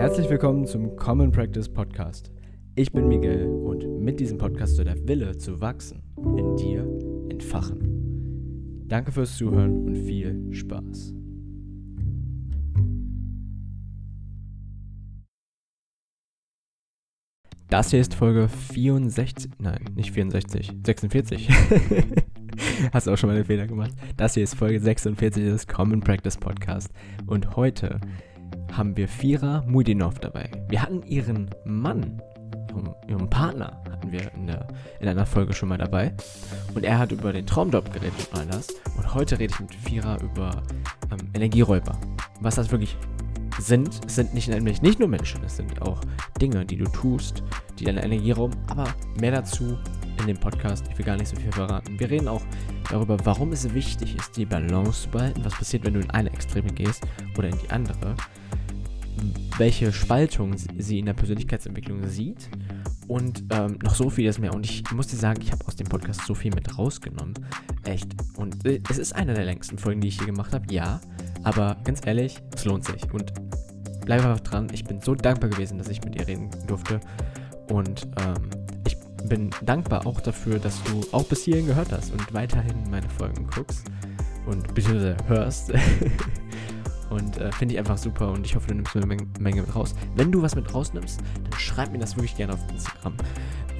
Herzlich willkommen zum Common Practice Podcast. Ich bin Miguel und mit diesem Podcast soll der Wille zu wachsen in dir entfachen. Danke fürs Zuhören und viel Spaß. Das hier ist Folge 64, nein, nicht 64, 46. Hast auch schon mal einen Fehler gemacht. Das hier ist Folge 46 des Common Practice Podcast. Und heute haben wir Fira Mudinov dabei. Wir hatten ihren Mann, ihren, Partner, hatten wir in, der, in einer Folge schon mal dabei. Und er hat über den Traumjob geredet all das. Und heute rede ich mit Fira über ähm, Energieräuber. Was das wirklich sind, sind nicht, nämlich nicht nur Menschen, es sind auch Dinge, die du tust, die deine Energie rauben, aber mehr dazu in dem Podcast. Ich will gar nicht so viel verraten. Wir reden auch darüber, warum es wichtig ist, die Balance zu behalten, was passiert, wenn du in eine Extreme gehst oder in die andere, welche Spaltung sie in der Persönlichkeitsentwicklung sieht und ähm, noch so vieles mehr. Und ich muss dir sagen, ich habe aus dem Podcast so viel mit rausgenommen. Echt. Und äh, es ist eine der längsten Folgen, die ich hier gemacht habe, ja. Aber ganz ehrlich, es lohnt sich. Und bleib einfach dran. Ich bin so dankbar gewesen, dass ich mit ihr reden durfte. Und ähm, ich bin dankbar auch dafür, dass du auch bis hierhin gehört hast und weiterhin meine Folgen guckst und beziehungsweise hörst. und äh, finde ich einfach super und ich hoffe, du nimmst eine Menge, Menge mit raus. Wenn du was mit rausnimmst, dann schreib mir das wirklich gerne auf Instagram.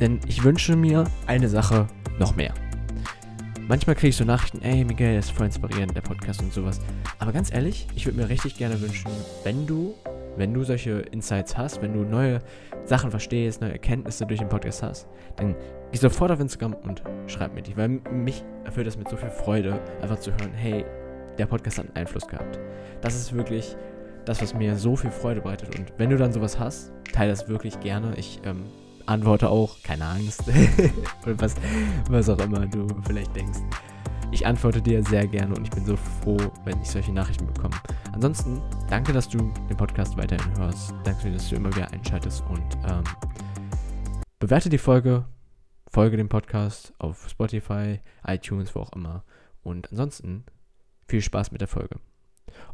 Denn ich wünsche mir eine Sache noch mehr. Manchmal kriege ich so Nachrichten, ey Miguel, das ist voll inspirierend, der Podcast und sowas. Aber ganz ehrlich, ich würde mir richtig gerne wünschen, wenn du, wenn du solche Insights hast, wenn du neue Sachen verstehst, neue Erkenntnisse durch den Podcast hast, dann geh sofort auf Instagram und schreib mir die, weil mich erfüllt das mit so viel Freude, einfach zu hören, hey, der Podcast hat einen Einfluss gehabt. Das ist wirklich das, was mir so viel Freude bereitet. Und wenn du dann sowas hast, teile das wirklich gerne. Ich ähm, antworte auch, keine Angst. Oder was, was auch immer du vielleicht denkst. Ich antworte dir sehr gerne und ich bin so froh, wenn ich solche Nachrichten bekomme. Ansonsten, danke, dass du den Podcast weiterhin hörst. Danke, dass du immer wieder einschaltest und ähm, bewerte die Folge, folge dem Podcast auf Spotify, iTunes, wo auch immer. Und ansonsten viel Spaß mit der Folge.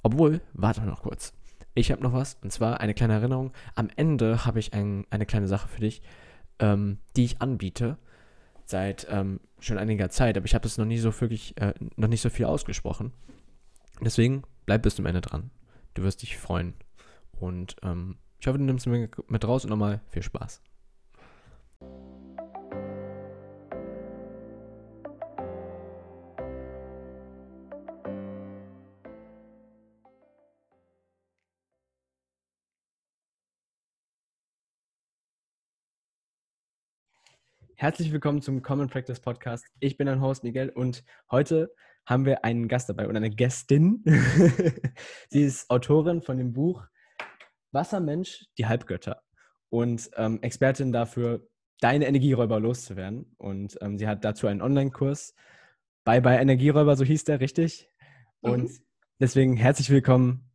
Obwohl, warte noch kurz. Ich habe noch was, und zwar eine kleine Erinnerung. Am Ende habe ich ein, eine kleine Sache für dich, ähm, die ich anbiete seit ähm, schon einiger Zeit, aber ich habe es noch nie so wirklich, äh, noch nicht so viel ausgesprochen. Deswegen bleib bis zum Ende dran. Du wirst dich freuen. Und ähm, ich hoffe, du nimmst es mit raus und nochmal viel Spaß. Herzlich willkommen zum Common Practice Podcast. Ich bin dein Host Miguel und heute haben wir einen Gast dabei und eine Gästin. Sie ist Autorin von dem Buch Wassermensch, die Halbgötter und ähm, Expertin dafür, deine Energieräuber loszuwerden. Und ähm, sie hat dazu einen Online-Kurs. Bye Bye Energieräuber, so hieß der, richtig? Und mhm. deswegen herzlich willkommen,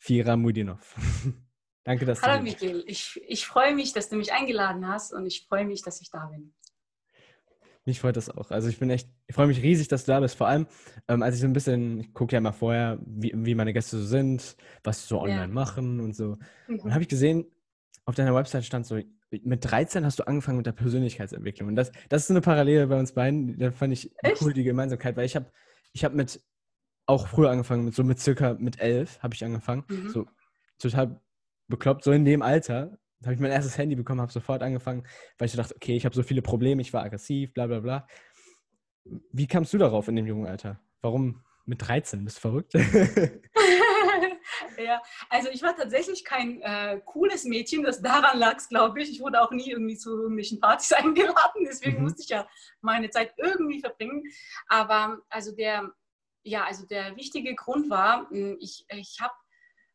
Fira Mudinov. Danke, dass Hallo du Hallo Miguel, ich, ich freue mich, dass du mich eingeladen hast und ich freue mich, dass ich da bin. Mich freut das auch. Also ich bin echt, ich freue mich riesig, dass du da bist. Vor allem, ähm, als ich so ein bisschen, ich gucke ja mal vorher, wie, wie meine Gäste so sind, was sie so online ja. machen und so. Mhm. Und habe ich gesehen, auf deiner Website stand so, mit 13 hast du angefangen mit der Persönlichkeitsentwicklung. Und das, das ist so eine Parallele bei uns beiden. Da fand ich echt? cool die Gemeinsamkeit, weil ich habe ich hab mit auch früher angefangen, mit so mit circa mit elf habe ich angefangen. Mhm. So total bekloppt, so in dem Alter habe ich mein erstes Handy bekommen, habe sofort angefangen, weil ich dachte, okay, ich habe so viele Probleme, ich war aggressiv, bla bla bla. Wie kamst du darauf in dem jungen Alter? Warum mit 13? Bist du verrückt? ja, also ich war tatsächlich kein äh, cooles Mädchen, das daran lag, glaube ich. Ich wurde auch nie irgendwie zu irgendwelchen Partys eingeladen, deswegen mhm. musste ich ja meine Zeit irgendwie verbringen. Aber also der, ja, also der wichtige Grund war, hm, ich, ich habe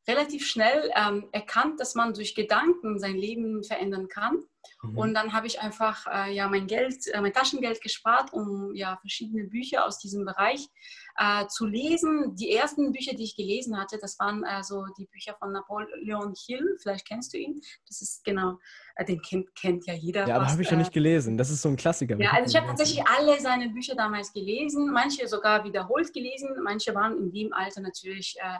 relativ schnell ähm, erkannt, dass man durch Gedanken sein Leben verändern kann. Mhm. Und dann habe ich einfach äh, ja mein Geld, äh, mein Taschengeld gespart, um ja verschiedene Bücher aus diesem Bereich äh, zu lesen. Die ersten Bücher, die ich gelesen hatte, das waren also die Bücher von Napoleon Hill. Vielleicht kennst du ihn. Das ist genau, äh, den kennt, kennt ja jeder. Ja, aber habe ich ja nicht äh, gelesen. Das ist so ein Klassiker. Ja, also ich habe tatsächlich alle seine Bücher damals gelesen, manche sogar wiederholt gelesen, manche waren in dem Alter natürlich äh,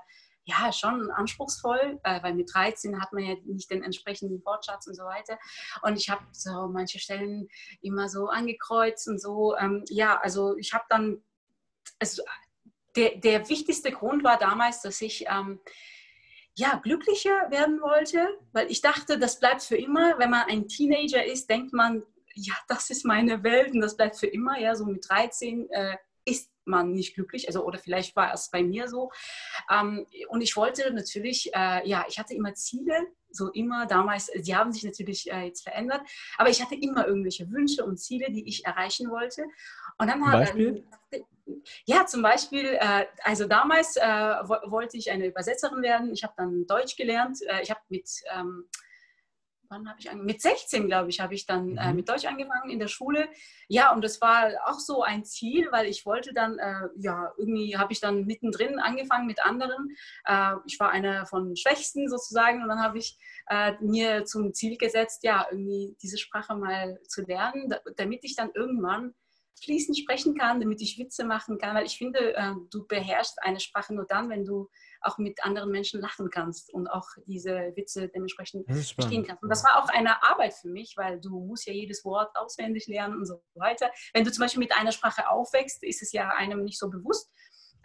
ja, schon anspruchsvoll, äh, weil mit 13 hat man ja nicht den entsprechenden Wortschatz und so weiter. Und ich habe so manche Stellen immer so angekreuzt und so. Ähm, ja, also ich habe dann, also der, der wichtigste Grund war damals, dass ich ähm, ja, glücklicher werden wollte, weil ich dachte, das bleibt für immer. Wenn man ein Teenager ist, denkt man, ja, das ist meine Welt und das bleibt für immer. Ja, so mit 13 äh, ist man nicht glücklich, also oder vielleicht war es bei mir so. Ähm, und ich wollte natürlich, äh, ja, ich hatte immer Ziele, so immer damals, sie haben sich natürlich äh, jetzt verändert, aber ich hatte immer irgendwelche Wünsche und Ziele, die ich erreichen wollte. Und dann Beispiel? Äh, ja, zum Beispiel, äh, also damals äh, wollte ich eine Übersetzerin werden. Ich habe dann Deutsch gelernt. Äh, ich habe mit ähm, wann habe ich angefangen? Mit 16, glaube ich, habe ich dann äh, mhm. äh, mit Deutsch angefangen in der Schule. Ja, und das war auch so ein Ziel, weil ich wollte dann, äh, ja, irgendwie habe ich dann mittendrin angefangen mit anderen. Äh, ich war einer von Schwächsten sozusagen und dann habe ich äh, mir zum Ziel gesetzt, ja, irgendwie diese Sprache mal zu lernen, damit ich dann irgendwann fließend sprechen kann, damit ich Witze machen kann, weil ich finde, äh, du beherrschst eine Sprache nur dann, wenn du auch mit anderen Menschen lachen kannst und auch diese Witze dementsprechend verstehen kannst. Und das war auch eine Arbeit für mich, weil du musst ja jedes Wort auswendig lernen und so weiter. Wenn du zum Beispiel mit einer Sprache aufwächst, ist es ja einem nicht so bewusst.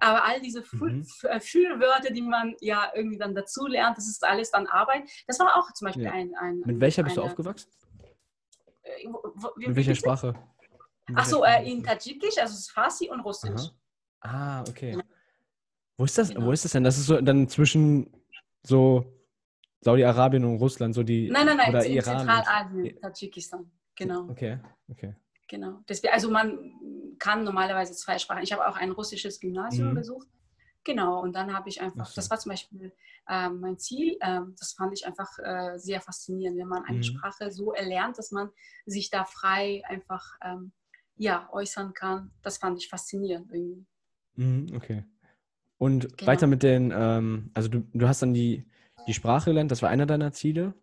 Aber all diese mhm. Äh, Fühlwörter, die man ja irgendwie dann dazu lernt, das ist alles dann Arbeit. Das war auch zum Beispiel ja. ein, ein, Mit welcher bist du aufgewachsen? Äh, Mit welcher Sprache? Achso, äh, in Tadschikisch, also Farsi und Russisch. Aha. Ah, okay. Wo ist das? Genau. Wo ist das denn? Das ist so dann zwischen so Saudi-Arabien und Russland, so die. Nein, nein, nein, oder in Iran Zentralasien, Tadschikistan. Genau. Okay, okay. Genau. Deswegen, also man kann normalerweise zwei Sprachen. Ich habe auch ein russisches Gymnasium mhm. besucht. Genau, und dann habe ich einfach, so. das war zum Beispiel äh, mein Ziel, äh, das fand ich einfach äh, sehr faszinierend, wenn man eine mhm. Sprache so erlernt, dass man sich da frei einfach ähm, ja, äußern kann. Das fand ich faszinierend irgendwie. Mhm, okay. Und genau. weiter mit den, ähm, also du, du hast dann die, die Sprache gelernt, das war einer deiner Ziele?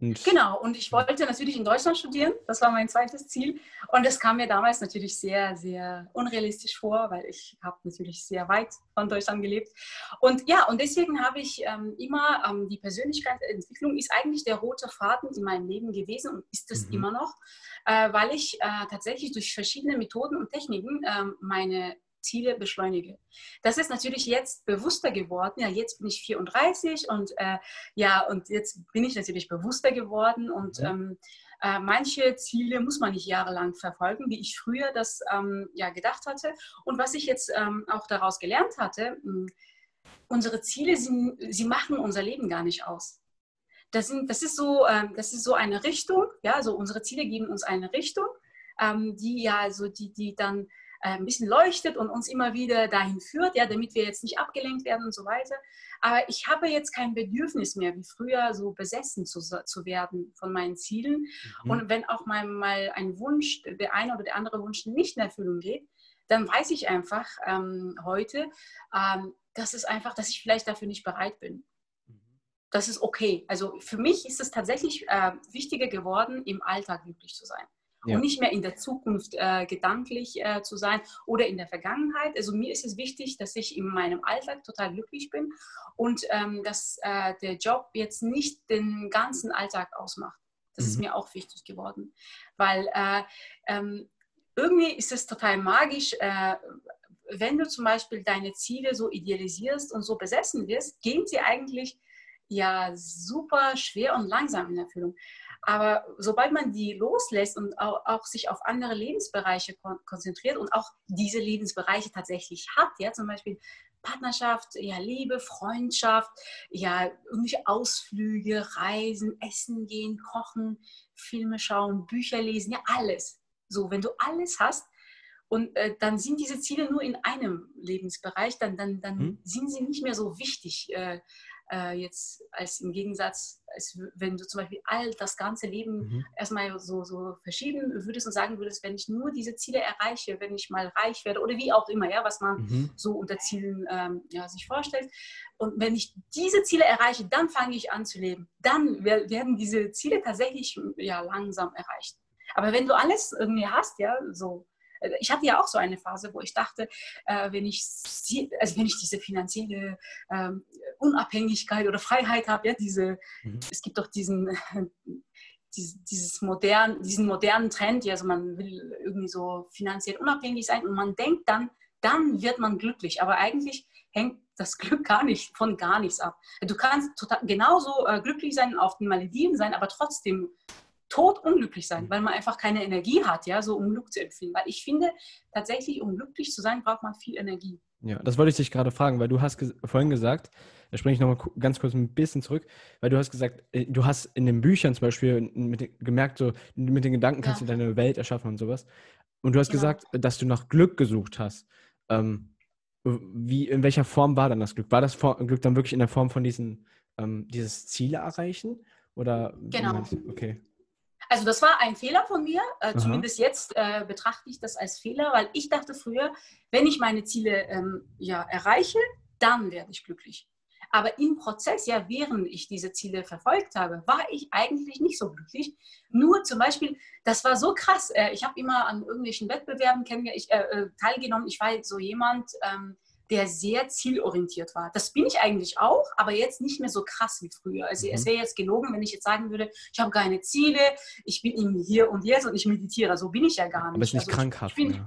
Und genau, und ich wollte natürlich in Deutschland studieren, das war mein zweites Ziel. Und das kam mir damals natürlich sehr, sehr unrealistisch vor, weil ich habe natürlich sehr weit von Deutschland gelebt. Und ja, und deswegen habe ich ähm, immer, ähm, die Persönlichkeitsentwicklung ist eigentlich der rote Faden in meinem Leben gewesen und ist es mhm. immer noch, äh, weil ich äh, tatsächlich durch verschiedene Methoden und Techniken äh, meine Ziele beschleunige. Das ist natürlich jetzt bewusster geworden. Ja, jetzt bin ich 34 und äh, ja, und jetzt bin ich natürlich bewusster geworden und mhm. ähm, äh, manche Ziele muss man nicht jahrelang verfolgen, wie ich früher das ähm, ja gedacht hatte. Und was ich jetzt ähm, auch daraus gelernt hatte, mh, hm, unsere Ziele, sie, sie machen unser Leben gar nicht aus. Das, sind, das, ist so, ähm, das ist so eine Richtung, ja, also unsere Ziele geben uns eine Richtung, ähm, die ja, also die, die dann ein bisschen leuchtet und uns immer wieder dahin führt, ja, damit wir jetzt nicht abgelenkt werden und so weiter. Aber ich habe jetzt kein Bedürfnis mehr, wie früher, so besessen zu, zu werden von meinen Zielen. Mhm. Und wenn auch mal, mal ein Wunsch, der eine oder der andere Wunsch nicht in Erfüllung geht, dann weiß ich einfach ähm, heute, ähm, dass es einfach, dass ich vielleicht dafür nicht bereit bin. Mhm. Das ist okay. Also für mich ist es tatsächlich äh, wichtiger geworden, im Alltag glücklich zu sein ja. und nicht mehr in der Zukunft äh, gedanklich äh, zu sein oder in der Vergangenheit. Also mir ist es wichtig, dass ich in meinem Alltag total glücklich bin und ähm, dass äh, der Job jetzt nicht den ganzen Alltag ausmacht. Das mhm. ist mir auch wichtig geworden, weil äh, ähm, irgendwie ist es total magisch, äh, wenn du zum Beispiel deine Ziele so idealisierst und so besessen wirst, gehen sie eigentlich ja super schwer und langsam in Erfüllung. Aber sobald man die loslässt und auch, auch sich auf andere Lebensbereiche kon konzentriert und auch diese Lebensbereiche tatsächlich hat, ja, zum Beispiel Partnerschaft, ja, Liebe, Freundschaft, ja, irgendwelche Ausflüge, Reisen, Essen gehen, Kochen, Filme schauen, Bücher lesen, ja, alles. So, wenn du alles hast, und äh, dann sind diese Ziele nur in einem Lebensbereich, dann, dann, dann hm. sind sie nicht mehr so wichtig. Äh, äh, jetzt als im Gegensatz, als wenn du zum Beispiel all das ganze Leben mhm. erstmal so, so verschieben würdest und sagen würdest, wenn ich nur diese Ziele erreiche, wenn ich mal reich werde oder wie auch immer, ja, was man mhm. so unter Zielen ähm, ja, sich vorstellt. Und wenn ich diese Ziele erreiche, dann fange ich an zu leben. Dann werden diese Ziele tatsächlich ja, langsam erreicht. Aber wenn du alles irgendwie hast, ja, so ich hatte ja auch so eine Phase, wo ich dachte, äh, wenn ich also wenn ich diese finanzielle ähm, Unabhängigkeit oder Freiheit habe, ja, diese, mhm. es gibt doch diesen dieses modern, diesen modernen Trend, also man will irgendwie so finanziell unabhängig sein und man denkt dann, dann wird man glücklich. Aber eigentlich hängt das Glück gar nicht von gar nichts ab. Du kannst total, genauso äh, glücklich sein, auf den Malediven sein, aber trotzdem tot unglücklich sein, weil man einfach keine Energie hat, ja, so um Glück zu empfinden. Weil ich finde, tatsächlich, um glücklich zu sein, braucht man viel Energie. Ja, das wollte ich dich gerade fragen, weil du hast ges vorhin gesagt, da springe ich nochmal ganz kurz ein bisschen zurück, weil du hast gesagt, äh, du hast in den Büchern zum Beispiel mit, gemerkt, so mit den Gedanken kannst ja. du deine Welt erschaffen und sowas. Und du hast genau. gesagt, dass du nach Glück gesucht hast. Ähm, wie, in welcher Form war dann das Glück? War das Glück dann wirklich in der Form von diesen, ähm, dieses Ziele erreichen? Oder genau. Okay. Also das war ein Fehler von mir. Äh, zumindest jetzt äh, betrachte ich das als Fehler, weil ich dachte früher, wenn ich meine Ziele ähm, ja, erreiche, dann werde ich glücklich. Aber im Prozess, ja, während ich diese Ziele verfolgt habe, war ich eigentlich nicht so glücklich. Nur zum Beispiel, das war so krass. Äh, ich habe immer an irgendwelchen Wettbewerben ich, äh, äh, teilgenommen. Ich war so jemand, ähm, der sehr zielorientiert war. Das bin ich eigentlich auch, aber jetzt nicht mehr so krass wie früher. Also mhm. es wäre jetzt gelogen, wenn ich jetzt sagen würde, ich habe keine Ziele, ich bin im Hier und Jetzt und ich meditiere. So bin ich ja gar nicht. Aber es ist nicht also krankhaft. Ich, bin,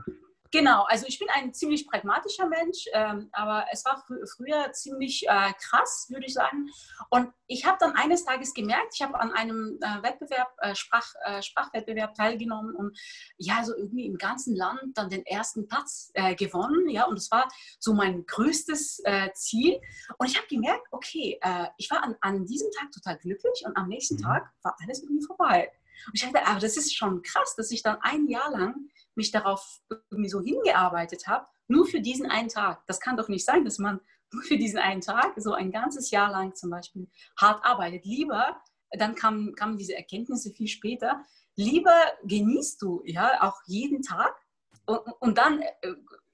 Genau, also ich bin ein ziemlich pragmatischer Mensch, ähm, aber es war fr früher ziemlich äh, krass, würde ich sagen. Und ich habe dann eines Tages gemerkt, ich habe an einem äh, Wettbewerb, äh, Sprach, äh, Sprachwettbewerb teilgenommen und ja, so irgendwie im ganzen Land dann den ersten Platz äh, gewonnen. Ja, und das war so mein größtes äh, Ziel. Und ich habe gemerkt, okay, ich war an, an diesem Tag total glücklich und am nächsten mhm. Tag war alles irgendwie vorbei. Und ich dachte, aber das ist schon krass, dass ich dann ein Jahr lang mich darauf irgendwie so hingearbeitet habe, nur für diesen einen Tag. Das kann doch nicht sein, dass man nur für diesen einen Tag so ein ganzes Jahr lang zum Beispiel hart arbeitet. Lieber, dann kamen, kamen diese Erkenntnisse viel später, lieber genießt du ja auch jeden Tag und, und dann, äh,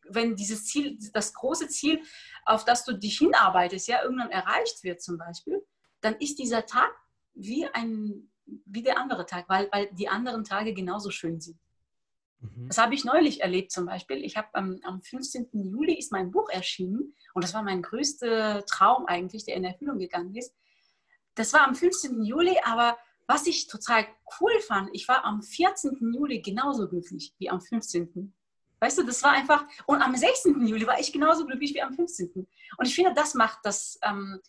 wenn dieses Ziel, das große Ziel, auf das du dich hinarbeitest, ja irgendwann erreicht wird zum Beispiel, dann ist dieser Tag wie ein wie der andere Tag, weil, weil die anderen Tage genauso schön sind. Mhm. Das habe ich neulich erlebt zum Beispiel. Ich habe am, am 15. Juli ist mein Buch erschienen und das war mein größter Traum eigentlich, der in Erfüllung gegangen ist. Das war am 15. Juli, aber was ich total cool fand, ich war am 14. Juli genauso glücklich wie am 15. Weißt du, das war einfach, und am 16. Juli war ich genauso glücklich wie am 15. Und ich finde, das macht das ähm,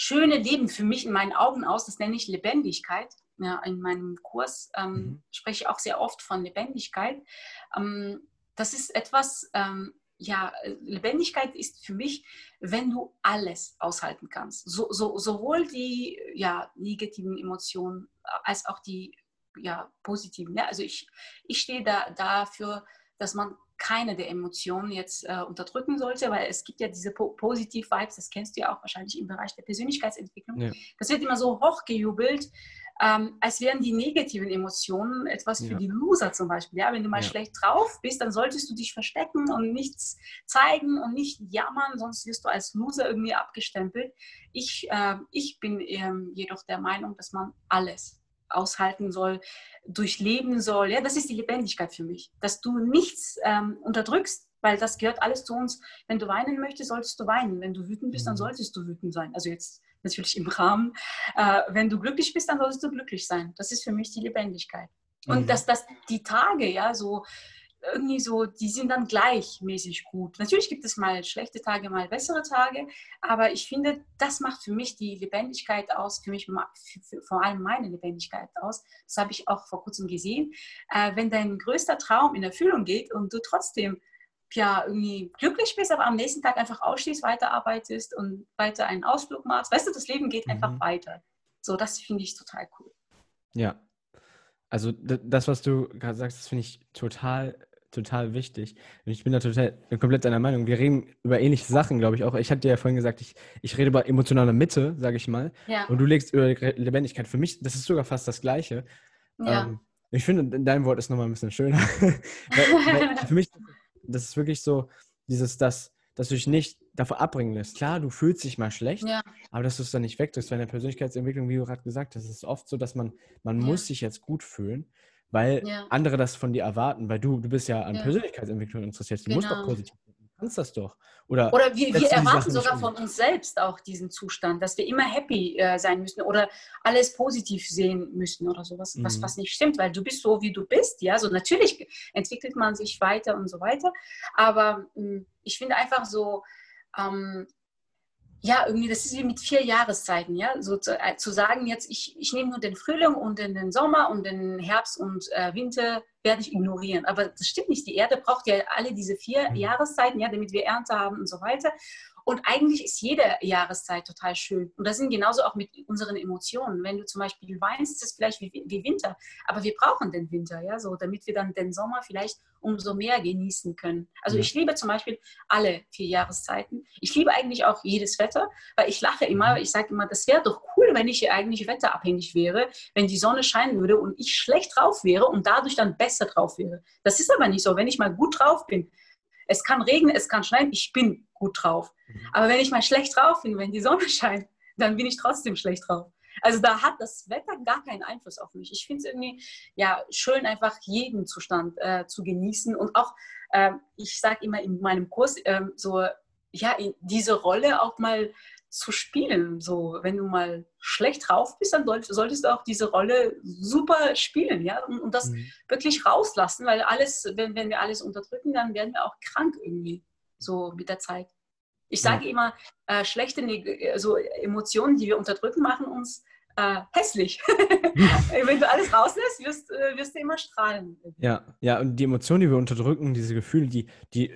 schöne Leben für mich in meinen Augen aus, das nenne ich Lebendigkeit ja, in meinem Kurs ähm, mhm. spreche ich auch sehr oft von Lebendigkeit. Ähm, das ist etwas, ähm, ja, Lebendigkeit ist für mich, wenn du alles aushalten kannst. So, so, sowohl die ja, negativen Emotionen als auch die ja, positiven. Ja? Also ich, ich stehe da dafür, dass man keine der Emotionen jetzt äh, unterdrücken sollte, weil es gibt ja diese po Positiv-Vibes, das kennst du ja auch wahrscheinlich im Bereich der Persönlichkeitsentwicklung. Ja. Das wird immer so hochgejubelt, ähm, als wären die negativen Emotionen etwas für ja. die Loser zum Beispiel. Ja, wenn du mal ja. schlecht drauf bist, dann solltest du dich verstecken und nichts zeigen und nicht jammern, sonst wirst du als Loser irgendwie abgestempelt. Ich, äh, ich bin ähm, jedoch der Meinung, dass man alles aushalten soll, durchleben soll. Ja, das ist die Lebendigkeit für mich, dass du nichts ähm, unterdrückst, weil das gehört alles zu uns. Wenn du weinen möchtest, solltest du weinen. Wenn du wütend bist, dann mhm. solltest du wütend sein. Also jetzt natürlich im Rahmen. Äh, wenn du glücklich bist, dann solltest du glücklich sein. Das ist für mich die Lebendigkeit. Und mhm. dass, dass die Tage, ja, so irgendwie so, die sind dann gleichmäßig gut. Natürlich gibt es mal schlechte Tage, mal bessere Tage, aber ich finde, das macht für mich die Lebendigkeit aus, für mich für, für, vor allem meine Lebendigkeit aus. Das habe ich auch vor kurzem gesehen. Äh, wenn dein größter Traum in Erfüllung geht und du trotzdem ja, irgendwie glücklich bist, aber am nächsten Tag einfach ausstehst, weiterarbeitest und weiter einen Ausflug machst. Weißt du, das Leben geht mhm. einfach weiter. So, das finde ich total cool. Ja. Also das, was du gerade sagst, das finde ich total, total wichtig. Und ich bin da total komplett deiner Meinung. Wir reden über ähnliche Sachen, glaube ich auch. Ich hatte dir ja vorhin gesagt, ich, ich rede über emotionale Mitte, sage ich mal. Ja. Und du legst über Lebendigkeit. Für mich, das ist sogar fast das Gleiche. Ja. Ähm, ich finde, dein Wort ist nochmal ein bisschen schöner. weil, weil für mich das ist wirklich so, dieses, dass, dass du dich nicht davor abbringen lässt. Klar, du fühlst dich mal schlecht, ja. aber dass du es dann nicht wegdrückst. Weil in der Persönlichkeitsentwicklung, wie du gerade gesagt hast, ist es oft so, dass man, man muss sich jetzt gut fühlen, weil ja. andere das von dir erwarten, weil du, du bist ja an ja. Persönlichkeitsentwicklung interessiert. Du genau. musst doch genau. positiv kannst das doch. Oder, oder wir, wir erwarten sogar von uns selbst auch diesen Zustand, dass wir immer happy äh, sein müssen oder alles positiv sehen müssen oder sowas, mhm. was, was nicht stimmt, weil du bist so, wie du bist. Ja, so natürlich entwickelt man sich weiter und so weiter. Aber mh, hm, ich finde einfach so, ähm, ja, irgendwie, das ist wie mit vier Jahreszeiten, ja, so zu, äh, zu sagen, jetzt ich, ich nehme nur den Frühling und den, den Sommer und den Herbst und äh, Winter werde ich ignorieren. Aber das stimmt nicht. Die Erde braucht ja alle diese vier mhm. Jahreszeiten, ja, damit wir Ernte haben und so weiter. Und eigentlich ist jede Jahreszeit total schön. Und das sind genauso auch mit unseren Emotionen. Wenn du zum Beispiel weinst, ist es vielleicht wie, wie Winter. Aber wir brauchen den Winter, ja, so, damit wir dann den Sommer vielleicht umso mehr genießen können. Also ja. ich liebe zum Beispiel alle vier Jahreszeiten. Ich liebe eigentlich auch jedes Wetter, weil ich lache immer. Mhm. Ich sage immer, das wäre doch cool, wenn ich eigentlich wetterabhängig wäre, wenn die Sonne scheinen würde und ich schlecht drauf wäre und dadurch dann besser drauf wäre. Das ist aber nicht so. Wenn ich mal gut drauf bin, es kann regnen, es kann schneien, ich bin gut drauf. Mhm. Aber wenn ich mal schlecht drauf bin, wenn die Sonne scheint, dann bin ich trotzdem schlecht drauf. Also da hat das Wetter gar keinen Einfluss auf mich. Ich finde es irgendwie ja, schön, einfach jeden Zustand äh, zu genießen. Und auch, äh, ich sage immer in meinem Kurs, äh, so, ja, diese Rolle auch mal zu spielen. So, wenn du mal schlecht drauf bist, dann solltest du auch diese Rolle super spielen, ja, und, und das mhm. wirklich rauslassen, weil alles, wenn, wenn wir alles unterdrücken, dann werden wir auch krank irgendwie, so mit der Zeit. Ich sage ja. immer, äh, schlechte also Emotionen, die wir unterdrücken, machen uns äh, hässlich. Wenn du alles rauslässt, wirst, äh, wirst du immer strahlen. Ja, ja, und die Emotionen, die wir unterdrücken, diese Gefühle, die, die,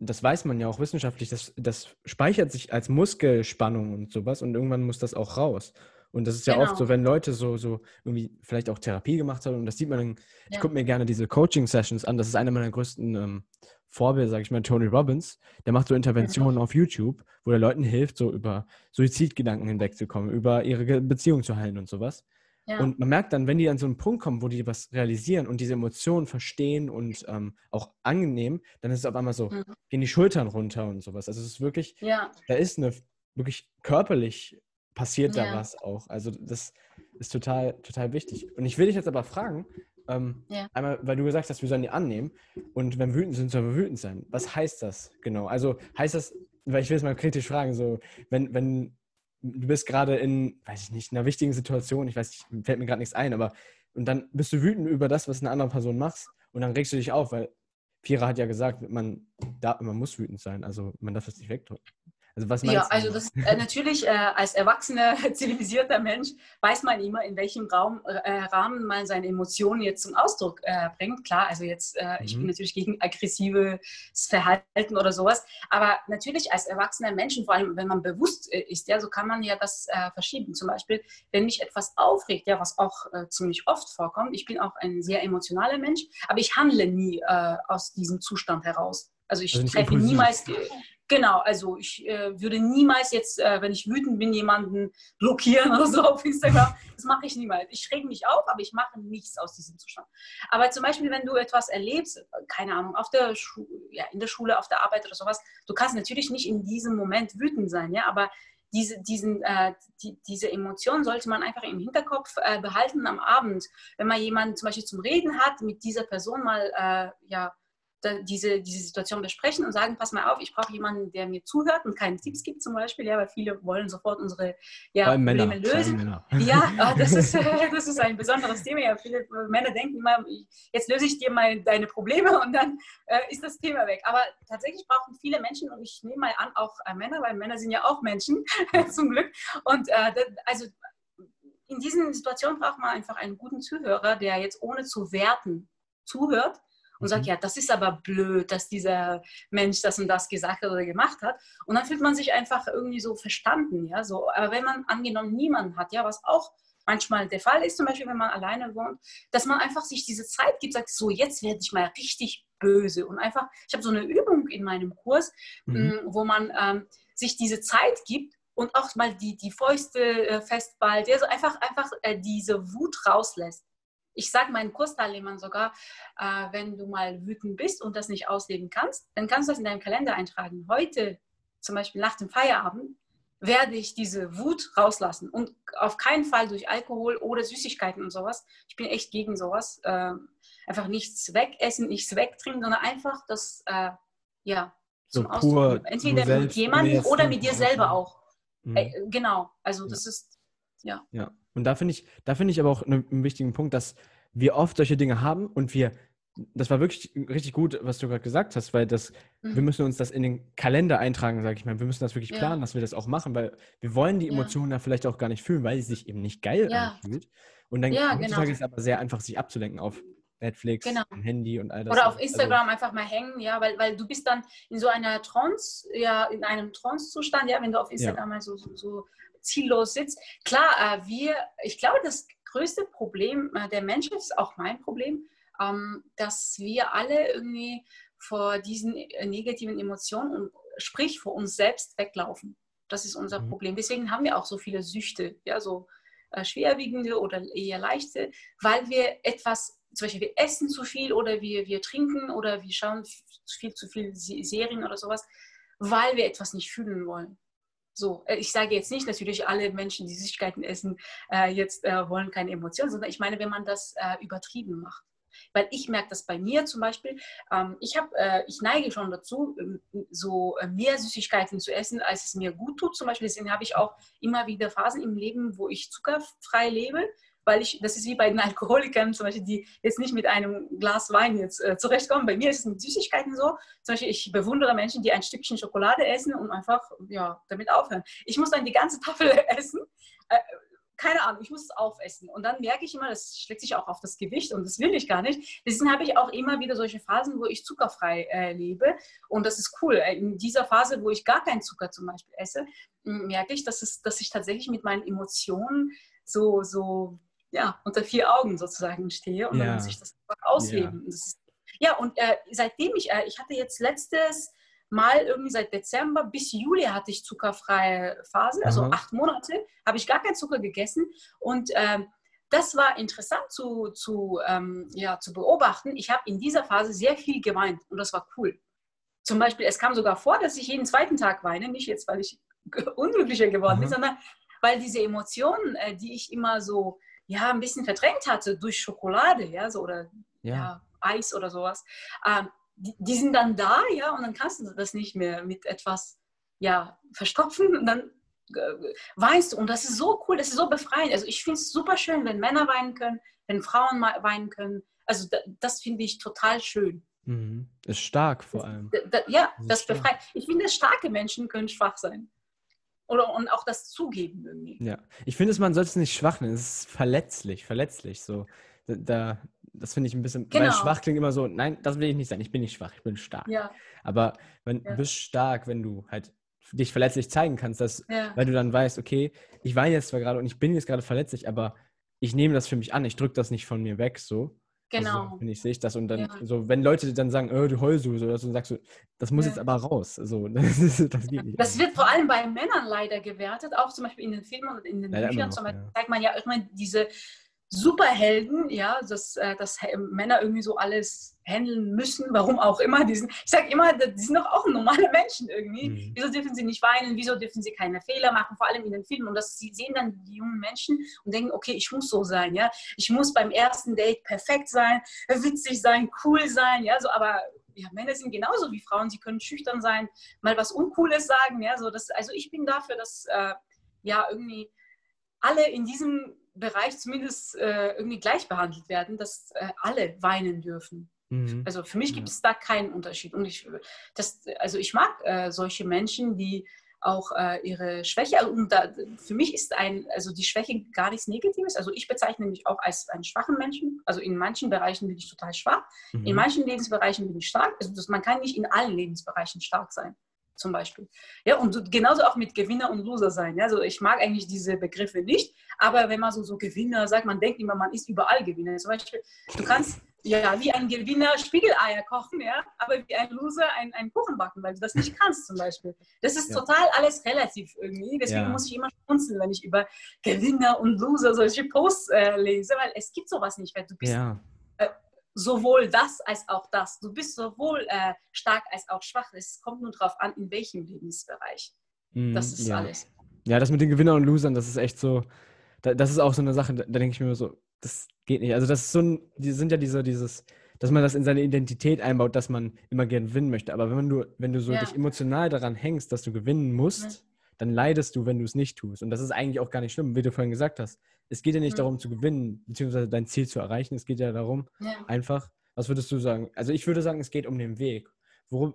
das weiß man ja auch wissenschaftlich, das, das speichert sich als Muskelspannung und sowas und irgendwann muss das auch raus. Und das ist ja genau. oft so, wenn Leute so, so irgendwie vielleicht auch Therapie gemacht haben und das sieht man dann, ja. ich gucke mir gerne diese Coaching-Sessions an, das ist eine meiner größten ähm, Vorbild, sage ich mal, Tony Robbins, der macht so Interventionen ja. auf YouTube, wo er Leuten hilft, so über Suizidgedanken hinwegzukommen, über ihre Beziehung zu heilen und sowas. Ja. Und man merkt dann, wenn die an so einen Punkt kommen, wo die was realisieren und diese Emotionen verstehen und ähm, auch angenehm, dann ist es auf einmal so, mhm. gehen die Schultern runter und sowas. Also es ist wirklich, ja. da ist eine, wirklich körperlich passiert da was auch. Also das ist total, total wichtig. Und ich will dich jetzt aber fragen, ähm, ja. Einmal, weil du gesagt hast, wir sollen die annehmen. Und wenn wir wütend sind, sollen wir wütend sein. Was heißt das genau? Also heißt das, weil ich will es mal kritisch fragen, so, wenn, wenn du bist gerade in, weiß ich nicht, in einer wichtigen Situation, ich weiß nicht, fällt mir gerade nichts ein, aber und dann bist du wütend über das, was eine andere Person macht und dann regst du dich auf, weil Vierer hat ja gesagt, man, da, man muss wütend sein, also man darf das nicht wegdrücken. Also was ja, also das, äh, natürlich äh, als erwachsener, zivilisierter Mensch weiß man immer, in welchem Raum, äh, Rahmen man seine Emotionen jetzt zum Ausdruck äh, bringt. Klar, also jetzt, mhm. ich bin natürlich gegen aggressives Verhalten oder sowas, aber natürlich als erwachsener Mensch, vor allem wenn man bewusst äh, ist, ja, so kann man ja das äh, verschieben. Zum Beispiel, wenn mich etwas aufregt, ja, was auch ziemlich oft vorkommt, ich bin auch ein sehr emotionaler Mensch, aber ich handle nie aus diesem Zustand heraus. Also ich also treffe niemals, Genau, also ich äh, würde niemals jetzt, äh, wenn ich wütend bin, jemanden blockieren oder so auf Instagram. Das mache ich niemals. Ich reg mich auf, aber ich mache nichts aus diesem Zustand. Aber zum Beispiel, wenn du etwas erlebst, keine Ahnung, auf der ja, in der Schule, auf der Arbeit oder sowas, du kannst natürlich nicht in diesem Moment wütend sein, ja, aber diese, diesen, äh, die, diese Emotion sollte man einfach im Hinterkopf äh, behalten am Abend. Wenn man jemanden zum Beispiel zum Reden hat, mit dieser Person mal äh, ja, diese, diese Situation besprechen und sagen, pass mal auf, ich brauche jemanden, der mir zuhört und keine Tipps gibt zum Beispiel, ja, weil viele wollen sofort unsere ja, Probleme Männer, lösen. Ja, oh, das, ist, das ist ein besonderes Thema. Ja, viele Männer denken immer, jetzt löse ich dir mal deine Probleme und dann äh, ist das Thema weg. Aber tatsächlich brauchen viele Menschen, und ich nehme mal an, auch äh, Männer, weil Männer sind ja auch Menschen, zum Glück. Und äh, das, also in diesen Situationen braucht man einfach einen guten Zuhörer, der jetzt ohne zu werten zuhört und mhm. sagt, ja, das ist aber blöd, dass dieser Mensch das und das gesagt hat oder gemacht hat. Und dann fühlt man sich einfach irgendwie so verstanden, ja, so. Aber wenn man angenommen niemanden hat, ja, was auch manchmal der Fall ist, zum Beispiel, wenn man alleine wohnt, dass man einfach sich diese Zeit gibt, sagt, so, jetzt werde ich mal richtig böse. Und einfach, ich habe so eine Übung in meinem Kurs, mhm. Mm, wo man ähm, sich diese Zeit gibt und auch mal die, die Fäuste äh, festballt, ja, so einfach, einfach äh, diese Wut rauslässt ich sage meinen Kursteilnehmern sogar, äh, wenn du mal wütend bist und das nicht ausleben kannst, dann kannst du das in deinem Kalender eintragen. Heute, zum Beispiel nach dem Feierabend, werde ich diese Wut rauslassen und auf keinen Fall durch Alkohol oder Süßigkeiten und sowas. Ich bin echt gegen sowas. Äh, einfach nichts wegessen, nichts wegtrinken, sondern einfach das, äh, ja, so pur. Entweder mit jemandem oder mit dir selber auch. Mhm. Äh, genau, also das ja. ist, ja. Ja, und da finde ich, da finde ich aber auch einen wichtigen Punkt, dass wir oft solche Dinge haben und wir das war wirklich richtig gut, was du gerade gesagt hast, weil das, mhm. wir müssen uns das in den Kalender eintragen, sage ich mal. Wir müssen das wirklich planen, ja. dass wir das auch machen, weil wir wollen die Emotionen ja. da vielleicht auch gar nicht fühlen, weil sie sich eben nicht geil ja. anfühlt. Und dann ja, genau. ist es aber sehr einfach, sich abzulenken auf Netflix, genau. Handy und all das. Oder auf also Instagram also, einfach mal hängen, ja, weil, weil du bist dann in so einer Trance, ja, in einem Trance-Zustand, ja, wenn du auf Instagram mal so, so, so, ziellos sitzt. Klar, äh, wir, ich glaube, das größte Problem äh, der Menschen ist auch mein Problem, ähm, dass wir alle irgendwie vor diesen äh, negativen Emotionen und sprich vor uns selbst weglaufen. Das ist unser mhm. Problem. Deswegen haben wir auch so viele Süchte, ja, so schwerwiegende oder eher leichte, weil wir etwas, zum Beispiel wir essen zu viel oder wir, wir trinken oder wir schauen viel zu viel Serien oder sowas, weil wir etwas nicht fühlen wollen. So, äh, ich sage jetzt nicht natürlich alle Menschen, die Süßigkeiten essen, äh, jetzt äh, wollen keine Emotionen, sondern ich meine, wenn man das äh, übertrieben macht. Weil ich merke das bei mir zum Beispiel, ähm, ich, hab, äh, ich neige schon dazu, ähm, so äh, mehr Süßigkeiten zu essen, als es mir gut tut. Zum Beispiel, deswegen habe ich auch immer wieder Phasen im Leben, wo ich zuckerfrei lebe weil ich, das ist wie bei den Alkoholikern zum Beispiel, die jetzt nicht mit einem Glas Wein jetzt äh, zurechtkommen. Bei mir ist es mit Süßigkeiten so. Zum Beispiel, ich bewundere Menschen, die ein Stückchen Schokolade essen und einfach ja, damit aufhören. Ich muss dann die ganze Tafel essen. Äh, keine Ahnung, ich muss es aufessen. Und dann merke ich immer, das schlägt sich auch auf das Gewicht und das will ich gar nicht. Deswegen habe ich auch immer wieder solche Phasen, wo ich zuckerfrei äh, lebe. Und das ist cool. Äh, in dieser Phase, wo ich gar keinen Zucker zum Beispiel esse, merke ich, dass, es, dass ich tatsächlich mit meinen Emotionen so, so ja, unter vier Augen sozusagen stehe und ja. dann muss ich das ausleben. Ja, ist, ja und äh, seitdem ich, äh, ich hatte jetzt letztes Mal irgendwie seit Dezember bis Juli hatte ich zuckerfreie Phase, also Aha. acht Monate, habe ich gar keinen Zucker gegessen. Und ähm, das war interessant zu, zu, ähm, ja, zu beobachten. Ich habe in dieser Phase sehr viel geweint und das war cool. Zum Beispiel, es kam sogar vor, dass ich jeden zweiten Tag weine, nicht jetzt, weil ich unglücklicher geworden Aha. bin, sondern weil diese Emotionen, äh, die ich immer so ja, ein bisschen verdrängt hatte durch Schokolade, ja, so, oder ja. ja Eis oder sowas, ähm, die, die, sind dann da, ja, und dann kannst du das nicht mehr mit etwas, ja, verstopfen und dann äh, weinst du. Und das ist so cool, das ist so befreiend. Also ich finde es super schön, wenn Männer weinen können, wenn Frauen weinen können. Also das, das finde ich total schön. Mhm. Ist stark vor allem. Das, das, ja, das, das befreit. Ich finde, starke Menschen können schwach sein. Oder und auch das zugeben irgendwie. Ja, ich finde, man sollte es nicht schwach nennen. Es ist verletzlich, verletzlich. So, da, das finde ich ein bisschen, genau. weil schwach klingt immer so, nein, das will ich nicht sein, ich bin nicht schwach, ich bin stark. Ja. Aber wenn, ja. du bist stark, wenn du halt dich verletzlich zeigen kannst, dass, ja. weil du dann weißt, okay, ich weine jetzt zwar gerade und ich bin jetzt gerade verletzlich, aber ich nehme das für mich an, ich drücke das nicht von mir weg, so. Also genau. Also, finde ich, sehe ich das. Und dann, ja. so, wenn Leute dann sagen, oh, du Heulsuse, oder so, dann sagst du, das muss ja. jetzt aber raus. Also, das, ist, das geht nicht. Das wird vor allem bei Männern leider gewertet, auch zum Beispiel in den Filmen und in den leider Büchern. Noch, zum Beispiel ja. zeigt man ja immer diese Superhelden, ja, dass, äh, dass Männer irgendwie so alles handeln müssen, warum auch immer. Die sind, ich sage immer, die sind doch auch normale Menschen irgendwie. Mhm. Wieso dürfen sie nicht weinen? Wieso dürfen sie keine Fehler machen? Vor allem in den Filmen. Und das sie sehen dann die jungen Menschen und denken, okay, ich muss so sein, ja. Ich muss beim ersten Date perfekt sein, witzig sein, cool sein, ja. So, aber ja, Männer sind genauso wie Frauen. Sie können schüchtern sein, mal was Uncooles sagen, ja. So, das, also ich bin dafür, dass äh, ja irgendwie alle in diesem Bereich zumindest äh, irgendwie gleich behandelt werden, dass äh, alle weinen dürfen. Mhm. Also für mich gibt es da keinen Unterschied. Und ich, das, also ich mag äh, solche Menschen, die auch äh, ihre Schwäche, also und da, für mich ist ein, also die Schwäche gar nichts Negatives. Also ich bezeichne mich auch als einen schwachen Menschen. Also in manchen Bereichen bin ich total schwach, mhm. in manchen Lebensbereichen bin ich stark. Also das, man kann nicht in allen Lebensbereichen stark sein zum Beispiel. Ja, und genauso auch mit Gewinner und Loser sein. Ja, also ich mag eigentlich diese Begriffe nicht, aber wenn man so, so Gewinner sagt, man denkt immer, man ist überall Gewinner. Zum Beispiel, du kannst ja wie ein Gewinner Spiegeleier kochen, ja, aber wie ein Loser einen, einen Kuchen backen, weil du das nicht kannst zum Beispiel. Das ist ja. total alles relativ irgendwie. Deswegen ja. muss ich immer schmunzeln, wenn ich über Gewinner und Loser solche Posts äh, lese, weil es gibt sowas nicht, weil du bist ja. äh, sowohl das als auch das. Du bist sowohl äh, stark als auch schwach. Es kommt nur darauf an, in welchem Lebensbereich. Mm, das ist ja. alles. Ja, das mit den Gewinnern und Losern, das ist echt so, da, das ist auch so eine Sache, da, da denke ich mir so, das geht nicht. Also das ist so ein, die sind ja diese, dieses, dass man das in seine Identität einbaut, dass man immer gern gewinnen möchte. Aber wenn du, wenn du so ja. dich emotional daran hängst, dass du gewinnen musst, ja. Dann leidest du, wenn du es nicht tust. Und das ist eigentlich auch gar nicht schlimm, wie du vorhin gesagt hast. Es geht ja nicht mhm. darum zu gewinnen, beziehungsweise dein Ziel zu erreichen. Es geht ja darum, ja. einfach, was würdest du sagen? Also ich würde sagen, es geht um den Weg. Worum,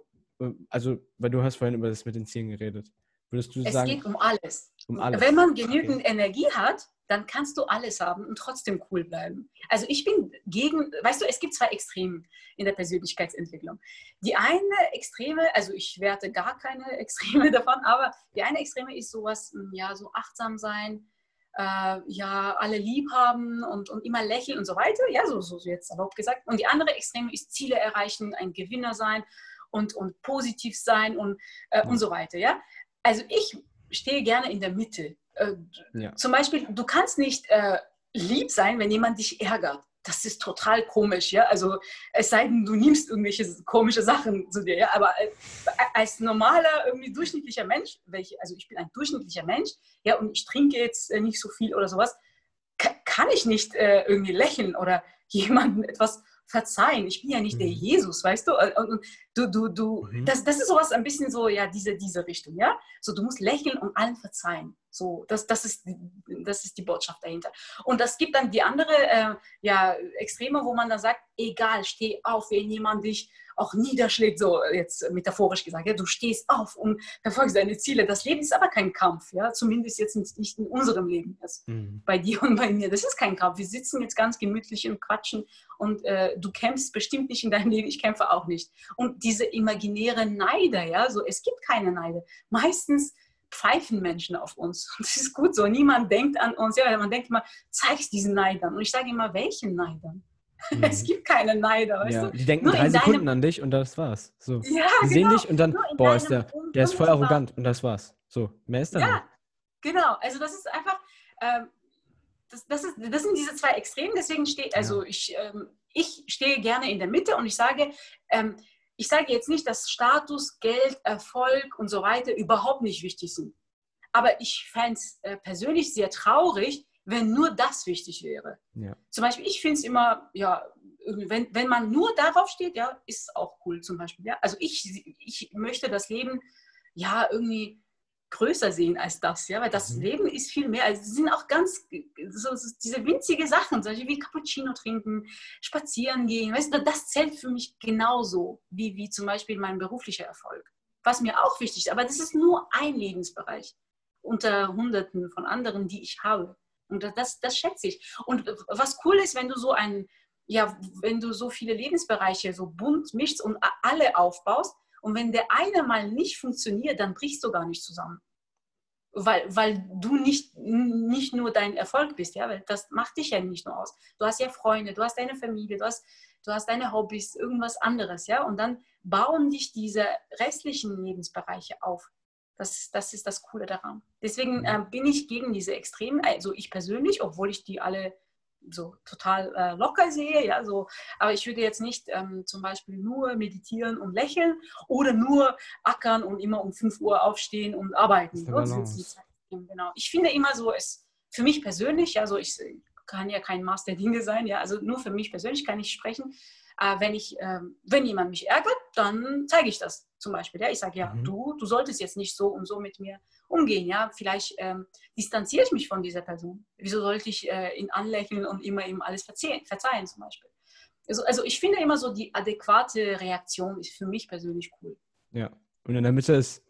also, weil du hast vorhin über das mit den Zielen geredet. Würdest du es sagen? Es geht um alles. um alles. Wenn man genügend okay. Energie hat, dann kannst du alles haben und trotzdem cool bleiben. Also ich bin gegen, weißt du, es gibt zwei Extreme in der Persönlichkeitsentwicklung. Die eine Extreme, also ich werte gar keine Extreme davon, aber die eine Extreme ist sowas, hm, ja, so achtsam sein, äh, ja, alle lieb haben und, und immer lächeln und so weiter, ja, so, so jetzt erlaubt gesagt. Und die andere Extreme ist Ziele erreichen, ein Gewinner sein und, und positiv sein und, äh, und so weiter, ja. Also ich stehe gerne in der Mitte äh, ja. Zum Beispiel, du kannst nicht äh, lieb sein, wenn jemand dich ärgert. Das ist total komisch, ja. Also es sei denn, du nimmst irgendwelche komische Sachen zu dir, ja. Aber äh, als normaler, irgendwie durchschnittlicher Mensch, welche, also ich bin ein durchschnittlicher Mensch, ja, und ich trinke jetzt äh, nicht so viel oder sowas, kann ich nicht äh, irgendwie lächeln oder jemandem etwas verzeihen. Ich bin ja nicht mhm. der Jesus, weißt du? Du, du, du, mhm. das, das ist sowas ein bisschen so, ja, diese, diese Richtung, ja? So, du musst lächeln und allen verzeihen. So, das, das, ist, das ist die Botschaft dahinter. Und das gibt dann die andere, äh, ja, Extreme, wo man dann sagt, egal, steh auf, wenn jemand dich auch niederschlägt, so jetzt metaphorisch gesagt. Ja, du stehst auf und verfolgst deine Ziele. Das Leben ist aber kein Kampf, ja, zumindest jetzt nicht in unserem Leben. Also mhm. Bei dir und bei mir. Das ist kein Kampf. Wir sitzen jetzt ganz gemütlich und quatschen und äh, du kämpfst bestimmt nicht in deinem Leben, ich kämpfe auch nicht. Und diese imaginäre Neide, ja, so es gibt keine Neide. Meistens pfeifen Menschen auf uns. Und das ist gut so. Niemand denkt an uns. Ja, man denkt immer, zeig's diesen Neidern. Und ich sage immer, welchen Neidern? Mhm. Es gibt keine Neider, weißt ja, du? Die denken Nur drei Sekunden deinem... an dich und das war's. So. Ja, die sehen genau. dich und dann, boah, ist der, der ist voll arrogant und das war's. So, mehr ist da Ja, nicht. genau. Also das ist einfach, ähm, das, das, ist, das sind diese zwei Extremen, deswegen steht, also ja. ich, ähm, ich stehe gerne in der Mitte und ich sage, ähm, ich sage jetzt nicht, dass Status, Geld, Erfolg und so weiter überhaupt nicht wichtig sind. Aber ich fände es äh, persönlich sehr traurig, wenn nur das wichtig wäre. Ja. Zum Beispiel, ich finde es immer, ja, wenn, wenn man nur darauf steht, ja, ist auch cool zum Beispiel. Ja? Also ich, ich möchte das Leben ja irgendwie größer sehen als das, ja, weil das mhm. Leben ist viel mehr. Also es sind auch ganz so diese winzige Sachen, solche wie Cappuccino trinken, spazieren gehen, weißt du, das zählt für mich genauso wie, wie zum Beispiel mein beruflicher Erfolg. Was mir auch wichtig ist, aber das ist nur ein Lebensbereich unter Hunderten von anderen, die ich habe. Und das, das schätze ich. Und was cool ist, wenn du so ein, ja, wenn du so viele Lebensbereiche so bunt mischst und alle aufbaust, und wenn der eine mal nicht funktioniert, dann brichst du gar nicht zusammen. Weil, weil du nicht, nicht nur dein Erfolg bist, ja, weil das macht dich ja nicht nur aus. Du hast ja Freunde, du hast deine Familie, du hast, du hast deine Hobbys, irgendwas anderes, ja, und dann bauen dich diese restlichen Lebensbereiche auf. Das, das ist das Coole daran. Deswegen mhm. äh, bin ich gegen diese Extremen, also ich persönlich, obwohl ich die alle so total äh, locker sehe, ja, so, aber ich würde jetzt nicht ähm, zum Beispiel nur meditieren und lächeln oder nur ackern und immer um 5 Uhr aufstehen und arbeiten. Genau. Ich finde immer so, es für mich persönlich, also ich kann ja kein Maß der Dinge sein, ja, also nur für mich persönlich kann ich sprechen. Äh, wenn, ich, äh, wenn jemand mich ärgert, dann zeige ich das zum Beispiel. Ja? Ich sage, ja, mhm. du, du solltest jetzt nicht so und so mit mir umgehen. Ja? Vielleicht ähm, distanziere ich mich von dieser Person. Wieso sollte ich äh, ihn anlächeln und immer ihm alles verzeihen, verzeihen zum Beispiel? Also, also ich finde immer so, die adäquate Reaktion ist für mich persönlich cool. Ja, und in der Mitte ist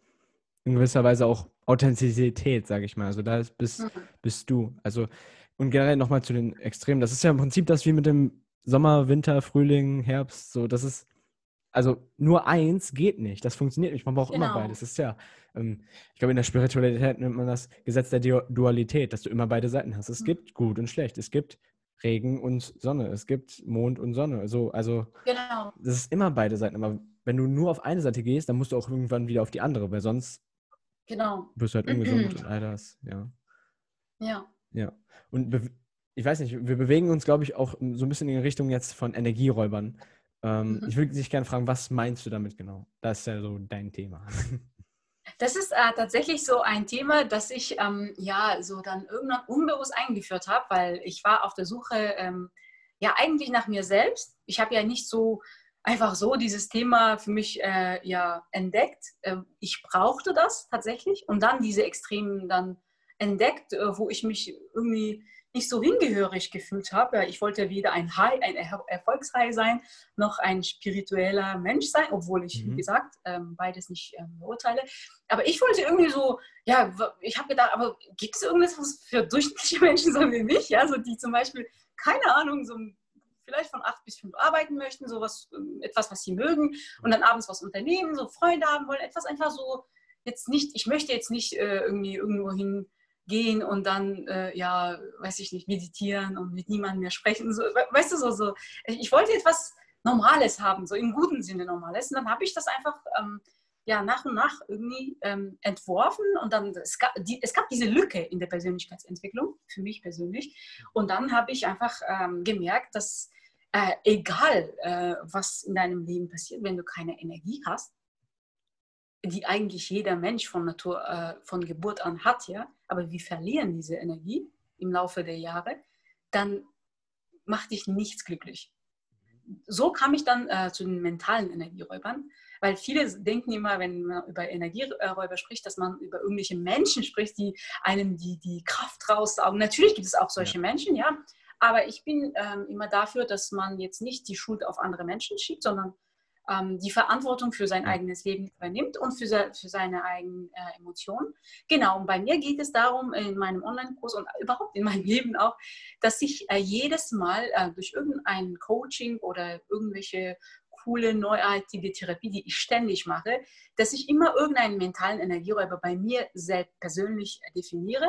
in gewisser Weise auch Authentizität, sage ich mal. Also da bist, mhm. bist du. Also und generell nochmal zu den Extremen. Das ist ja im Prinzip das wie mit dem Sommer, Winter, Frühling, Herbst, so, das ist, also nur eins geht nicht, das funktioniert nicht, man braucht genau. immer beides. Das ist ja, ähm, ich glaube, in der Spiritualität nennt man das Gesetz der Dualität, dass du immer beide Seiten hast. Es mhm. gibt gut und schlecht, es gibt Regen und Sonne, es gibt Mond und Sonne. So, also, genau. das ist immer beide Seiten, aber wenn du nur auf eine Seite gehst, dann musst du auch irgendwann wieder auf die andere, weil sonst genau. wirst du halt ungesund und all das, ja. Ja. Ja. Und ich weiß nicht, wir bewegen uns, glaube ich, auch so ein bisschen in Richtung jetzt von Energieräubern. Ähm, mhm. Ich würde dich gerne fragen, was meinst du damit genau? Das ist ja so dein Thema. Das ist äh, tatsächlich so ein Thema, das ich ähm, ja so dann irgendwann unbewusst eingeführt habe, weil ich war auf der Suche ähm, ja eigentlich nach mir selbst. Ich habe ja nicht so einfach so dieses Thema für mich äh, ja entdeckt. Äh, ich brauchte das tatsächlich und dann diese Extremen dann entdeckt, äh, wo ich mich irgendwie nicht so hingehörig gefühlt habe. Ich wollte weder ein High, ein er Erfolgsreihe sein, noch ein spiritueller Mensch sein, obwohl ich, mhm. wie gesagt, ähm, beides nicht ähm, beurteile. Aber ich wollte irgendwie so, ja, ich habe gedacht, aber gibt es irgendwas für durchschnittliche Menschen so wie mich, ja, so die zum Beispiel, keine Ahnung, so vielleicht von acht bis fünf arbeiten möchten, so was, ähm, etwas, was sie mögen und dann abends was unternehmen, so Freunde haben wollen, etwas einfach so, jetzt nicht, ich möchte jetzt nicht äh, irgendwie irgendwo hin gehen und dann, äh, ja, weiß ich nicht, meditieren und mit niemandem mehr sprechen. So, weißt du, so, so. Ich wollte etwas Normales haben, so im guten Sinne Normales. Und dann habe ich das einfach ähm, ja, nach und nach irgendwie ähm, entworfen und dann, es gab, die, es gab diese Lücke in der Persönlichkeitsentwicklung, für mich persönlich. Und dann habe ich einfach ähm, gemerkt, dass äh, egal, äh, was in deinem Leben passiert, wenn du keine Energie hast, die eigentlich jeder Mensch von Natur, äh, von Geburt an hat, ja, aber wir verlieren diese Energie im Laufe der Jahre, dann macht dich nichts glücklich. So kam ich dann äh, zu den mentalen Energieräubern, weil viele denken immer, wenn man über Energieräuber spricht, dass man über irgendwelche Menschen spricht, die einem die, die Kraft raussaugen. Natürlich gibt es auch solche ja. Menschen, ja, aber ich bin ähm, immer dafür, dass man jetzt nicht die Schuld auf andere Menschen schiebt, sondern ähm, die Verantwortung für sein eigenes Leben übernimmt und für, se für seine eigenen äh, Emotionen. Genau, und bei mir geht es darum, in meinem Online-Kurs und überhaupt in meinem Leben auch, dass ich äh, jedes Mal äh, durch irgendein Coaching oder irgendwelche coole, neuartige Therapie, die ich ständig mache, dass ich immer irgendeinen mentalen Energieräuber bei mir selbst persönlich definiere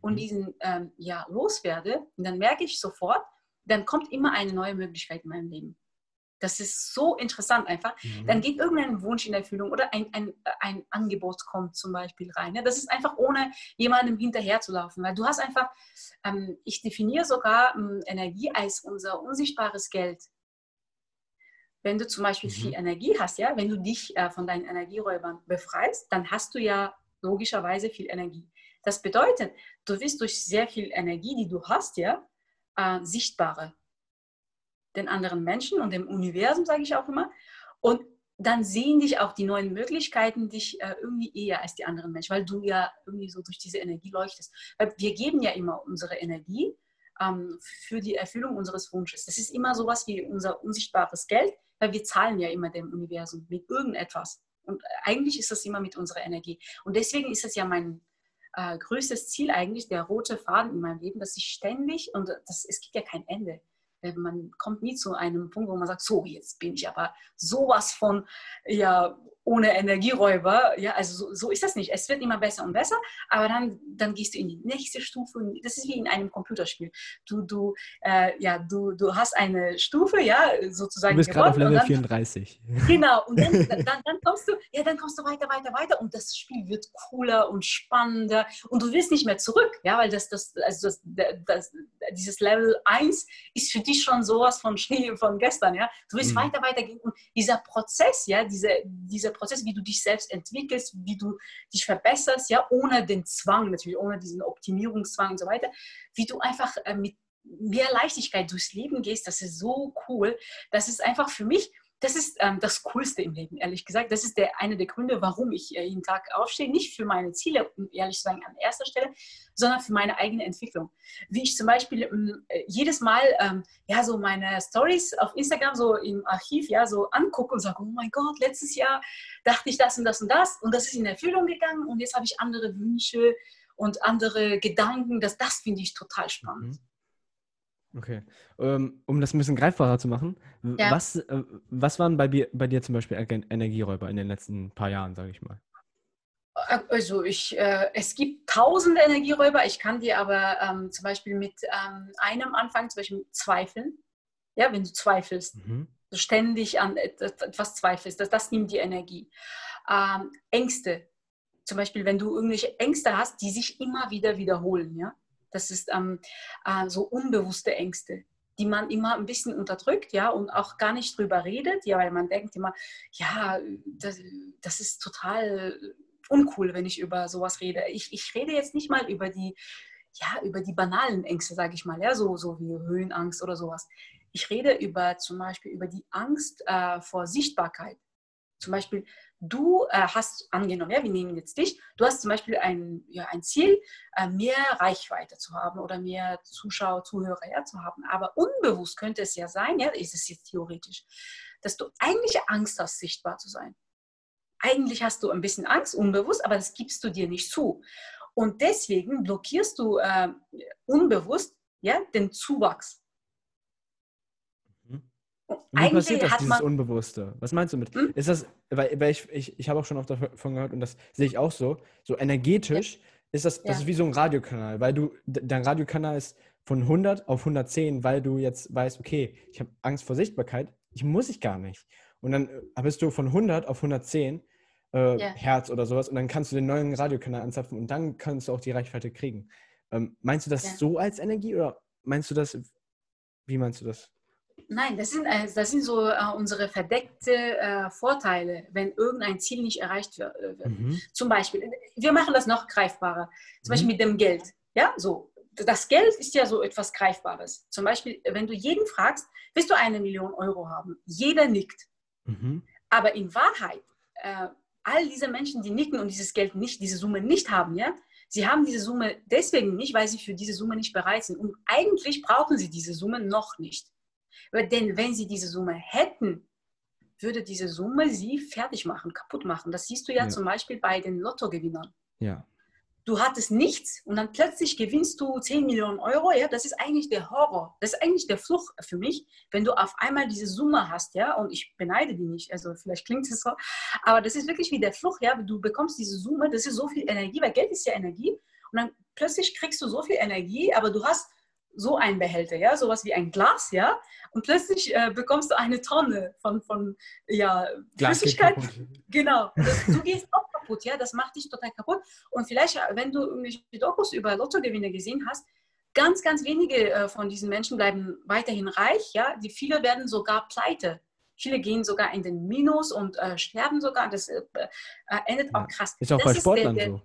und mhm. diesen ähm, ja, loswerde. Und dann merke ich sofort, dann kommt immer eine neue Möglichkeit in meinem Leben. Das ist so interessant einfach. Mhm. Dann geht irgendein Wunsch in Erfüllung oder ein, ein, ein Angebot kommt zum Beispiel rein. Das ist einfach ohne jemandem hinterher zu laufen. Weil du hast einfach, ähm, ich definiere sogar ähm, Energie als unser unsichtbares Geld. Wenn du zum Beispiel mhm. viel Energie hast, ja, wenn du dich äh, von deinen Energieräubern befreist, dann hast du ja logischerweise viel Energie. Das bedeutet, du wirst durch sehr viel Energie, die du hast, ja, äh, sichtbarer den anderen Menschen und dem Universum, sage ich auch immer. Und dann sehen dich auch die neuen Möglichkeiten dich äh, irgendwie eher als die anderen Menschen, weil du ja irgendwie so durch diese Energie leuchtest. Weil wir geben ja immer unsere Energie ähm, für die Erfüllung unseres Wunsches. Das ist immer sowas wie unser unsichtbares Geld, weil wir zahlen ja immer dem Universum mit irgendetwas. Und eigentlich ist das immer mit unserer Energie. Und deswegen ist es ja mein äh, größtes Ziel eigentlich, der rote Faden in meinem Leben, dass ich ständig, und das, es gibt ja kein Ende, äh, man kommt nie zu einem Punkt, wo man sagt, so, jetzt bin ich aber sowas von ja, ohne Energieräuber. Ja, also so, so, ist das nicht. Es wird immer besser und besser, aber dann, dann gehst du in die nächste Stufe. Das ist wie in einem Computerspiel. Du, du, äh, ja, du, du hast eine Stufe, ja, sozusagen. Du bist gerade auf Level dann, 34. Genau, und dann, dann, dann, kommst du, ja, dann kommst du weiter, weiter, weiter und das Spiel wird cooler und spannender und du willst nicht mehr zurück, ja, weil das, das, also das, das, dieses Level 1 ist für dich schon sowas von von gestern, ja. Du willst mhm. weiter, weiter gehen und dieser Prozess, ja, diese, dieser Prozess, wie du dich selbst entwickelst, wie du dich verbesserst, ja, ohne den Zwang, natürlich ohne diesen Optimierungszwang und so weiter, wie du einfach äh, mit mehr Leichtigkeit durchs Leben gehst, das ist so cool. Das ist einfach für mich das ist ähm, das Coolste im Leben, ehrlich gesagt. Das ist der, einer der Gründe, warum ich äh, jeden Tag aufstehe. Nicht für meine Ziele, um ehrlich zu sagen, an erster Stelle, sondern für meine eigene Entwicklung. Wie ich zum Beispiel äh, jedes Mal ähm, ja, so meine Stories auf Instagram so im Archiv ja, so angucke und sage, oh mein Gott, letztes Jahr dachte ich das und das und das und das ist in Erfüllung gegangen und jetzt habe ich andere Wünsche und andere Gedanken. Das, das finde ich total spannend. Mhm. Okay. Ähm, um das ein bisschen greifbarer zu machen, ja. was, äh, was waren bei, bei dir zum Beispiel Energieräuber in den letzten paar Jahren, sage ich mal? Äh, also ich, äh, es gibt tausende Energieräuber. Ich kann dir aber ähm, zum Beispiel mit ähm, einem anfangen, zum Beispiel mit Zweifeln. Ja, wenn du zweifelst, mhm. du ständig an etwas zweifelst, das, das nimmt die Energie. Ähm, Ängste, zum Beispiel, wenn du irgendwelche Ängste hast, die sich immer wieder wiederholen, ja, das ist ähm, äh, so unbewusste Ängste, die man immer ein bisschen unterdrückt, ja, und auch gar nicht drüber redet, ja, weil man denkt immer, ja, das, das ist total uncool, wenn ich über sowas rede. Ich, ich rede jetzt nicht mal über die, ja, über die banalen Ängste, sage ich mal, ja, so, so wie Höhenangst oder sowas. Ich rede über zum Beispiel über die Angst äh, vor Sichtbarkeit. Zum Beispiel, du äh, hast angenommen, ja, wir nehmen jetzt dich, du hast zum Beispiel ein, ja, ein Ziel, äh, mehr Reichweite zu haben oder mehr Zuschauer, Zuhörer ja, zu haben. Aber unbewusst könnte es ja sein, ja, ist es jetzt theoretisch, dass du eigentlich Angst hast, sichtbar zu sein. Eigentlich hast du ein bisschen Angst, unbewusst, aber das gibst du dir nicht zu. Und deswegen blockierst du äh, unbewusst ja, den Zuwachs. Wie passiert das, dieses Unbewusste? Was meinst du mit? Hm? Ist das, weil, weil ich, ich, ich habe auch schon oft davon gehört und das sehe ich auch so, so energetisch ja. ist das, das ja. ist wie so ein Radiokanal, weil du, dein Radiokanal ist von 100 auf 110, weil du jetzt weißt, okay, ich habe Angst vor Sichtbarkeit, ich muss ich gar nicht. Und dann äh, bist du von 100 auf 110 äh, yeah. Herz oder sowas und dann kannst du den neuen Radiokanal anzapfen und dann kannst du auch die Reichweite kriegen. Ähm, meinst du das so als Energie oder meinst du das, wie meinst du das? Nein, das sind, äh, das sind so äh, unsere verdeckte äh, Vorteile, wenn irgendein Ziel nicht erreicht wird. Mhm. Zum Beispiel, wir machen das noch greifbarer, zum mhm. Beispiel mit dem Geld. Ja, so. Das Geld ist ja so etwas Greifbares. Zum Beispiel, wenn du jeden fragst, willst du eine Million Euro haben? Jeder nickt. Mhm. Aber in Wahrheit all diese Menschen, die nicken und dieses Geld nicht, diese Summe nicht haben, ja, sie haben diese Summe deswegen nicht, weil sie für diese Summe nicht bereit sind. Und eigentlich brauchen sie diese Summe noch nicht. Denn wenn sie diese Summe hätten, würde diese Summe sie fertig machen, kaputt machen. Das siehst du ja, ja. zum Beispiel bei den Lottogewinnern. Ja du hattest nichts und dann plötzlich gewinnst du 10 Millionen Euro, ja, das ist eigentlich der Horror. Das ist eigentlich der Fluch für mich, wenn du auf einmal diese Summe hast, ja, und ich beneide die nicht, also vielleicht klingt es so, aber das ist wirklich wie der Fluch, ja, du bekommst diese Summe, das ist so viel Energie, weil Geld ist ja Energie und dann plötzlich kriegst du so viel Energie, aber du hast so ein Behälter, ja, sowas wie ein Glas, ja, und plötzlich äh, bekommst du eine Tonne von, von ja, Flüssigkeit. Genau. Das, du gehst auch kaputt, ja, das macht dich total kaputt. Und vielleicht, wenn du irgendwelche Dokus über Lottogewinne gesehen hast, ganz, ganz wenige äh, von diesen Menschen bleiben weiterhin reich, ja, die viele werden sogar pleite. Viele gehen sogar in den Minus und äh, sterben sogar. Das äh, äh endet ja. auch krass. Ist auch das bei Sportlern der, der, so.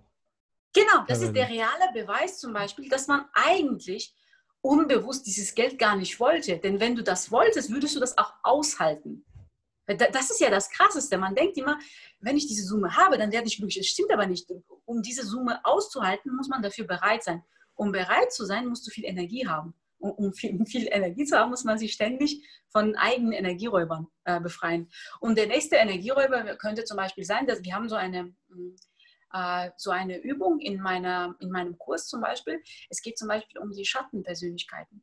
Genau, das ist der reale Beweis zum Beispiel, dass man eigentlich unbewusst dieses Geld gar nicht wollte. Denn wenn du das wolltest, würdest du das auch aushalten. Das ist ja das Krasseste. Man denkt immer, wenn ich diese Summe habe, dann werde ich glücklich. Das stimmt aber nicht. Um diese Summe auszuhalten, muss man dafür bereit sein. Um bereit zu sein, musst du viel Energie haben. Um, um, viel, Energie zu haben, muss man sich ständig von eigenen Energieräubern äh, befreien. Und der nächste Energieräuber könnte zum Beispiel sein, dass wir haben so eine, äh, so eine Übung in, meiner, in meinem Kurs zum Beispiel. Es geht zum Beispiel um die Schattenpersönlichkeiten.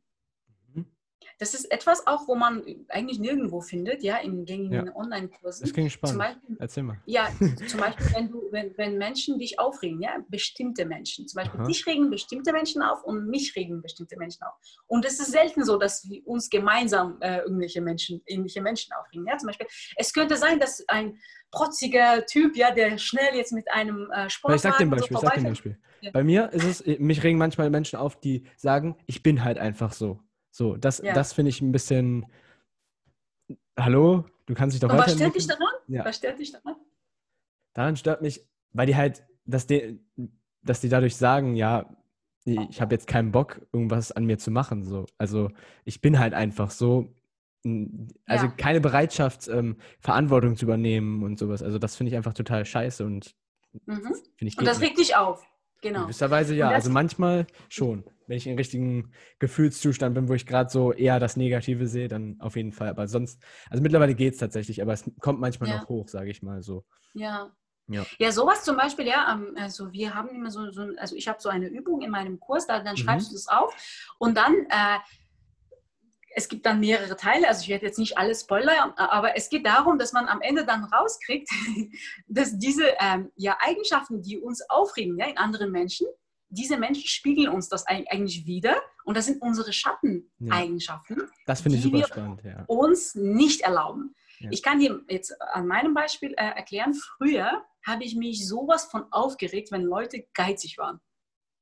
Das ist etwas auch, wo man eigentlich nirgendwo findet, ja, in gängigen ja. Online-Kursen. Das klingt spannend. Beispiel, Erzähl mal. Ja, zum Beispiel, wenn, du, wenn, wenn Menschen dich aufregen, ja, bestimmte Menschen. Zum Beispiel Aha. dich regen bestimmte Menschen auf und mich regen bestimmte Menschen auf. Und es ist selten so, dass wir uns gemeinsam äh, irgendwelche Menschen, ähnliche Menschen aufregen. Ja, zum Beispiel, es könnte sein, dass ein protziger Typ, ja, der schnell jetzt mit einem äh, Sport. Ich sag dir ein Beispiel, so ich sag dir ein Beispiel. Ja. Bei mir ist es, mich regen manchmal Menschen auf, die sagen, ich bin halt einfach so. So, das, ja. das finde ich ein bisschen. Hallo, du kannst dich doch weiter. Was stört dich daran? Ja. Was stört dich daran? Daran stört mich, weil die halt, dass die, dass die dadurch sagen, ja, ich habe jetzt keinen Bock, irgendwas an mir zu machen. So. Also ich bin halt einfach so. Also ja. keine Bereitschaft, ähm, Verantwortung zu übernehmen und sowas. Also das finde ich einfach total scheiße und mhm. ich Und das regt dich auf. Genau. In gewisser Weise ja. Also manchmal schon wenn ich in richtigen Gefühlszustand bin, wo ich gerade so eher das Negative sehe, dann auf jeden Fall. Aber sonst, also mittlerweile geht es tatsächlich, aber es kommt manchmal ja. noch hoch, sage ich mal so. Ja. Ja. ja, sowas zum Beispiel, ja, also wir haben immer so, so also ich habe so eine Übung in meinem Kurs, da, dann schreibst mhm. du das auf und dann äh, es gibt dann mehrere Teile, also ich werde jetzt nicht alles spoilern, aber es geht darum, dass man am Ende dann rauskriegt, dass diese ähm, ja, Eigenschaften, die uns aufregen ja, in anderen Menschen, diese Menschen spiegeln uns das eigentlich wieder und das sind unsere Schatteneigenschaften. Ja. Das finde ich super wir spannend. Ja. Uns nicht erlauben. Ja. Ich kann dir jetzt an meinem Beispiel äh, erklären, früher habe ich mich sowas von aufgeregt, wenn Leute geizig waren.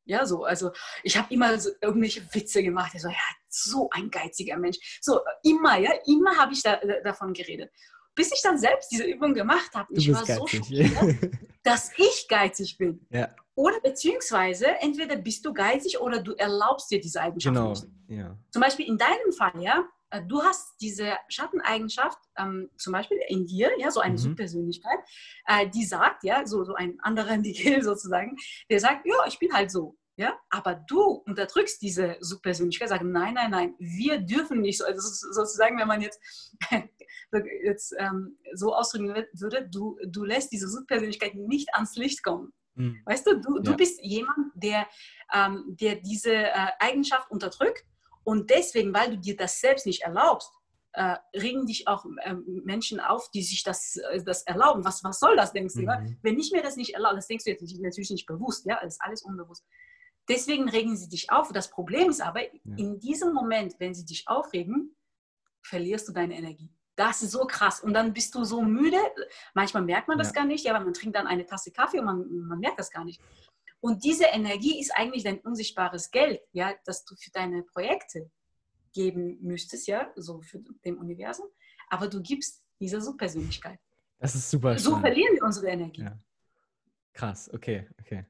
Ja, so, also ich habe immer so irgendwelche Witze gemacht. so, ja, so ein geiziger Mensch. So, immer, ja, immer habe ich da, davon geredet. bis ich dann selbst diese Übung gemacht habe, ich war geizig. so schockiert, dass ich geizig bin. Ja. Oder beziehungsweise entweder bist du geizig oder du erlaubst dir diese Eigenschaft genau. nicht. Ja. Zum Beispiel in deinem Fall, ja, äh, du hast diese Schatteneigenschaft, ähm, zum Beispiel in dir, ja, so eine mhm. Subpersönlichkeit, äh, die sagt, ja, so, so ein anderer Nihil sozusagen, der sagt, ja, ich bin halt so. Ja, aber du unterdrückst diese Subpersönlichkeit, sagst, nein, nein, nein, wir dürfen nicht so, also sozusagen, wenn man jetzt, jetzt ähm, so ausdrücken würde, du, du lässt diese Subpersönlichkeit nicht ans Licht kommen. Mhm. Weißt du, du, ja. du bist jemand, der, ähm, der diese äh, Eigenschaft unterdrückt und deswegen, weil du dir das selbst nicht erlaubst, äh, regen dich auch äh, Menschen auf, die sich das, äh, das erlauben. Was, was soll das, denkst du? Mhm. Wenn ich mir das nicht erlaube, das denkst du jetzt natürlich nicht bewusst, ja, das ist alles unbewusst. Deswegen regen sie dich auf. Das Problem ist aber, ja. in diesem Moment, wenn sie dich aufregen, verlierst du deine Energie. Das ist so krass. Und dann bist du so müde. Manchmal merkt man das ja. gar nicht, ja, aber man trinkt dann eine Tasse Kaffee und man, man merkt das gar nicht. Und diese Energie ist eigentlich dein unsichtbares Geld, ja, das du für deine Projekte geben müsstest, ja, so für dem Universum. Aber du gibst dieser Subpersönlichkeit. Das ist super. So verlieren wir unsere Energie. Ja. Krass, okay, okay.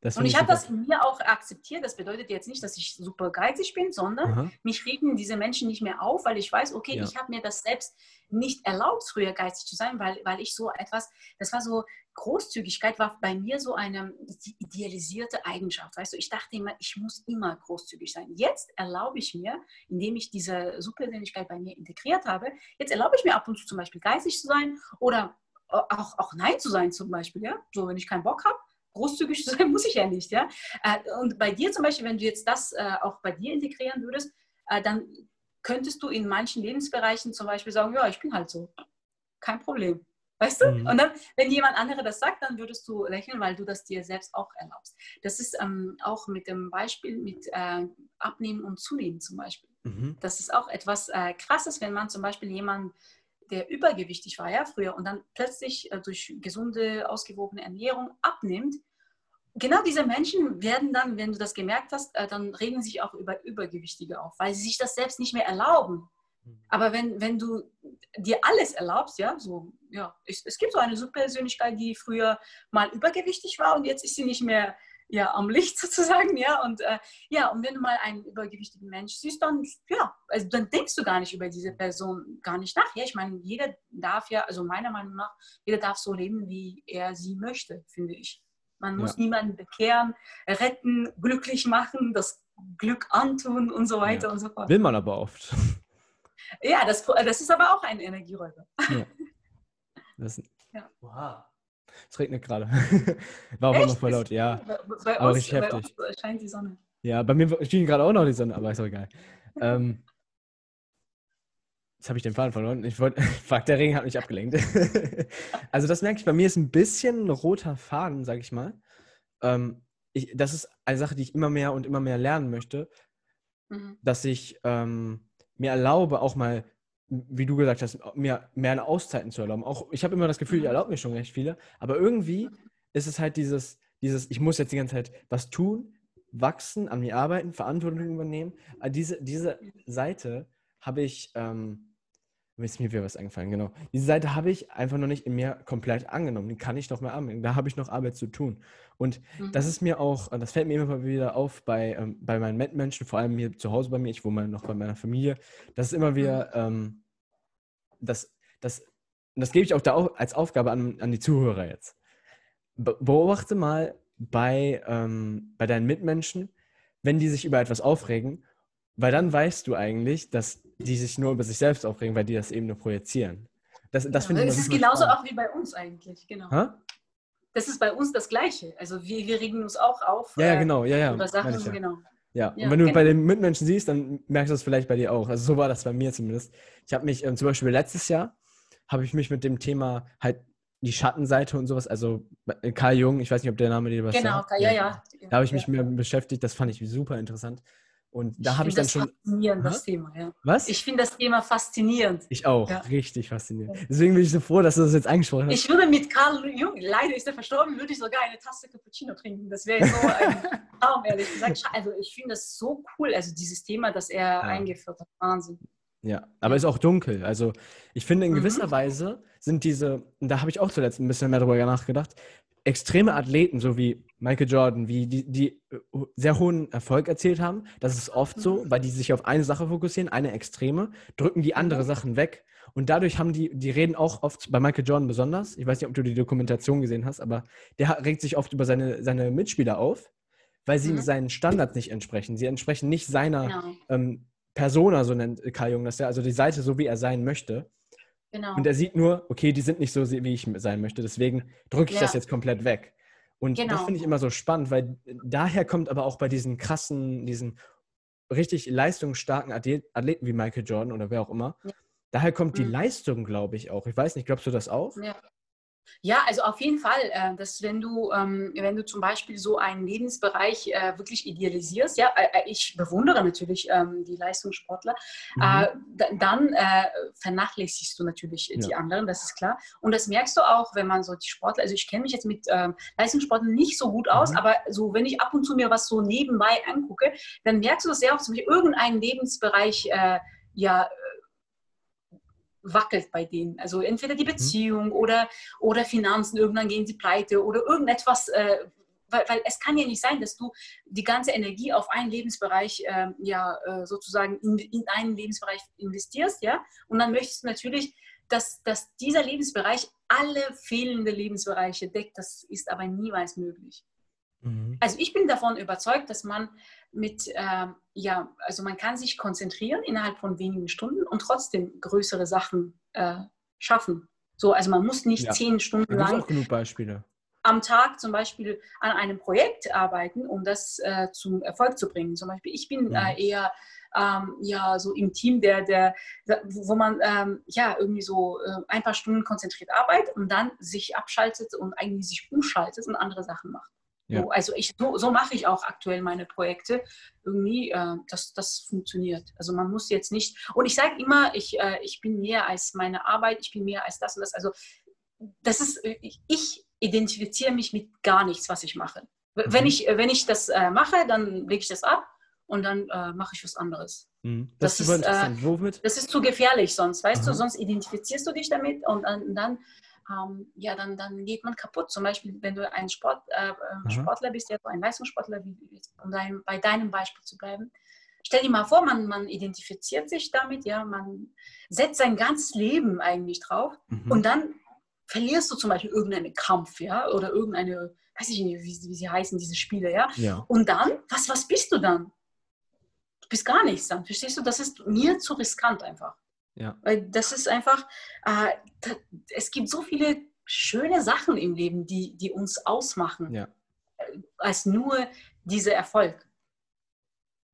Das und ich habe das in mir auch akzeptiert. Das bedeutet jetzt nicht, dass ich super geizig bin, sondern Aha. mich regen diese Menschen nicht mehr auf, weil ich weiß, okay, ja. ich habe mir das selbst nicht erlaubt, früher geizig zu sein, weil, weil ich so etwas, das war so, Großzügigkeit war bei mir so eine idealisierte Eigenschaft. Weißt du, ich dachte immer, ich muss immer großzügig sein. Jetzt erlaube ich mir, indem ich diese Supersinnlichkeit bei mir integriert habe, jetzt erlaube ich mir ab und zu zum Beispiel geizig zu sein oder auch, auch Nein zu sein zum Beispiel. Ja? So, wenn ich keinen Bock habe, großzügig sein muss ich ja nicht. Ja? Äh, und bei dir zum Beispiel, wenn du jetzt das äh, auch bei dir integrieren würdest, äh, dann könntest du in manchen Lebensbereichen zum Beispiel sagen, ja, ich bin halt so. Kein Problem. Weißt du? Mhm. Und dann, wenn jemand andere das sagt, dann würdest du lächeln, weil du das dir selbst auch erlaubst. Das ist ähm, auch mit dem Beispiel mit äh, Abnehmen und Zunehmen zum Beispiel. Mhm. Das ist auch etwas äh, Krasses, wenn man zum Beispiel jemanden der übergewichtig war ja früher und dann plötzlich äh, durch gesunde, ausgewogene Ernährung abnimmt, genau diese Menschen werden dann, wenn du das gemerkt hast, äh, dann regen sich auch über Übergewichtige auf, weil sie sich das selbst nicht mehr erlauben. Mhm. Aber wenn, wenn du dir alles erlaubst, ja, so, ja, es, es gibt so eine Subpersönlichkeit, die früher mal übergewichtig war und jetzt ist sie nicht mehr ja, am Licht sozusagen, ja. Und äh, ja, und wenn du mal einen übergewichtigen Mensch siehst, dann, ja, also dann denkst du gar nicht über diese Person gar nicht nach. Ja, ich meine, jeder darf ja, also meiner Meinung nach, jeder darf so leben, wie er sie möchte, finde ich. Man muss ja. niemanden bekehren, retten, glücklich machen, das Glück antun und so weiter ja. und so fort. Will man aber oft. Ja, das, das ist aber auch ein Energieräuber. Ja. Das, ja. Wow. Es regnet gerade. War auch noch voll laut, ja. Bei, bei aber uns, richtig heftig. Bei uns scheint die Sonne. Ja, bei mir schien gerade auch noch die Sonne, aber ist auch egal. ähm, jetzt habe ich den Faden verloren. Ich wollte, fuck, der Regen hat mich abgelenkt. also das merke ich, bei mir ist ein bisschen ein roter Faden, sage ich mal. Ähm, ich, das ist eine Sache, die ich immer mehr und immer mehr lernen möchte, mhm. dass ich ähm, mir erlaube, auch mal wie du gesagt hast, mir mehr Auszeiten zu erlauben. Auch ich habe immer das Gefühl, ich mhm. erlaube mir schon recht viele, aber irgendwie ist es halt dieses, dieses, ich muss jetzt die ganze Zeit was tun, wachsen, an mir arbeiten, Verantwortung übernehmen. Aber diese, diese Seite habe ich, ähm, ist mir wieder was eingefallen, genau. Diese Seite habe ich einfach noch nicht in mir komplett angenommen. Die kann ich noch mehr annehmen. Da habe ich noch Arbeit zu tun. Und mhm. das ist mir auch, das fällt mir immer wieder auf bei, ähm, bei meinen Mitmenschen, vor allem hier zu Hause bei mir, ich wohne noch bei meiner Familie. Das ist immer wieder, mhm. ähm, das, das, das gebe ich auch da als Aufgabe an, an die Zuhörer jetzt. Beobachte mal bei, ähm, bei deinen Mitmenschen, wenn die sich über etwas aufregen, weil dann weißt du eigentlich, dass die sich nur über sich selbst aufregen, weil die das eben nur projizieren. Das, das, ja, das ist genauso spannend. auch wie bei uns eigentlich, genau. Ha? Das ist bei uns das Gleiche. Also wir, wir regen uns auch auf. Ja, ja äh, genau, ja, ja. Über Sachen, ja. genau. Ja, und wenn du genau. bei den Mitmenschen siehst, dann merkst du das vielleicht bei dir auch. Also so war das bei mir zumindest. Ich habe mich ähm, zum Beispiel letztes Jahr, habe ich mich mit dem Thema halt die Schattenseite und sowas, also äh, Karl Jung, ich weiß nicht, ob der Name dir was genau, sagt. Genau, ja, ja. Da habe ich mich mit beschäftigt, das fand ich super interessant. Und da habe ich dann schon. Faszinierend, das Thema, ja. Was? Ich finde das Thema faszinierend. Ich auch, ja. richtig faszinierend. Deswegen bin ich so froh, dass du das jetzt angesprochen hast. Ich würde mit Karl Jung, leider ist er verstorben, würde ich sogar eine Tasse Cappuccino trinken. Das wäre so ein Traum, ehrlich gesagt. Also ich finde das so cool, also dieses Thema, das er ja. eingeführt hat. Wahnsinn. Ja, aber ist auch dunkel. Also ich finde in Mhm. gewisser Weise sind diese, da habe ich auch zuletzt ein bisschen mehr darüber nachgedacht, extreme Athleten, so wie Michael Jordan, wie die, die äh, sehr hohen Erfolg erzielt haben, das ist oft so, Mhm. weil die sich auf eine Sache fokussieren, eine Extreme, drücken die andere Mhm. Sachen weg. Und dadurch haben die, die reden auch oft, bei Michael Jordan besonders, ich weiß nicht, ob du die Dokumentation gesehen hast, aber der regt sich oft über seine, seine Mitspieler auf, weil sie Mhm. seinen Standards nicht entsprechen. Sie entsprechen nicht seiner Genau, ähm, Persona, so nennt Karl Jung das ja, also die Seite, so wie er sein möchte. Genau. Und er sieht nur, okay, die sind nicht so, wie ich sein möchte, deswegen drücke ich Ja. das jetzt komplett weg. Und das Genau. finde ich immer so spannend, weil daher kommt aber auch bei diesen krassen, diesen richtig leistungsstarken Athle- Athleten wie Michael Jordan oder wer auch immer, Ja. daher kommt die Mhm. Leistung, glaube ich, auch. Ich weiß nicht, glaubst du das auch? Ja. Ja, also auf jeden Fall, äh, dass wenn du, ähm, wenn du zum Beispiel so einen Lebensbereich äh, wirklich idealisierst, ja, äh, ich bewundere natürlich ähm, die Leistungssportler, Mhm. da- dann vernachlässigst du natürlich die Ja. anderen, das ist klar. Und das merkst du auch, wenn man so die Sportler, also ich kenne mich jetzt mit ähm, Leistungssportlern nicht so gut aus, Mhm. aber so wenn ich ab und zu mir was so nebenbei angucke, dann merkst du das sehr oft, zum Beispiel irgendein Lebensbereich, ja, wackelt bei denen. Also entweder die Beziehung oder, oder Finanzen, irgendwann gehen sie pleite oder irgendetwas. Äh, weil, weil es kann ja nicht sein, dass du die ganze Energie auf einen Lebensbereich ähm, ja äh, sozusagen in, in einen Lebensbereich investierst, ja, und dann möchtest du natürlich, dass, dass dieser Lebensbereich alle fehlenden Lebensbereiche deckt. Das ist aber niemals möglich. Mhm. Also ich bin davon überzeugt, dass man mit, ähm, ja, also man kann sich konzentrieren innerhalb von wenigen Stunden und trotzdem größere Sachen äh, schaffen. So, also man muss nicht Ja. zehn Stunden lang auch genug Beispiele. am Tag zum Beispiel an einem Projekt arbeiten, um das äh, zum Erfolg zu bringen. Zum Beispiel, ich bin Mhm. äh, eher ähm, ja, so im Team, der, der, der wo man ähm, ja irgendwie so äh, ein paar Stunden konzentriert arbeitet und dann sich abschaltet und eigentlich sich umschaltet und andere Sachen macht. Ja. So, also ich, so, so mache ich auch aktuell meine Projekte. Irgendwie, äh, das, das funktioniert. Also man muss jetzt nicht, und ich sage immer, ich, äh, ich bin mehr als meine Arbeit, ich bin mehr als das und das. Also das ist, äh, ich, identifiziere mich mit gar nichts, was ich mache. W- Wenn Mhm. ich, äh, wenn ich das äh, mache, dann lege ich das ab und dann äh, mache ich was anderes. Mhm. Das Das, ist äh? Das ist zu gefährlich sonst, weißt Aha. du? Sonst identifizierst du dich damit und dann, dann ähm, ja, dann, dann geht man kaputt. Zum Beispiel, wenn du ein Sport, äh, äh, Sportler bist, ja, ein Leistungssportler, um dein, bei deinem Beispiel zu bleiben. Stell dir mal vor, man, man identifiziert sich damit, ja, man setzt sein ganzes Leben eigentlich drauf Mhm. und dann verlierst du zum Beispiel irgendeinen Kampf, ja, oder irgendeine, weiß ich nicht, wie, wie sie heißen, diese Spiele, ja. ja. Und dann, was, was bist du dann? Du bist gar nichts dann, verstehst du? Das ist mir zu riskant einfach. Ja. Weil das ist einfach, äh, da, es gibt so viele schöne Sachen im Leben, die, die uns ausmachen, Ja. als nur dieser Erfolg.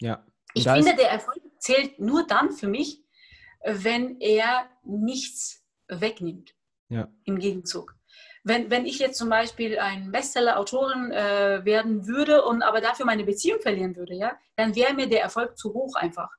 Ja. Und Ich finde, der Erfolg zählt nur dann für mich, äh, wenn er nichts wegnimmt ja. im Gegenzug. Wenn, wenn ich jetzt zum Beispiel ein Bestseller-Autorin äh, werden würde und aber dafür meine Beziehung verlieren würde, ja, dann wäre mir der Erfolg zu hoch einfach.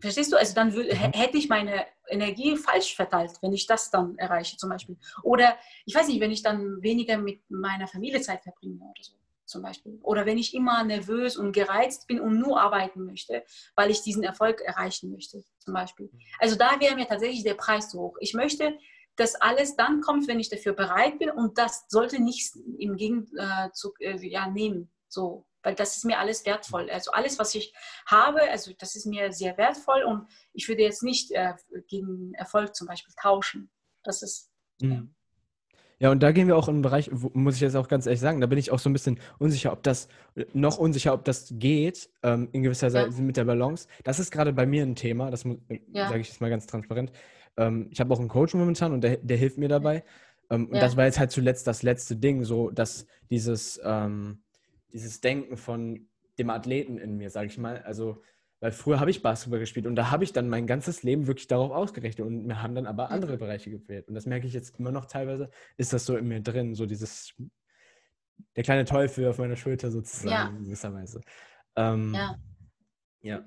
Verstehst du? Also dann wür- Mhm. hätte ich meine Energie falsch verteilt, wenn ich das dann erreiche zum Beispiel. Oder ich weiß nicht, wenn ich dann weniger mit meiner Familie Zeit verbringe oder so zum Beispiel. Oder wenn ich immer nervös und gereizt bin und nur arbeiten möchte, weil ich diesen Erfolg erreichen möchte zum Beispiel. Also da wäre mir tatsächlich der Preis zu hoch. Ich möchte, dass alles dann kommt, wenn ich dafür bereit bin und das sollte nichts im Gegenzug äh, ja, nehmen. So, weil das ist mir alles wertvoll. Also alles, was ich habe, also das ist mir sehr wertvoll und ich würde jetzt nicht äh, gegen Erfolg zum Beispiel tauschen. Das ist Mhm. Ja, und da gehen wir auch in einen Bereich, wo, muss ich jetzt auch ganz ehrlich sagen, da bin ich auch so ein bisschen unsicher, ob das, noch unsicher, ob das geht, ähm, in gewisser Ja. Weise mit der Balance. Das ist gerade bei mir ein Thema, das Ja. sage ich jetzt mal ganz transparent. Ähm, ich habe auch einen Coach momentan und der, der hilft mir dabei. Ähm, und Ja. das war jetzt halt zuletzt das letzte Ding, so dass dieses, ähm, dieses Denken von dem Athleten in mir, sage ich mal, also weil früher habe ich Basketball gespielt und da habe ich dann mein ganzes Leben wirklich darauf ausgerichtet und mir haben dann aber andere Mhm. Bereiche gefehlt. Und das merke ich jetzt immer noch teilweise, ist das so in mir drin, so dieses, der kleine Teufel auf meiner Schulter sozusagen, Ja. in gewisser Ähm, Ja. Ja.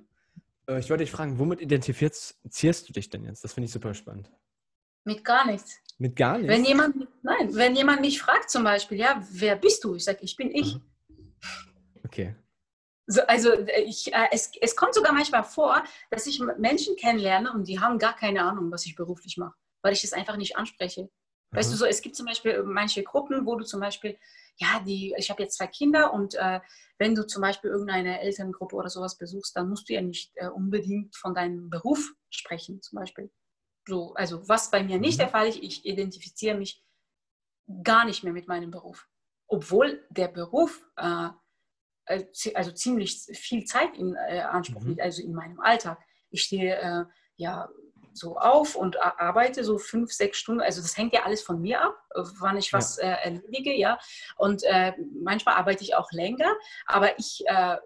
Äh, Ich wollte dich fragen, womit identifizierst du dich denn jetzt? Das finde ich super spannend. mit gar nichts. Mit gar nichts? Wenn jemand, nein, wenn jemand mich fragt zum Beispiel, ja, wer bist du? Ich sage, ich bin ich. Okay. So, also ich, äh, es, es kommt sogar manchmal vor, dass ich Menschen kennenlerne und die haben gar keine Ahnung, was ich beruflich mache, weil ich es einfach nicht anspreche. Mhm. Weißt du, so, es gibt zum Beispiel manche Gruppen, wo du zum Beispiel, ja, die, ich habe jetzt zwei Kinder und äh, wenn du zum Beispiel irgendeine Elterngruppe oder sowas besuchst, dann musst du ja nicht äh, unbedingt von deinem Beruf sprechen, zum Beispiel. So, also was bei mir nicht mhm. der Fall ist, ich identifiziere mich gar nicht mehr mit meinem Beruf. Obwohl der Beruf äh, äh, also ziemlich viel Zeit in äh, Anspruch mhm. nimmt, also in meinem Alltag. Ich stehe äh, ja so auf und arbeite so fünf, sechs Stunden. Also das hängt ja alles von mir ab, wann ich was ja. äh, erledige, ja. Und äh, manchmal arbeite ich auch länger, aber ich äh,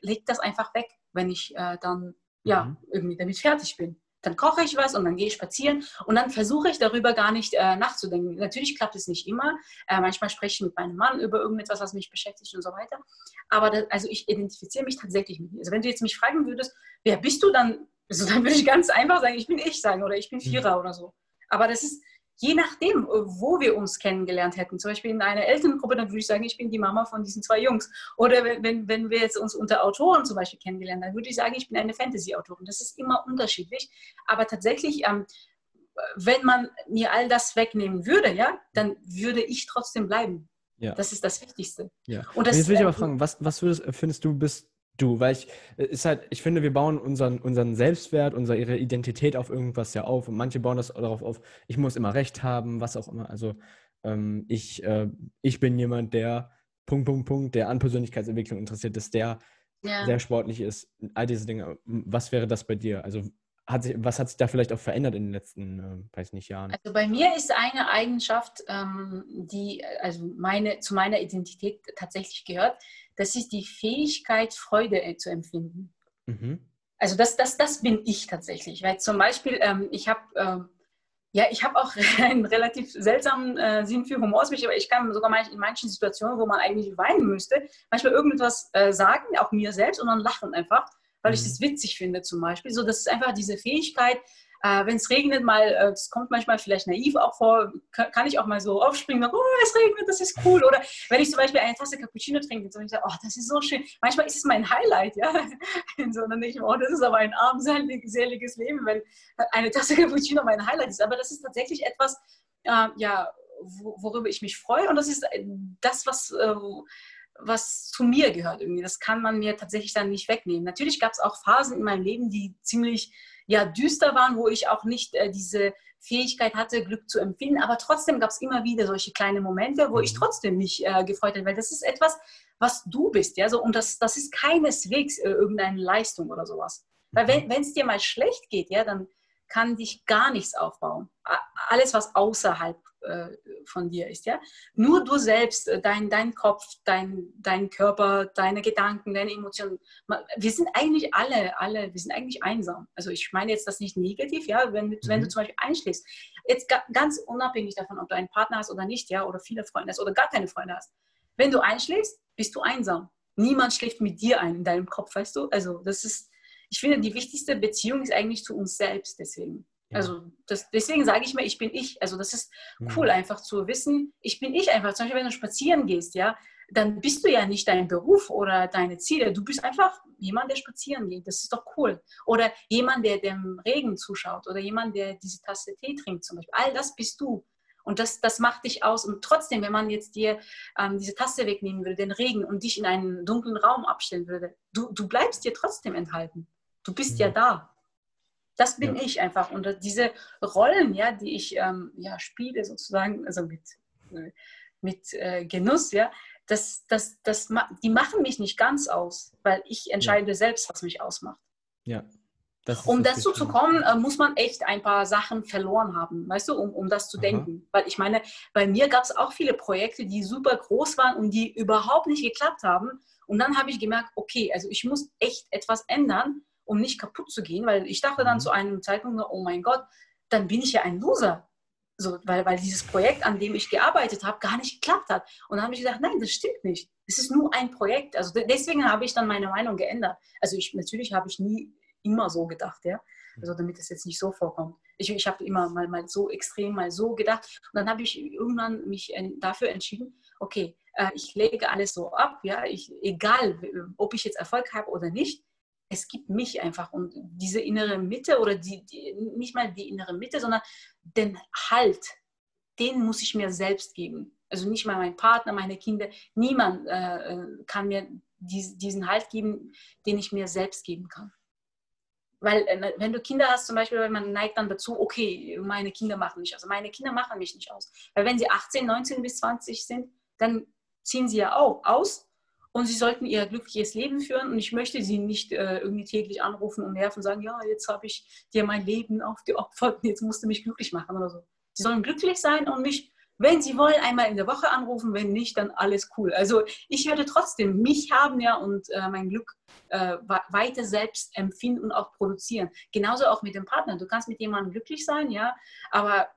lege das einfach weg, wenn ich dann ja mhm. irgendwie damit fertig bin dann koche ich was und dann gehe ich spazieren und dann versuche ich darüber gar nicht äh, nachzudenken. Natürlich klappt es nicht immer. Äh, manchmal spreche ich mit meinem Mann über irgendetwas, was mich beschäftigt und so weiter. Aber das, also ich identifiziere mich tatsächlich mit mir. Also wenn du jetzt mich fragen würdest, wer bist du, dann, also dann würde ich ganz einfach sagen, ich bin ich sagen oder ich bin mhm. Vierer mhm. oder so. Aber das ist, je nachdem, äh, wo wir uns kennengelernt hätten, zum Beispiel in einer Elterngruppe, dann würde ich sagen, ich bin die Mama von diesen zwei Jungs. Oder wenn, wenn wir jetzt uns unter Autoren zum Beispiel kennengelernt, dann würde ich sagen, ich bin eine Fantasy-Autorin. Das ist immer unterschiedlich. Aber tatsächlich, ähm, wenn man mir all das wegnehmen würde, ja, dann würde ich trotzdem bleiben. Ja. Das ist das Wichtigste. Ja. Und das, jetzt will ich aber fragen, was, was würdest, findest du, bist du? Weil ich, äh, ist halt, ich finde, wir bauen unseren, unseren Selbstwert, unsere Identität auf irgendwas ja auf. Und manche bauen das darauf auf, ich muss immer Recht haben, was auch immer. Also ähm, ich, äh, ich bin jemand, der Punkt, Punkt, Punkt, der an Persönlichkeitsentwicklung interessiert ist, der ja. sehr sportlich ist. All diese Dinge. Was wäre das bei dir? Also hat sich, was hat sich da vielleicht auch verändert in den letzten, äh, weiß nicht, Jahren? Also bei mir ist eine Eigenschaft, ähm, die also meine, zu meiner Identität tatsächlich gehört, das ist die Fähigkeit, Freude äh, zu empfinden. Mhm. Also das, das, das bin ich tatsächlich. Weil zum Beispiel, ähm, ich habe ähm, ja, ich habe auch einen relativ seltsamen äh, Sinn für Humor, aber ich kann sogar manch, in manchen Situationen, wo man eigentlich weinen müsste, manchmal irgendetwas äh, sagen, auch mir selbst, und dann lachen einfach, weil mhm. ich das witzig finde zum Beispiel. So, das ist einfach diese Fähigkeit, äh, Wenn es regnet, mal, äh, es kommt manchmal vielleicht naiv auch vor, kann, ich auch mal so aufspringen, und, oh, es regnet, das ist cool. Oder wenn ich zum Beispiel eine Tasse Cappuccino trinke, so ich sage, oh, das ist so schön. Manchmal ist es mein Highlight, ja. so, dann oh, das ist aber ein armseliges Leben, weil eine Tasse Cappuccino mein Highlight ist. Aber das ist tatsächlich etwas, äh, ja, worüber ich mich freue. Und das ist äh, das, was äh, was zu mir gehört irgendwie. Das kann man mir tatsächlich dann nicht wegnehmen. Natürlich gab es auch Phasen in meinem Leben, die ziemlich ja, düster waren, wo ich auch nicht äh, diese Fähigkeit hatte, Glück zu empfinden. Aber trotzdem gab es immer wieder solche kleine Momente, wo ich mhm. trotzdem mich äh, gefreut habe, weil das ist etwas, was du bist. Ja? So, und das, das ist keineswegs äh, irgendeine Leistung oder sowas. Weil wenn es dir mal schlecht geht, ja, dann kann dich gar nichts aufbauen. Alles, was außerhalb äh, von dir ist. Ja? Nur du selbst, äh, dein, dein Kopf, dein, dein Körper, deine Gedanken, deine Emotionen. Wir sind eigentlich alle, alle, wir sind eigentlich einsam. Also ich meine jetzt das nicht negativ, ja, wenn, mhm. wenn du mhm. zum Beispiel einschläfst. Jetzt ganz unabhängig davon, ob du einen Partner hast oder nicht, ja, oder viele Freunde hast oder gar keine Freunde hast. Wenn du einschläfst, bist du einsam. Niemand schläft mit dir ein in deinem Kopf, weißt du? Also das ist, ich finde, die wichtigste Beziehung ist eigentlich zu uns selbst deswegen. Also das, deswegen sage ich mir, ich bin ich. Also das ist mhm. cool, einfach zu wissen, ich bin ich einfach. Zum Beispiel, wenn du spazieren gehst, ja, dann bist du ja nicht dein Beruf oder deine Ziele. Du bist einfach jemand, der spazieren geht. Das ist doch cool. Oder jemand, der dem Regen zuschaut oder jemand, der diese Tasse Tee trinkt zum Beispiel. All das bist du. Und das, das macht dich aus. Und trotzdem, wenn man jetzt dir ähm, diese Tasse wegnehmen würde, den Regen und dich in einen dunklen Raum abstellen würde, du, du bleibst dir trotzdem enthalten. Du bist mhm. ja da. Das bin ja. ich einfach. Und diese Rollen, ja, die ich ähm, ja, spiele, sozusagen, also mit, mit äh, Genuss, ja, das, das, das, die machen mich nicht ganz aus, weil ich entscheide ja. selbst, was mich ausmacht. Ja. um dazu zu kommen, äh, muss man echt ein paar Sachen verloren haben, weißt du, um, um das zu Aha. denken. Weil ich meine, bei mir gab es auch viele Projekte, die super groß waren und die überhaupt nicht geklappt haben. Und dann habe ich gemerkt, okay, also ich muss echt etwas ändern, um nicht kaputt zu gehen, weil ich dachte dann mhm. zu einem Zeitpunkt, oh mein Gott, dann bin ich ja ein Loser. So, weil, weil dieses Projekt, an dem ich gearbeitet habe, gar nicht geklappt hat. Und dann habe ich gedacht, nein, das stimmt nicht. Es ist nur ein Projekt. Also deswegen habe ich dann meine Meinung geändert. Also ich, natürlich habe ich nie immer so gedacht, ja. Also damit es jetzt nicht so vorkommt. Ich, ich habe immer mal, mal so extrem, mal so gedacht. Und dann habe ich irgendwann mich dafür entschieden, okay, äh, ich lege alles so ab, ja, ich, egal ob ich jetzt Erfolg habe oder nicht, es gibt mich einfach und diese innere Mitte oder die, die, nicht mal die innere Mitte, sondern den Halt, den muss ich mir selbst geben. Also nicht mal mein Partner, meine Kinder, niemand äh, äh kann mir dies, diesen Halt geben, den ich mir selbst geben kann. Weil äh, wenn du Kinder hast zum Beispiel, man neigt dann dazu, okay, meine Kinder machen mich aus. Also meine Kinder machen mich nicht aus. Weil wenn sie 18, 19 bis 20 sind, dann ziehen sie ja auch aus und sie sollten ihr glückliches Leben führen. Und ich möchte sie nicht äh, irgendwie täglich anrufen und nerven und sagen, ja, jetzt habe ich dir mein Leben aufgeopfert jetzt musst du mich glücklich machen oder so. Sie sollen glücklich sein und mich, wenn sie wollen, einmal in der Woche anrufen. Wenn nicht, dann alles cool. Also ich werde trotzdem mich haben ja und äh, mein Glück äh, weiter selbst empfinden und auch produzieren. Genauso auch mit dem Partner. Du kannst mit jemandem glücklich sein, ja, aber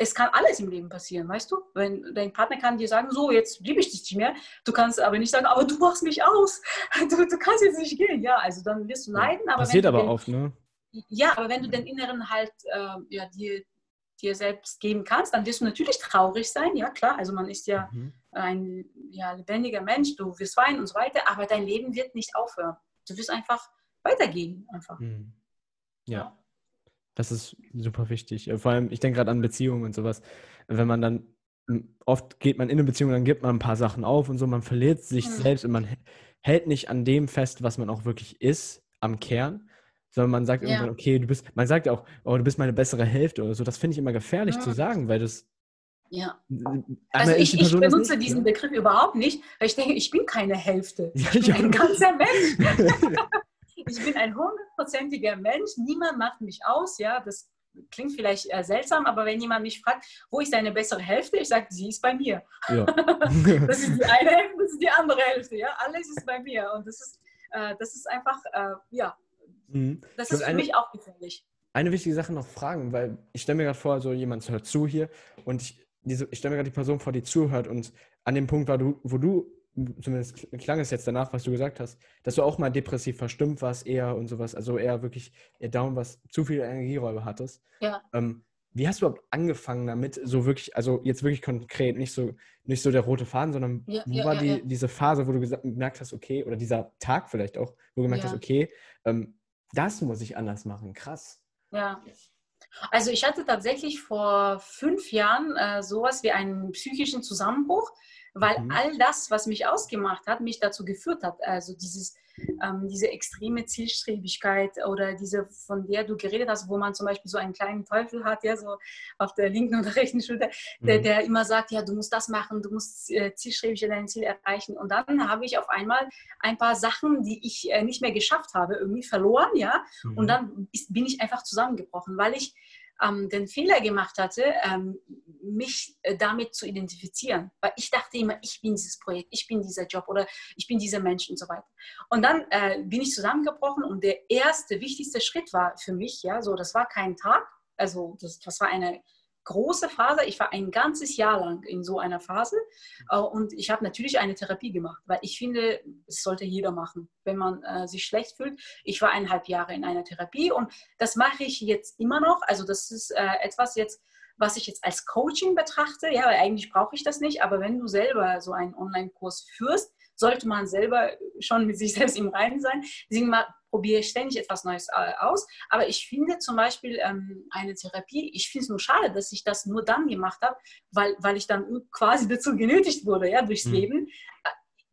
es kann alles im Leben passieren, weißt du? Wenn dein Partner kann dir sagen, so, jetzt liebe ich dich nicht mehr. Du kannst aber nicht sagen, aber du machst mich aus. Du, du kannst jetzt nicht gehen. Ja, also dann wirst du leiden. Aber Passiert aber den, oft, ne? Ja, aber wenn du den Inneren halt äh, ja, dir, dir selbst geben kannst, dann wirst du natürlich traurig sein. Ja, klar. Also man ist ja mhm. ein ja, lebendiger Mensch. Du wirst weinen und so weiter. Aber dein Leben wird nicht aufhören. Du wirst einfach weitergehen. Einfach. Mhm. ja. ja. Das ist super wichtig. Äh, vor allem, ich denke gerade an Beziehungen und sowas. Wenn man dann, oft geht man in eine Beziehung, dann gibt man ein paar Sachen auf und so, man verliert sich mhm. selbst und man hält nicht an dem fest, was man auch wirklich ist, am Kern, sondern man sagt ja. irgendwann, okay, du bist, man sagt ja auch, oh, du bist meine bessere Hälfte oder so. Das finde ich immer gefährlich mhm. zu sagen, weil das. Ja. Also ich, ich benutze nicht, diesen ja? Begriff überhaupt nicht, weil ich denke, ich bin keine Hälfte. Ich bin ein ganzer Mensch. ich bin ein hundertprozentiger Mensch, niemand macht mich aus, ja, das klingt vielleicht seltsam, aber wenn jemand mich fragt, wo ist deine bessere Hälfte, ich sage, sie ist bei mir. Ja. das ist die eine Hälfte, das ist die andere Hälfte, ja, alles ist bei mir und das ist, äh, das ist einfach, äh, ja, mhm. das ist für eine, mich auch gefährlich. Eine wichtige Sache noch fragen, weil ich stelle mir gerade vor, so jemand hört zu hier und ich, ich stelle mir gerade die Person vor, die zuhört und an dem Punkt war, du, wo du zumindest klang es jetzt danach, was du gesagt hast, dass du auch mal depressiv verstimmt warst, eher und sowas, also eher wirklich eher down was zu viele Energieräuber hattest. Ja. Ähm, wie hast du überhaupt angefangen damit, so wirklich, also jetzt wirklich konkret, nicht so, nicht so der rote Faden, sondern ja, wo ja, war ja, die, diese Phase, wo du gemerkt hast, okay, oder dieser Tag vielleicht auch, wo du gemerkt hast, okay, ähm, das muss ich anders machen, krass. Ja. Also ich hatte tatsächlich vor fünf Jahren äh, sowas wie einen psychischen Zusammenbruch weil mhm. all das, was mich ausgemacht hat, mich dazu geführt hat. Also dieses, ähm, diese extreme Zielstrebigkeit oder diese, von der du geredet hast, wo man zum Beispiel so einen kleinen Teufel hat, ja, so auf der linken oder rechten Schulter, der, mhm. der immer sagt, ja, du musst das machen, du musst äh, zielstrebig dein Ziel erreichen. Und dann habe ich auf einmal ein paar Sachen, die ich äh, nicht mehr geschafft habe, irgendwie verloren, ja. Mhm. Und dann ist, bin ich einfach zusammengebrochen, weil ich ähm, den Fehler gemacht hatte, ähm, mich äh, damit zu identifizieren. Weil ich dachte immer, ich bin dieses Projekt, ich bin dieser Job oder ich bin dieser Mensch und so weiter. Und dann äh, bin ich zusammengebrochen und der erste, wichtigste Schritt war für mich, ja, so, das war kein Tag, also das, das war eine große Phase. Ich war ein ganzes Jahr lang in so einer Phase äh, und ich habe natürlich eine Therapie gemacht, weil ich finde, es sollte jeder machen, wenn man äh, sich schlecht fühlt. Ich war eineinhalb Jahre in einer Therapie und das mache ich jetzt immer noch. Also das ist äh, etwas jetzt, was ich jetzt als Coaching betrachte. Ja, weil eigentlich brauche ich das nicht, aber wenn du selber so einen Online-Kurs führst, sollte man selber schon mit sich selbst im Reinen sein. Deswegen probiere ständig etwas Neues äh, aus. Aber ich finde zum Beispiel ähm, eine Therapie, ich finde es nur schade, dass ich das nur dann gemacht habe, weil, weil ich dann quasi dazu genötigt wurde, ja, durchs mhm. Leben. Äh,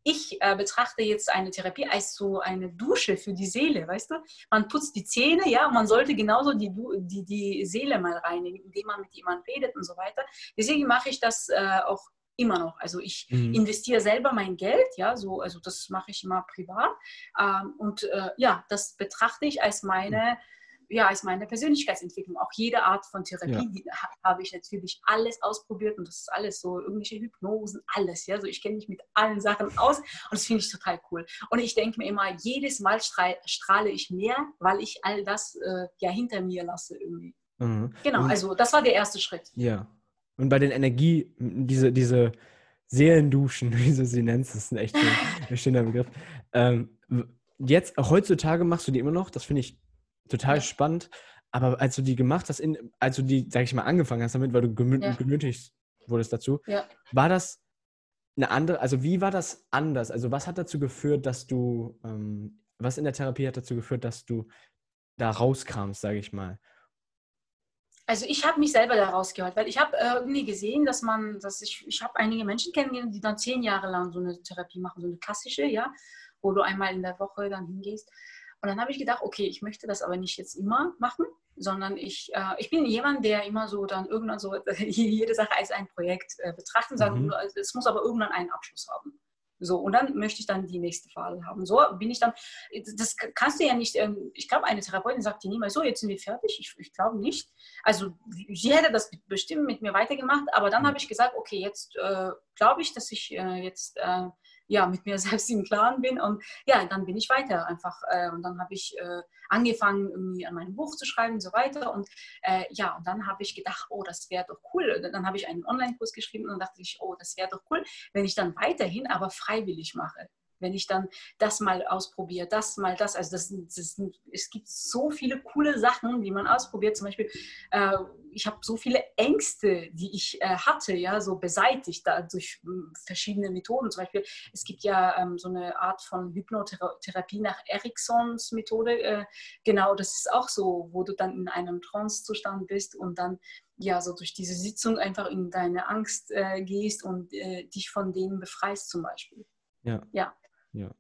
ich äh, betrachte jetzt eine Therapie als so eine Dusche für die Seele, weißt du? Man putzt die Zähne, ja, und man sollte genauso die, die, die Seele mal reinigen, indem man mit jemandem redet und so weiter. Deswegen mache ich das äh, auch immer noch. Also ich mhm. investiere selber mein Geld, ja, so, also das mache ich immer privat. Ähm, und äh, ja, das betrachte ich als meine, ja, als meine Persönlichkeitsentwicklung. Auch jede Art von Therapie ja. habe ich natürlich alles ausprobiert und das ist alles so, irgendwelche Hypnosen, alles, ja. So ich kenne mich mit allen Sachen aus und das finde ich total cool. Und ich denke mir immer, jedes Mal strahle ich mehr, weil ich all das äh, ja hinter mir lasse irgendwie. Mhm. Genau, also das war der erste Schritt. Ja, und bei den Energie, diese, diese Seelenduschen, wie du sie nennst, das ist ein echt schön, schöner Begriff. Ähm, jetzt, heutzutage machst du die immer noch, das finde ich total ja. spannend. Aber als du die gemacht hast, in, als du die, sag ich mal, angefangen hast damit, weil du gemü ja. gemütigt wurdest dazu, ja. war das eine andere, also wie war das anders? Also was hat dazu geführt, dass du, ähm, was in der Therapie hat dazu geführt, dass du da rauskamst, sage ich mal? Also ich habe mich selber da rausgeholt, weil ich habe äh, irgendwie gesehen, dass man, dass ich, ich habe einige Menschen kennengelernt, die dann zehn Jahre lang so eine Therapie machen, so eine klassische, ja, wo du einmal in der Woche dann hingehst. Und dann habe ich gedacht, okay, ich möchte das aber nicht jetzt immer machen, sondern ich, äh, ich bin jemand, der immer so dann irgendwann so jede Sache als ein Projekt äh, betrachtet und sagt, mhm. es muss aber irgendwann einen Abschluss haben. So, und dann möchte ich dann die nächste Phase haben. So bin ich dann, das kannst du ja nicht, ähm, ich glaube, eine Therapeutin sagt dir niemals, so, jetzt sind wir fertig. Ich, ich glaube nicht. Also, sie hätte das bestimmt mit mir weitergemacht, aber dann mhm. habe ich gesagt, okay, jetzt äh, glaube ich, dass ich äh, jetzt äh, ja, mit mir selbst im Klaren bin. Und ja, dann bin ich weiter einfach. Äh, und dann habe ich äh, angefangen, irgendwie an meinem Buch zu schreiben und so weiter. Und äh, ja, und dann habe ich gedacht, oh, das wäre doch cool. Dann habe ich einen Online-Kurs geschrieben und dann dachte ich, oh, das wäre doch cool, wenn ich dann weiterhin aber freiwillig mache wenn ich dann das mal ausprobiere, das mal das. Also das, das, es gibt so viele coole Sachen, die man ausprobiert. Zum Beispiel, äh, ich habe so viele Ängste, die ich äh, hatte, ja, so beseitigt da durch äh, verschiedene Methoden. Zum Beispiel, es gibt ja ähm, so eine Art von Hypnotherapie nach Ericksons Methode. Äh, genau, das ist auch so, wo du dann in einem Trance-Zustand bist und dann ja, so durch diese Sitzung einfach in deine Angst äh, gehst und äh, dich von denen befreist zum Beispiel. Ja. Ja. Ja,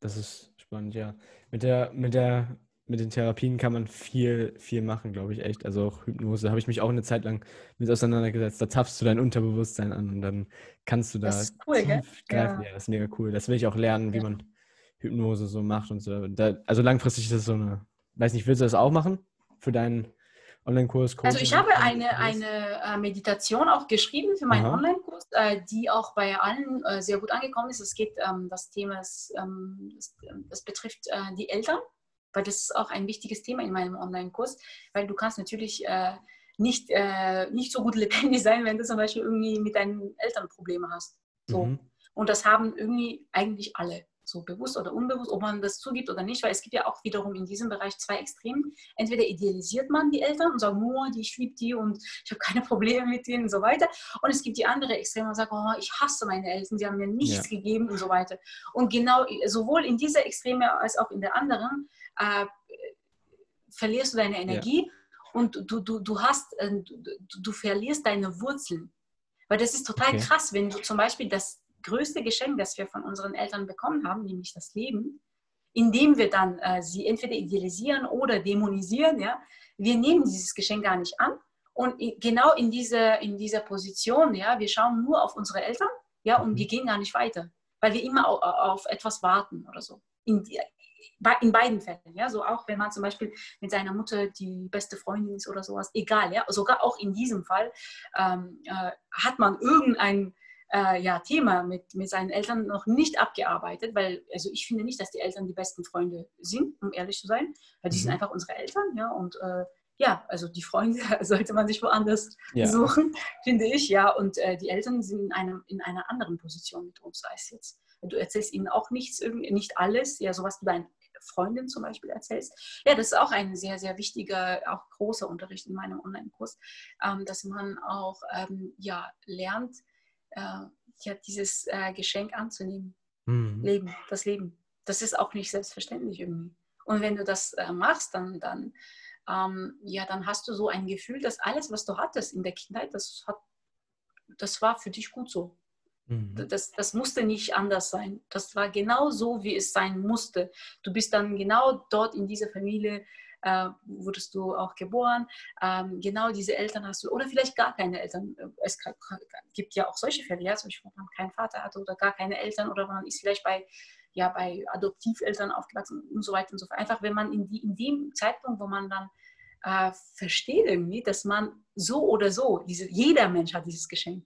das ist spannend, ja. Mit der, mit der, mit den Therapien kann man viel, viel machen, glaube ich, echt. Also auch Hypnose habe ich mich auch eine Zeit lang mit auseinandergesetzt. Da zapfst du dein Unterbewusstsein an und dann kannst du da das ist cool, gell? Ja. ja. das ist mega cool. Das will ich auch lernen, wie ja. man Hypnose so macht und so. Da, also langfristig ist das so eine, weiß nicht, willst du das auch machen für deinen Online-Kurs? Also ich habe eine, eine äh, Meditation auch geschrieben für meinen Online-Kurs, die auch bei allen äh, sehr gut angekommen ist. Es geht ähm, das Thema, ähm, das, das betrifft die Eltern, weil das ist auch ein wichtiges Thema in meinem Online-Kurs, weil du kannst natürlich nicht, nicht so gut lebendig sein, wenn du zum Beispiel irgendwie mit deinen Eltern Probleme hast. So. Mhm. Und das haben irgendwie eigentlich alle so bewusst oder unbewusst, ob man das zugibt oder nicht, weil es gibt ja auch wiederum in diesem Bereich zwei Extremen. Entweder idealisiert man die Eltern und sagt, nur, die, ich liebe die und ich habe keine Probleme mit denen und so weiter. Und es gibt die andere Extreme, man sagt, oh, ich hasse meine Eltern, sie haben mir nichts ja. gegeben und so weiter. Und genau sowohl in dieser Extreme als auch in der anderen äh, verlierst du deine Energie ja. und du, du, du, hast, äh, du, du verlierst deine Wurzeln. Weil das ist total okay. krass, wenn du zum Beispiel das größte Geschenk, das wir von unseren Eltern bekommen haben, nämlich das Leben, indem wir dann äh, sie entweder idealisieren oder dämonisieren, ja, wir nehmen dieses Geschenk gar nicht an. Und genau in dieser, in dieser Position, ja, wir schauen nur auf unsere Eltern, ja, und wir gehen gar nicht weiter, weil wir immer auf, auf etwas warten oder so. In, in beiden Fällen, ja, so auch wenn man zum Beispiel mit seiner Mutter die beste Freundin ist oder sowas, egal, ja, sogar auch in diesem Fall ähm, äh, hat man irgendein äh, ja, Thema mit, mit seinen Eltern noch nicht abgearbeitet, weil also ich finde nicht, dass die Eltern die besten Freunde sind, um ehrlich zu sein, weil die mhm. sind einfach unsere Eltern, ja, und äh, ja, also die Freunde sollte man sich woanders ja. suchen, finde ich, ja, und äh, die Eltern sind in, einem, in einer anderen Position mit uns, es jetzt, du erzählst ihnen auch nichts, nicht alles, ja, sowas wie dein Freundin zum Beispiel erzählst. Ja, das ist auch ein sehr, sehr wichtiger, auch großer Unterricht in meinem Online-Kurs, ähm, dass man auch ähm, ja, lernt, äh, ja, dieses äh, Geschenk anzunehmen. Mhm. Leben, das Leben. Das ist auch nicht selbstverständlich irgendwie. Und wenn du das äh, machst, dann, dann, ähm, ja, dann hast du so ein Gefühl, dass alles, was du hattest in der Kindheit, das, hat, das war für dich gut so. Mhm. Das, das musste nicht anders sein. Das war genau so, wie es sein musste. Du bist dann genau dort in dieser Familie äh, wurdest du auch geboren, ähm, genau diese Eltern hast du, oder vielleicht gar keine Eltern. Es gibt ja auch solche Fälle, ja, zum Beispiel, wenn man keinen Vater hatte oder gar keine Eltern oder man ist vielleicht bei, ja, bei Adoptiveltern aufgewachsen und so weiter und so fort. Einfach, wenn man in, die, in dem Zeitpunkt, wo man dann äh, versteht irgendwie, dass man so oder so, diese, jeder Mensch hat dieses Geschenk.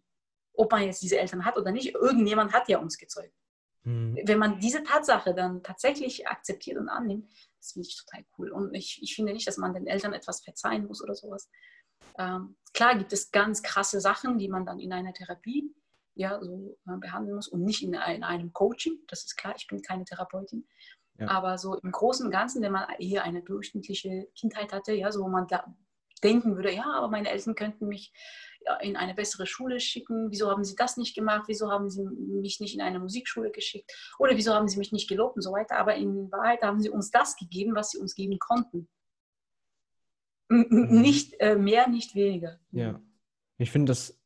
Ob man jetzt diese Eltern hat oder nicht, irgendjemand hat ja uns gezeugt. Mhm. Wenn man diese Tatsache dann tatsächlich akzeptiert und annimmt, das finde ich total cool. Und ich, ich finde nicht, dass man den Eltern etwas verzeihen muss oder sowas. Ähm, klar gibt es ganz krasse Sachen, die man dann in einer Therapie ja, so äh, behandeln muss und nicht in, in, einem Coaching. Das ist klar, ich bin keine Therapeutin. Ja. Aber so im Großen und Ganzen, wenn man eher eine durchschnittliche Kindheit hatte, ja, so wo man da denken würde, ja, aber meine Eltern könnten mich in eine bessere Schule schicken. Wieso haben sie das nicht gemacht? Wieso haben sie mich nicht in eine Musikschule geschickt? Oder wieso haben sie mich nicht gelobt und so weiter? Aber in Wahrheit haben sie uns das gegeben, was sie uns geben konnten. Mhm. Nicht äh, mehr, nicht weniger. Ja. Ich finde, das,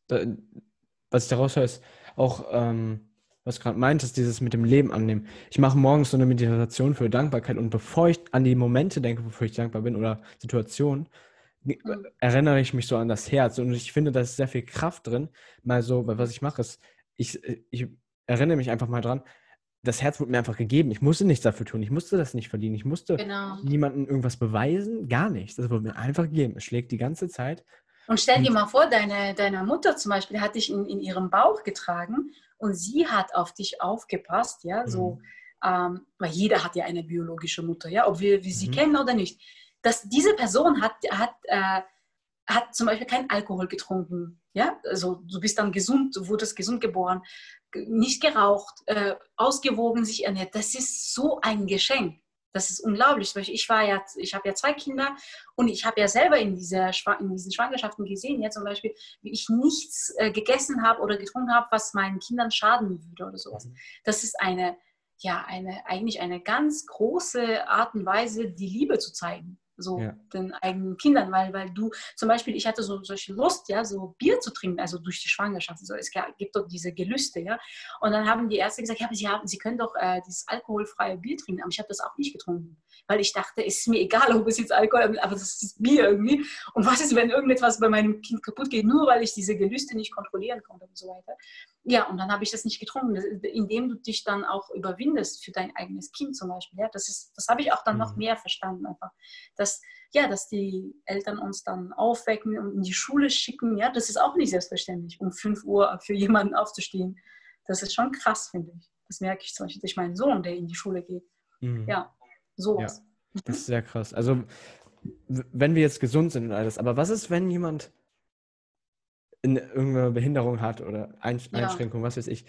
was ich daraus höre, ist auch, ähm, was du gerade meintest, dieses mit dem Leben annehmen. Ich mache morgens so eine Meditation für Dankbarkeit und bevor ich an die Momente denke, wofür ich dankbar bin oder Situationen. Erinnere ich mich so an das Herz. Und ich finde, da ist sehr viel Kraft drin. Mal so, weil was ich mache, ist, ich, ich erinnere mich einfach mal dran, das Herz wurde mir einfach gegeben. Ich musste nichts dafür tun. Ich musste das nicht verdienen. Ich musste genau. niemandem irgendwas beweisen. Gar nichts. Das wurde mir einfach gegeben. Es schlägt die ganze Zeit. Und stell dir mal vor, deine, deine Mutter zum Beispiel hat dich in, in ihrem Bauch getragen und sie hat auf dich aufgepasst, ja, so, mhm. ähm, weil jeder hat ja eine biologische Mutter, ja, ob wir, wir sie mhm. kennen oder nicht. Dass diese Person hat, hat, äh, hat zum Beispiel keinen Alkohol getrunken, ja, also du bist dann gesund, du wurdest gesund geboren, nicht geraucht, äh, ausgewogen sich ernährt. Das ist so ein Geschenk. Das ist unglaublich. Ich war ja, ich habe ja zwei Kinder und ich habe ja selber in, dieser, in diesen Schwangerschaften gesehen, ja zum Beispiel, wie ich nichts äh, gegessen habe oder getrunken habe, was meinen Kindern schaden würde oder sowas. Mhm. Das ist eine, ja, eine, eigentlich eine ganz große Art und Weise, die Liebe zu zeigen so ja. den eigenen Kindern, weil, weil du zum Beispiel, ich hatte so solche Lust, ja, so Bier zu trinken, also durch die Schwangerschaft. So, es gibt doch diese Gelüste, ja. Und dann haben die Ärzte gesagt, ja, aber sie, haben, sie können doch äh, dieses alkoholfreie Bier trinken, aber ich habe das auch nicht getrunken, weil ich dachte, es ist mir egal, ob es jetzt Alkohol ist, aber das ist Bier irgendwie. Und was ist, wenn irgendetwas bei meinem Kind kaputt geht, nur weil ich diese Gelüste nicht kontrollieren konnte und so weiter. Ja, und dann habe ich das nicht getrunken, indem du dich dann auch überwindest für dein eigenes Kind zum Beispiel. Ja, das ist, das habe ich auch dann noch mhm. mehr verstanden einfach, dass ja, dass die Eltern uns dann aufwecken und in die Schule schicken. Ja, das ist auch nicht selbstverständlich, um 5 Uhr für jemanden aufzustehen. Das ist schon krass, finde ich. Das merke ich zum Beispiel durch meinen Sohn, der in die Schule geht. Mhm. Ja, sowas. Ja, das ist sehr krass. Also wenn wir jetzt gesund sind und alles, aber was ist, wenn jemand irgendeine Behinderung hat oder Einschränkung, ja. was weiß ich,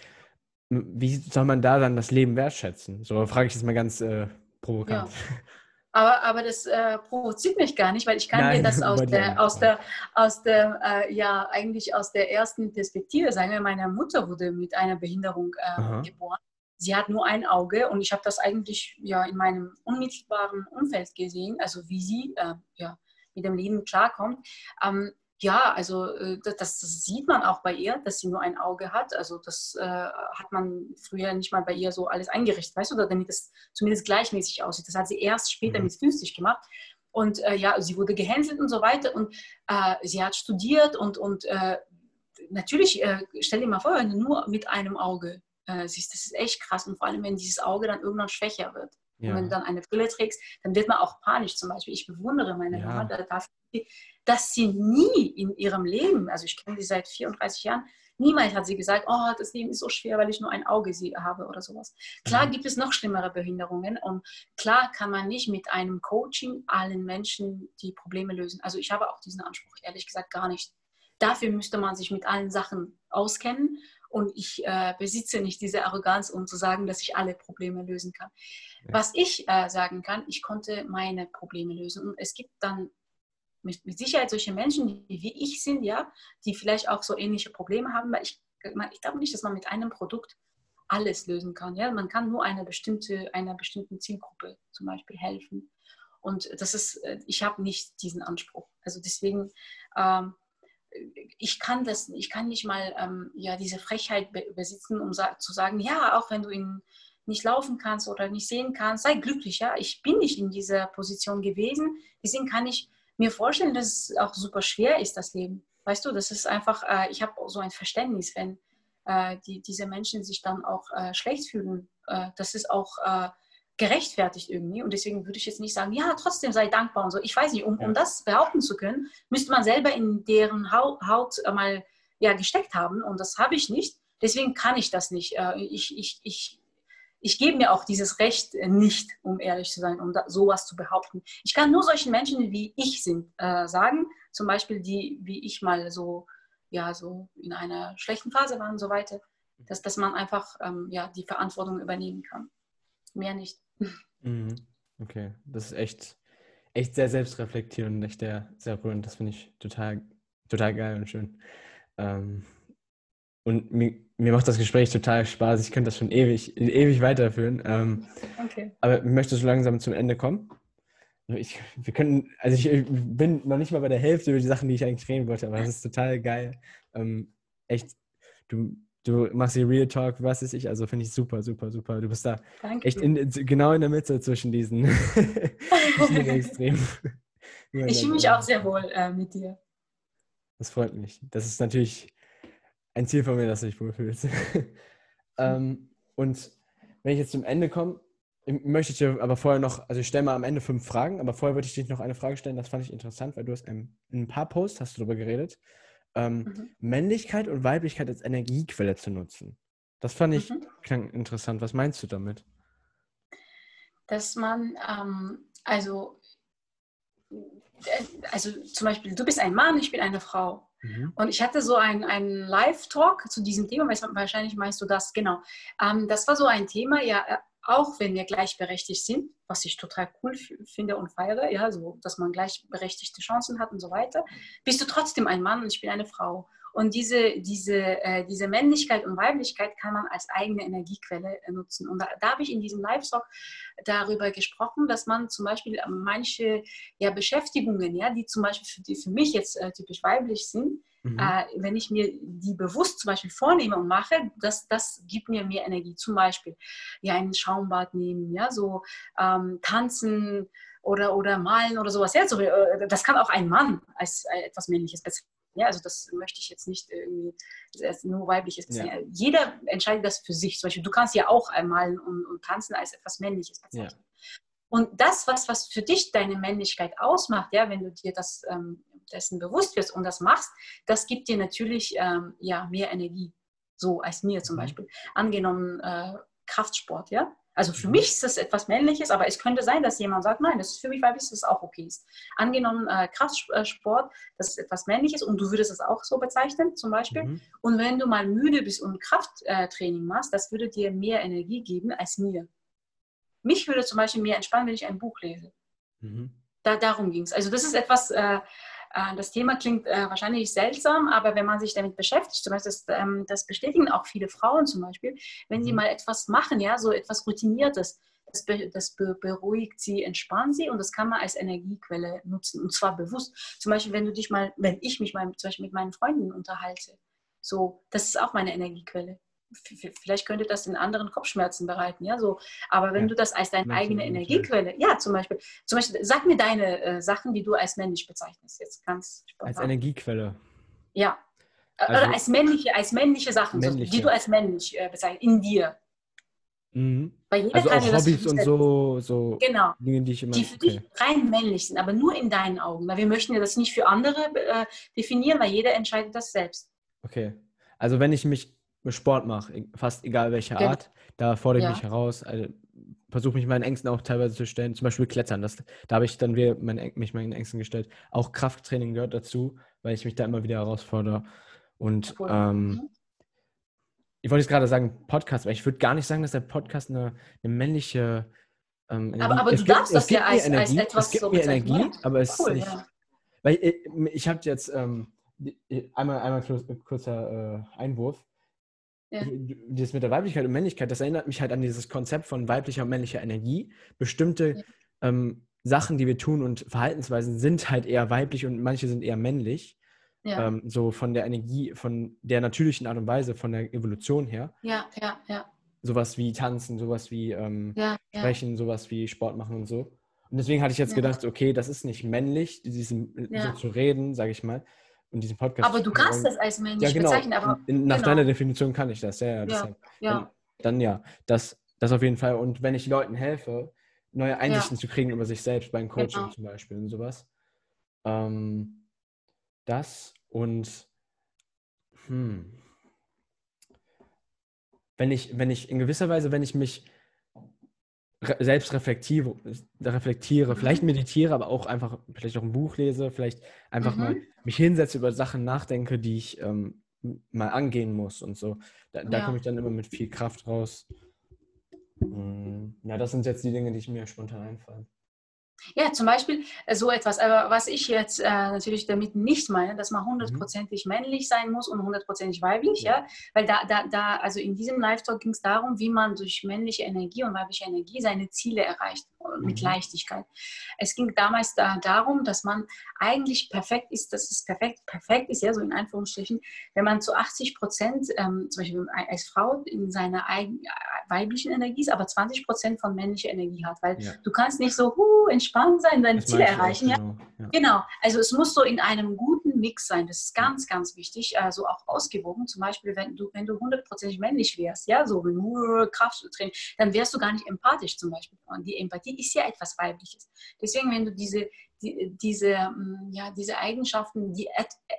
wie soll man da dann das Leben wertschätzen? So frage ich jetzt mal ganz äh, provokant. Ja. Aber, aber das äh, provoziert mich gar nicht, weil ich kann Nein, dir das aus der, aus der, aus der, äh, ja, eigentlich aus der ersten Perspektive sagen. Meine Mutter wurde mit einer Behinderung äh, geboren. Sie hat nur ein Auge und ich habe das eigentlich ja in meinem unmittelbaren Umfeld gesehen, also wie sie äh, ja, mit dem Leben klarkommt. Ähm, ja, also äh, das, das, sieht man auch bei ihr, dass sie nur ein Auge hat. Also das äh, hat man früher nicht mal bei ihr so alles eingerichtet, weißt du, damit es zumindest gleichmäßig aussieht. Das hat sie erst später mhm. mit 50 gemacht. Und äh, ja, sie wurde gehänselt und so weiter. Und äh, sie hat studiert und, und äh, natürlich, äh, stell dir mal vor, wenn du nur mit einem Auge siehst, das ist echt krass. Und vor allem, wenn dieses Auge dann irgendwann schwächer wird. Ja. Und wenn du dann eine Brille trägst, dann wird man auch panisch zum Beispiel. Ich bewundere meine ja. Mama dafür, dass sie nie in ihrem Leben, also ich kenne sie seit 34 Jahren, niemals hat sie gesagt, oh, das Leben ist so schwer, weil ich nur ein Auge habe oder sowas. Klar mhm. gibt es noch schlimmere Behinderungen und klar kann man nicht mit einem Coaching allen Menschen die Probleme lösen. Also ich habe auch diesen Anspruch ehrlich gesagt gar nicht. Dafür müsste man sich mit allen Sachen auskennen und ich äh, besitze nicht diese Arroganz, um zu sagen, dass ich alle Probleme lösen kann. Ja. Was ich äh, sagen kann, ich konnte meine Probleme lösen und es gibt dann mit, mit Sicherheit solche Menschen, die wie ich sind, ja, die vielleicht auch so ähnliche Probleme haben, weil ich, ich glaube nicht, dass man mit einem Produkt alles lösen kann. Ja? Man kann nur einer, bestimmte, einer bestimmten Zielgruppe zum Beispiel helfen. Und das ist, äh, ich habe nicht diesen Anspruch. Also deswegen, ähm, ich kann das, ich kann nicht mal ähm, ja, diese Frechheit besitzen, um sa zu sagen, ja, auch wenn du in, nicht laufen kannst oder nicht sehen kannst, sei glücklich. Ja? Ich bin nicht in dieser Position gewesen. Deswegen kann ich mir vorstellen, dass es auch super schwer ist, das Leben. Weißt du, das ist einfach, äh, ich habe so ein Verständnis, wenn äh, die, diese Menschen sich dann auch äh, schlecht fühlen. Äh, das ist auch äh, gerechtfertigt irgendwie. Und deswegen würde ich jetzt nicht sagen, ja, trotzdem sei dankbar und so. Ich weiß nicht, um, um das behaupten zu können, müsste man selber in deren Haut, Haut mal ja, gesteckt haben. Und das habe ich nicht. Deswegen kann ich das nicht. Äh, ich, ich, ich ich gebe mir auch dieses Recht äh, nicht, um ehrlich zu sein, um da, sowas zu behaupten. Ich kann nur solchen Menschen, wie ich sind, äh, sagen, zum Beispiel die, wie ich mal so, ja, so in einer schlechten Phase war und so weiter, dass, dass man einfach ähm, ja, die Verantwortung übernehmen kann. Mehr nicht. Mhm. Okay, das ist echt, echt sehr selbstreflektierend und echt sehr, sehr rührend. Das finde ich total, total geil und schön. Ähm, und mir, mir macht das Gespräch total Spaß. Ich könnte das schon ewig, ewig weiterführen. Ähm, okay. Aber ich möchte so langsam zum Ende kommen. Ich, wir können, also ich bin noch nicht mal bei der Hälfte über die Sachen, die ich eigentlich reden wollte, aber das ist total geil. Ähm, echt, du, du machst hier Real Talk, was ist ich, also finde ich super, super, super. Du bist da Danke. echt in, genau in der Mitte zwischen diesen, zwischen Extremen. Ich fühle mich auch sehr wohl äh, mit dir. Das freut mich. Das ist natürlich ein Ziel von mir, dass du dich wohlfühlst. ähm, und wenn ich jetzt zum Ende komme, möchte ich dir aber vorher noch, also ich stelle mal am Ende fünf Fragen, aber vorher würde ich dich noch eine Frage stellen, das fand ich interessant, weil du hast in ein paar Posts hast du darüber geredet, ähm, mhm. Männlichkeit und Weiblichkeit als Energiequelle zu nutzen. Das fand ich mhm. klang interessant. Was meinst du damit? Dass man, ähm, also, äh, also zum Beispiel, du bist ein Mann, ich bin eine Frau. Mhm. Und ich hatte so einen Live-Talk zu diesem Thema, wahrscheinlich meinst du das, genau. Ähm, das war so ein Thema, ja, äh, auch wenn wir gleichberechtigt sind, was ich total cool finde und feiere, ja, so, dass man gleichberechtigte Chancen hat und so weiter, bist du trotzdem ein Mann und ich bin eine Frau. Und diese, diese, äh, diese Männlichkeit und Weiblichkeit kann man als eigene Energiequelle äh, nutzen. Und da, da habe ich in diesem Livestock darüber gesprochen, dass man zum Beispiel manche ja, Beschäftigungen, ja, die zum Beispiel für, die für mich jetzt äh, typisch weiblich sind, Mhm. Äh, wenn ich mir die bewusst zum Beispiel vornehme und mache, das, das gibt mir mehr Energie. Zum Beispiel ja, ein Schaumbad nehmen, ja, so ähm, tanzen oder, oder malen oder sowas. Ja, so, äh, das kann auch ein Mann als äh, etwas Männliches. Ja, also das möchte ich jetzt nicht irgendwie nur weibliches bezeichnen. Ja. Jeder entscheidet das für sich. Zum Beispiel, du kannst ja auch einmal und, und tanzen als etwas Männliches bezeichnen. Ja. Und das, was, was für dich deine Männlichkeit ausmacht, ja, wenn du dir das ähm, dessen bewusst wirst und das machst, das gibt dir natürlich ähm, ja, mehr Energie. So als mir zum mhm. Beispiel. Angenommen äh, Kraftsport, ja. Also für mhm. mich ist das etwas Männliches, aber es könnte sein, dass jemand sagt, nein, das ist für mich weiblich, das ist auch okay ist. Angenommen äh, Kraftsport, das ist etwas Männliches und du würdest es auch so bezeichnen zum Beispiel. Mhm. Und wenn du mal müde bist und Krafttraining machst, das würde dir mehr Energie geben als mir. Mich würde zum Beispiel mehr entspannen, wenn ich ein Buch lese. Mhm. Da, darum ging es. Also das ist etwas, äh, äh, das Thema klingt äh, wahrscheinlich seltsam, aber wenn man sich damit beschäftigt, zum Beispiel das, ähm, das bestätigen auch viele Frauen zum Beispiel, wenn sie mhm. mal etwas machen, ja, so etwas Routiniertes, das, be das be beruhigt sie, entspannt sie und das kann man als Energiequelle nutzen und zwar bewusst. Zum Beispiel, wenn du dich mal, wenn ich mich mal zum Beispiel mit meinen Freunden unterhalte, so, das ist auch meine Energiequelle vielleicht könnte das den anderen Kopfschmerzen bereiten, ja, so. Aber wenn ja. du das als deine eigene Energiequelle, ja, zum Beispiel, zum Beispiel, sag mir deine äh, Sachen, die du als männlich bezeichnest, jetzt ganz spontan. Als Energiequelle. Ja. Äh, also, Oder als männliche, als männliche Sachen, männliche. So, die du als männlich äh, bezeichnest, in dir. Mhm. also auch Hobbys und so, so genau. Dinge, die ich immer... Die für okay. dich rein männlich sind, aber nur in deinen Augen. Weil wir möchten ja das nicht für andere äh, definieren, weil jeder entscheidet das selbst. Okay. Also wenn ich mich Sport mache, fast egal welche Art, da fordere ich ja. mich heraus. Also, versuche mich meinen Ängsten auch teilweise zu stellen, zum Beispiel Klettern. Das, da habe ich dann wieder mein, mich meinen Ängsten gestellt. Auch Krafttraining gehört dazu, weil ich mich da immer wieder herausfordere. Und cool. ähm, mhm. ich wollte jetzt gerade sagen Podcast, aber ich würde gar nicht sagen, dass der Podcast eine, eine männliche ähm, Aber, aber du gibt, darfst das ja als, als, etwas Es gibt so mir Energie, ja. aber es cool, ist nicht... Ja. Weil ich, ich habe jetzt ähm, einmal, einmal kurzer äh, Einwurf ja. das mit der Weiblichkeit und Männlichkeit, das erinnert mich halt an dieses Konzept von weiblicher und männlicher Energie. Bestimmte ja. ähm, Sachen, die wir tun und Verhaltensweisen sind halt eher weiblich und manche sind eher männlich. Ja. Ähm, so von der Energie, von der natürlichen Art und Weise, von der Evolution her. Ja, ja, ja. Sowas wie tanzen, sowas wie ähm, ja, sprechen, sowas wie Sport machen und so. Und deswegen hatte ich jetzt gedacht, okay, das ist nicht männlich, diesen, so zu reden, sage ich mal, und diesen Podcast. Aber du kannst das als männlich ja, genau. bezeichnen. Aber, In, nach genau. deiner Definition kann ich das, ja. ja, ja, ja. Dann, dann, ja, das, das auf jeden Fall. Und wenn ich Leuten helfe, neue Einsichten zu kriegen über sich selbst beim Coaching genau. zum Beispiel und sowas. Ähm, das und hm, wenn ich, wenn ich in gewisser Weise, wenn ich mich selbst reflektiere, reflektiere, vielleicht meditiere, aber auch einfach, vielleicht auch ein Buch lese, vielleicht einfach mhm. mal mich hinsetze, über Sachen nachdenke, die ich ähm, mal angehen muss und so. Da, da ja. komme ich dann immer mit viel Kraft raus. Hm, ja, das sind jetzt die Dinge, die ich mir spontan einfallen. Ja, zum Beispiel äh, so etwas. Aber was ich jetzt äh, natürlich damit nicht meine, dass man hundertprozentig mhm. männlich sein muss und hundertprozentig weiblich, ja. ja. Weil da, da, da, also in diesem Live-Talk ging es darum, wie man durch männliche Energie und weibliche Energie seine Ziele erreicht mit mhm. Leichtigkeit. Es ging damals da, darum, dass man eigentlich perfekt ist, dass es perfekt, perfekt ist, ja, so in Anführungsstrichen, wenn man zu 80 Prozent, ähm, zum Beispiel als Frau in seiner eigenen weiblichen Energie ist, aber 20 Prozent von männlicher Energie hat, weil ja. du kannst nicht so huh, entspannt sein, deine Ziele erreichen. Auch, genau. Ja? genau, also es muss so in einem guten Mix sein, das ist ganz, ganz wichtig, also auch ausgewogen, zum Beispiel, wenn du, wenn du hundertprozentig männlich wärst, ja, so nur Krafttraining, dann wärst du gar nicht empathisch zum Beispiel. Und die Empathie ist ja etwas Weibliches. Deswegen, wenn du diese die, diese, mm, ja, diese Eigenschaften, die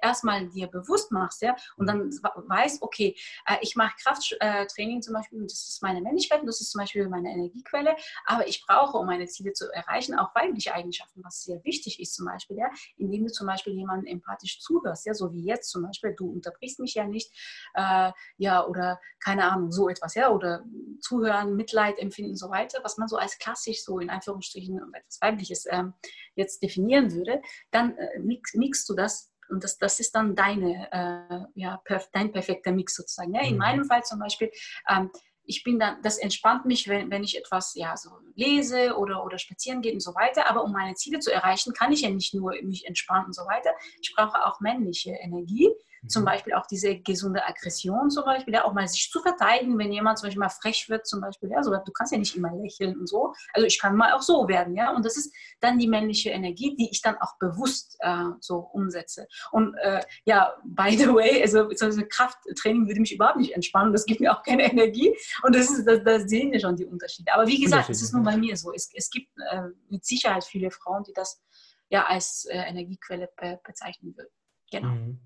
erstmal dir bewusst machst, ja, und dann weißt, okay, äh, ich mache Krafttraining zum Beispiel, das ist meine Männlichkeit, das ist zum Beispiel meine Energiequelle, aber ich brauche, um meine Ziele zu erreichen, auch weibliche Eigenschaften, was sehr wichtig ist zum Beispiel, ja, indem du zum Beispiel jemanden empathisch zuhörst, ja, so wie jetzt zum Beispiel, du unterbrichst mich ja nicht, äh, ja, oder keine Ahnung, so etwas, ja, oder zuhören, Mitleid empfinden und so weiter, was man so als klassisch so in Anführungsstrichen etwas Weibliches ähm, jetzt definieren würde, dann äh, mix, mixst du das und das, das ist dann deine, äh, ja, perf dein perfekter Mix sozusagen. Ja? In mhm. meinem Fall zum Beispiel, ähm, ich bin dann, das entspannt mich, wenn, wenn ich etwas ja, so lese oder, oder spazieren gehe und so weiter. Aber um meine Ziele zu erreichen, kann ich ja nicht nur mich entspannen und so weiter. Ich brauche auch männliche Energie. Zum mhm. Beispiel auch diese gesunde Aggression zum Beispiel, ja, auch mal sich zu verteidigen, wenn jemand zum Beispiel mal frech wird zum Beispiel, ja, so, du kannst ja nicht immer lächeln und so. Also ich kann mal auch so werden, ja, und das ist dann die männliche Energie, die ich dann auch bewusst äh, so umsetze. Und äh, ja, by the way, also so Krafttraining würde mich überhaupt nicht entspannen, das gibt mir auch keine Energie und das ist, da, da sehen wir schon die Unterschiede. Aber wie gesagt, es ist nur bei mir so. Es, es gibt äh, mit Sicherheit viele Frauen, die das ja als äh, Energiequelle be bezeichnen würden. Genau. Mhm.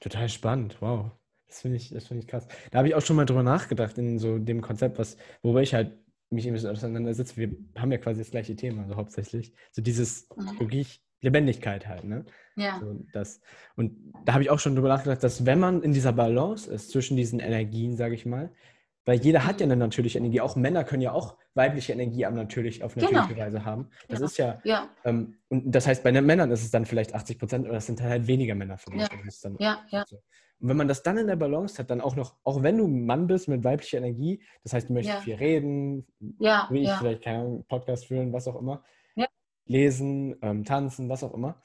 Total spannend, wow. Das finde ich, find ich krass. Da habe ich auch schon mal drüber nachgedacht, in so dem Konzept, was, worüber ich halt mich ein bisschen auseinandersetze. Wir haben ja quasi das gleiche Thema, also hauptsächlich. So dieses mhm. wirklich Lebendigkeit halt, ne? Ja. So das, und da habe ich auch schon drüber nachgedacht, dass wenn man in dieser Balance ist zwischen diesen Energien, sage ich mal, weil jeder hat ja eine natürliche Energie. Auch Männer können ja auch weibliche Energie am natürlich, auf genau. natürliche genau. Weise haben. Das ja. ist ja, ja. Ähm, und das heißt, bei den Männern ist es dann vielleicht 80 Prozent oder es sind halt weniger Männer für mich. Ja. Ja, ja. So. Und wenn man das dann in der Balance hat, dann auch noch, auch wenn du ein Mann bist mit weiblicher Energie, das heißt, du möchtest viel reden, ja, wie ich vielleicht keinen Podcast führen, was auch immer, lesen, ähm, tanzen, was auch immer,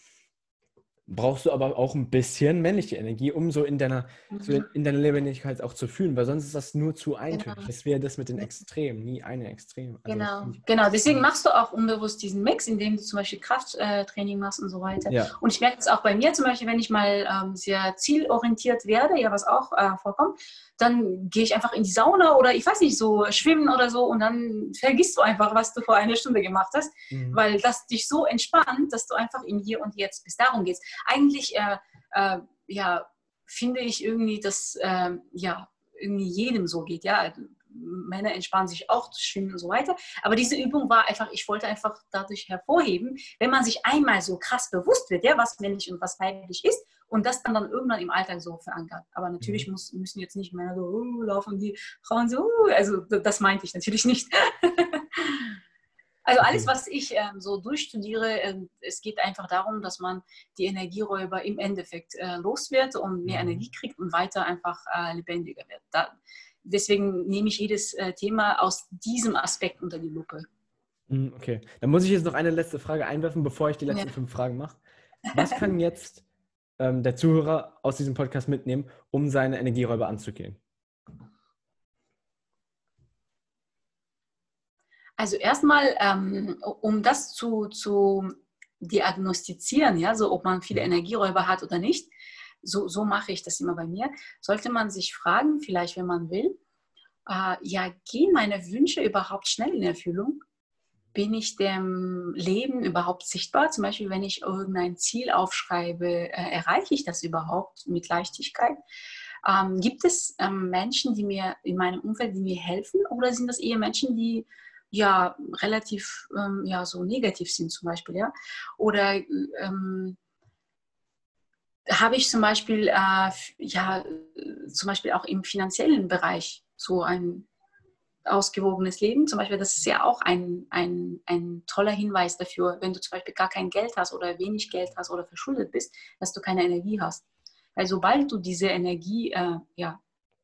brauchst du aber auch ein bisschen männliche Energie, um so in deiner, mhm. in deiner Lebendigkeit auch zu fühlen, weil sonst ist das nur zu eintönig. Genau. Das wäre das mit den Extremen, nie eine Extrem. Also genau, genau. Deswegen machst du auch unbewusst diesen Mix, indem du zum Beispiel Krafttraining machst und so weiter. Ja. Und ich merke es auch bei mir zum Beispiel, wenn ich mal ähm, sehr zielorientiert werde, ja, was auch äh, vorkommt, dann gehe ich einfach in die Sauna oder ich weiß nicht, so schwimmen oder so und dann vergisst du einfach, was du vor einer Stunde gemacht hast, mhm. weil das dich so entspannt, dass du einfach im Hier und Jetzt bis darum gehst. Eigentlich, äh, äh, ja, finde ich irgendwie, dass äh, ja, irgendwie jedem so geht, ja. Männer entspannen sich auch zu schwimmen und so weiter. Aber diese Übung war einfach, ich wollte einfach dadurch hervorheben, wenn man sich einmal so krass bewusst wird, ja, was männlich und was weiblich ist und das dann, dann irgendwann im Alltag so verankert. Aber natürlich mhm. muss, müssen jetzt nicht mehr so uh, laufen die Frauen so, uh, also das meinte ich natürlich nicht. Also alles, was ich ähm, so durchstudiere, äh, es geht einfach darum, dass man die Energieräuber im Endeffekt äh, los wird und mehr mhm. Energie kriegt und weiter einfach äh, lebendiger wird. Da, deswegen nehme ich jedes äh, Thema aus diesem Aspekt unter die Lupe. Mhm, okay, dann muss ich jetzt noch eine letzte Frage einwerfen, bevor ich die letzten ja. fünf Fragen mache. Was kann jetzt ähm, der Zuhörer aus diesem Podcast mitnehmen, um seine Energieräuber anzugehen? Also erstmal, ähm, um das zu, zu diagnostizieren, ja, so ob man viele mhm. Energieräuber hat oder nicht, so, so mache ich das immer bei mir, sollte man sich fragen, vielleicht wenn man will, äh, ja, gehen meine Wünsche überhaupt schnell in Erfüllung? bin ich dem Leben überhaupt sichtbar? Zum Beispiel, wenn ich irgendein Ziel aufschreibe, äh, erreiche ich das überhaupt mit Leichtigkeit? Ähm, gibt es ähm, Menschen, die mir in meinem Umfeld, die mir helfen, oder sind das eher Menschen, die ja relativ ähm, ja so negativ sind zum Beispiel, ja? Oder ähm, habe ich zum Beispiel äh, ja zum Beispiel auch im finanziellen Bereich so ein ausgewogenes Leben. Zum Beispiel, das ist ja auch ein, ein, ein toller Hinweis dafür, wenn du zum Beispiel gar kein Geld hast oder wenig Geld hast oder verschuldet bist, dass du keine Energie hast. Weil sobald du diese Energie äh, ja,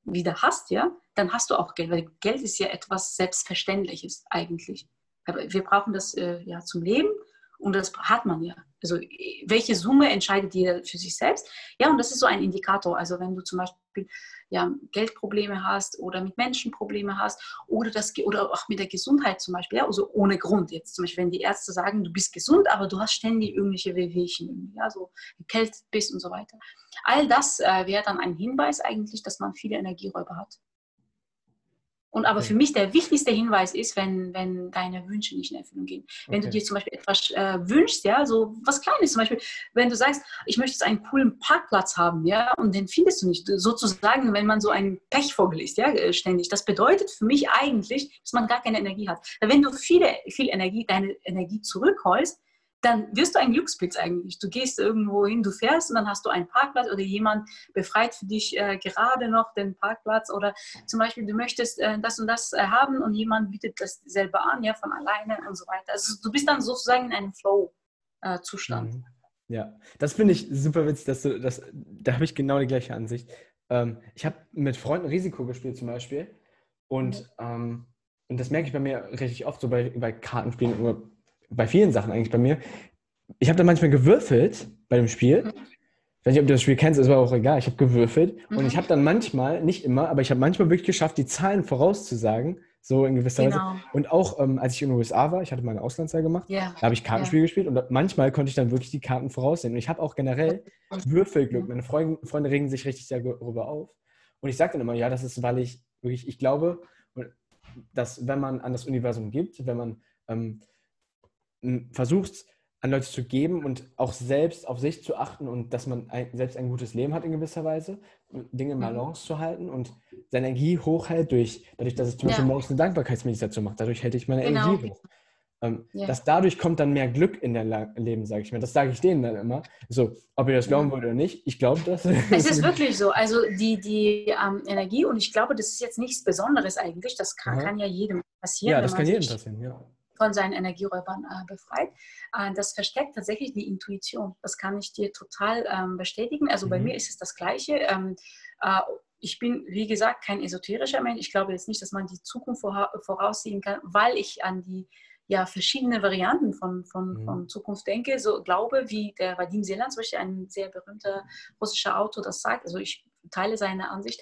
wieder hast, ja, dann hast du auch Geld, weil Geld ist ja etwas Selbstverständliches eigentlich. Aber wir brauchen das äh, ja zum Leben und das hat man ja. Also welche Summe entscheidet jeder für sich selbst? Ja, und das ist so ein Indikator. Also wenn du zum Beispiel ja, Geldprobleme hast oder mit Menschen Probleme hast oder, das, oder auch mit der Gesundheit zum Beispiel, ja, also ohne Grund jetzt. Zum Beispiel, wenn die Ärzte sagen, du bist gesund, aber du hast ständig irgendwelche Wehwehchen, ja, so gekältet bist und so weiter. All das äh, wäre dann ein Hinweis eigentlich, dass man viele Energieräuber hat. Und aber okay. für mich der wichtigste Hinweis ist, wenn, wenn deine Wünsche nicht in Erfüllung gehen. Wenn okay. du dir zum Beispiel etwas äh, wünschst, ja, so was Kleines, zum Beispiel, wenn du sagst, ich möchte jetzt einen coolen Parkplatz haben, ja, und den findest du nicht. Sozusagen, wenn man so einen Pechvogel ist, ja, äh, ständig. Das bedeutet für mich eigentlich, dass man gar keine Energie hat. Wenn du viele, viel Energie, deine Energie zurückholst, dann wirst du ein Glückspilz eigentlich. Du gehst irgendwo hin, du fährst und dann hast du einen Parkplatz oder jemand befreit für dich äh, gerade noch den Parkplatz oder zum Beispiel du möchtest äh, das und das äh, haben und jemand bietet das selber an, ja, von alleine und so weiter. Also du bist dann sozusagen in einem Flow-Zustand. Mhm. Ja, das finde ich super witzig, dass du das, da habe ich genau die gleiche Ansicht. Ähm, ich habe mit Freunden Risiko gespielt zum Beispiel und, mhm. ähm, und das merke ich bei mir richtig oft so bei, bei Kartenspielen oder bei vielen Sachen eigentlich bei mir. Ich habe da manchmal gewürfelt bei dem Spiel. Mhm. Ich weiß nicht, ob du das Spiel kennst, ist aber auch egal. Ich habe gewürfelt mhm. und ich habe dann manchmal, nicht immer, aber ich habe manchmal wirklich geschafft, die Zahlen vorauszusagen, so in gewisser genau. Weise. Und auch ähm, als ich in den USA war, ich hatte meine Auslandsjahr gemacht, yeah. da habe ich Kartenspiel yeah. gespielt und manchmal konnte ich dann wirklich die Karten voraussehen. Und ich habe auch generell Würfelglück. Meine Freunde, Freunde regen sich richtig darüber auf. Und ich sage dann immer, ja, das ist, weil ich wirklich, ich glaube, dass wenn man an das Universum gibt, wenn man ähm, versuchst, an Leute zu geben und auch selbst auf sich zu achten und dass man ein, selbst ein gutes Leben hat in gewisser Weise, Dinge in mhm. Balance zu halten und seine Energie hochhält durch, dadurch, dass ich zum ja. Beispiel morgens eine Dankbarkeitsmeditation mache. Dadurch hält ich meine genau. Energie hoch. Ähm, ja. Dass dadurch kommt dann mehr Glück in dein Leben, sage ich mir. Das sage ich denen dann immer. So, ob ihr das glauben wollt oder nicht, ich glaube das. Es ist wirklich so. Also die, die ähm, Energie, und ich glaube, das ist jetzt nichts Besonderes eigentlich. Das kann, kann ja jedem passieren. Ja, das kann jedem passieren, ja von seinen Energieräubern äh, befreit. Äh, das versteckt tatsächlich die Intuition. Das kann ich dir total ähm, bestätigen. Also mhm. bei mir ist es das Gleiche. Ähm, äh, ich bin, wie gesagt, kein esoterischer Mensch. Ich glaube jetzt nicht, dass man die Zukunft voraussehen kann, weil ich an die ja, verschiedene Varianten von, von, mhm. von Zukunft denke. So glaube, wie der Vadim Selan, zum Beispiel ein sehr berühmter russischer Autor, das sagt. Also ich teile seine Ansicht.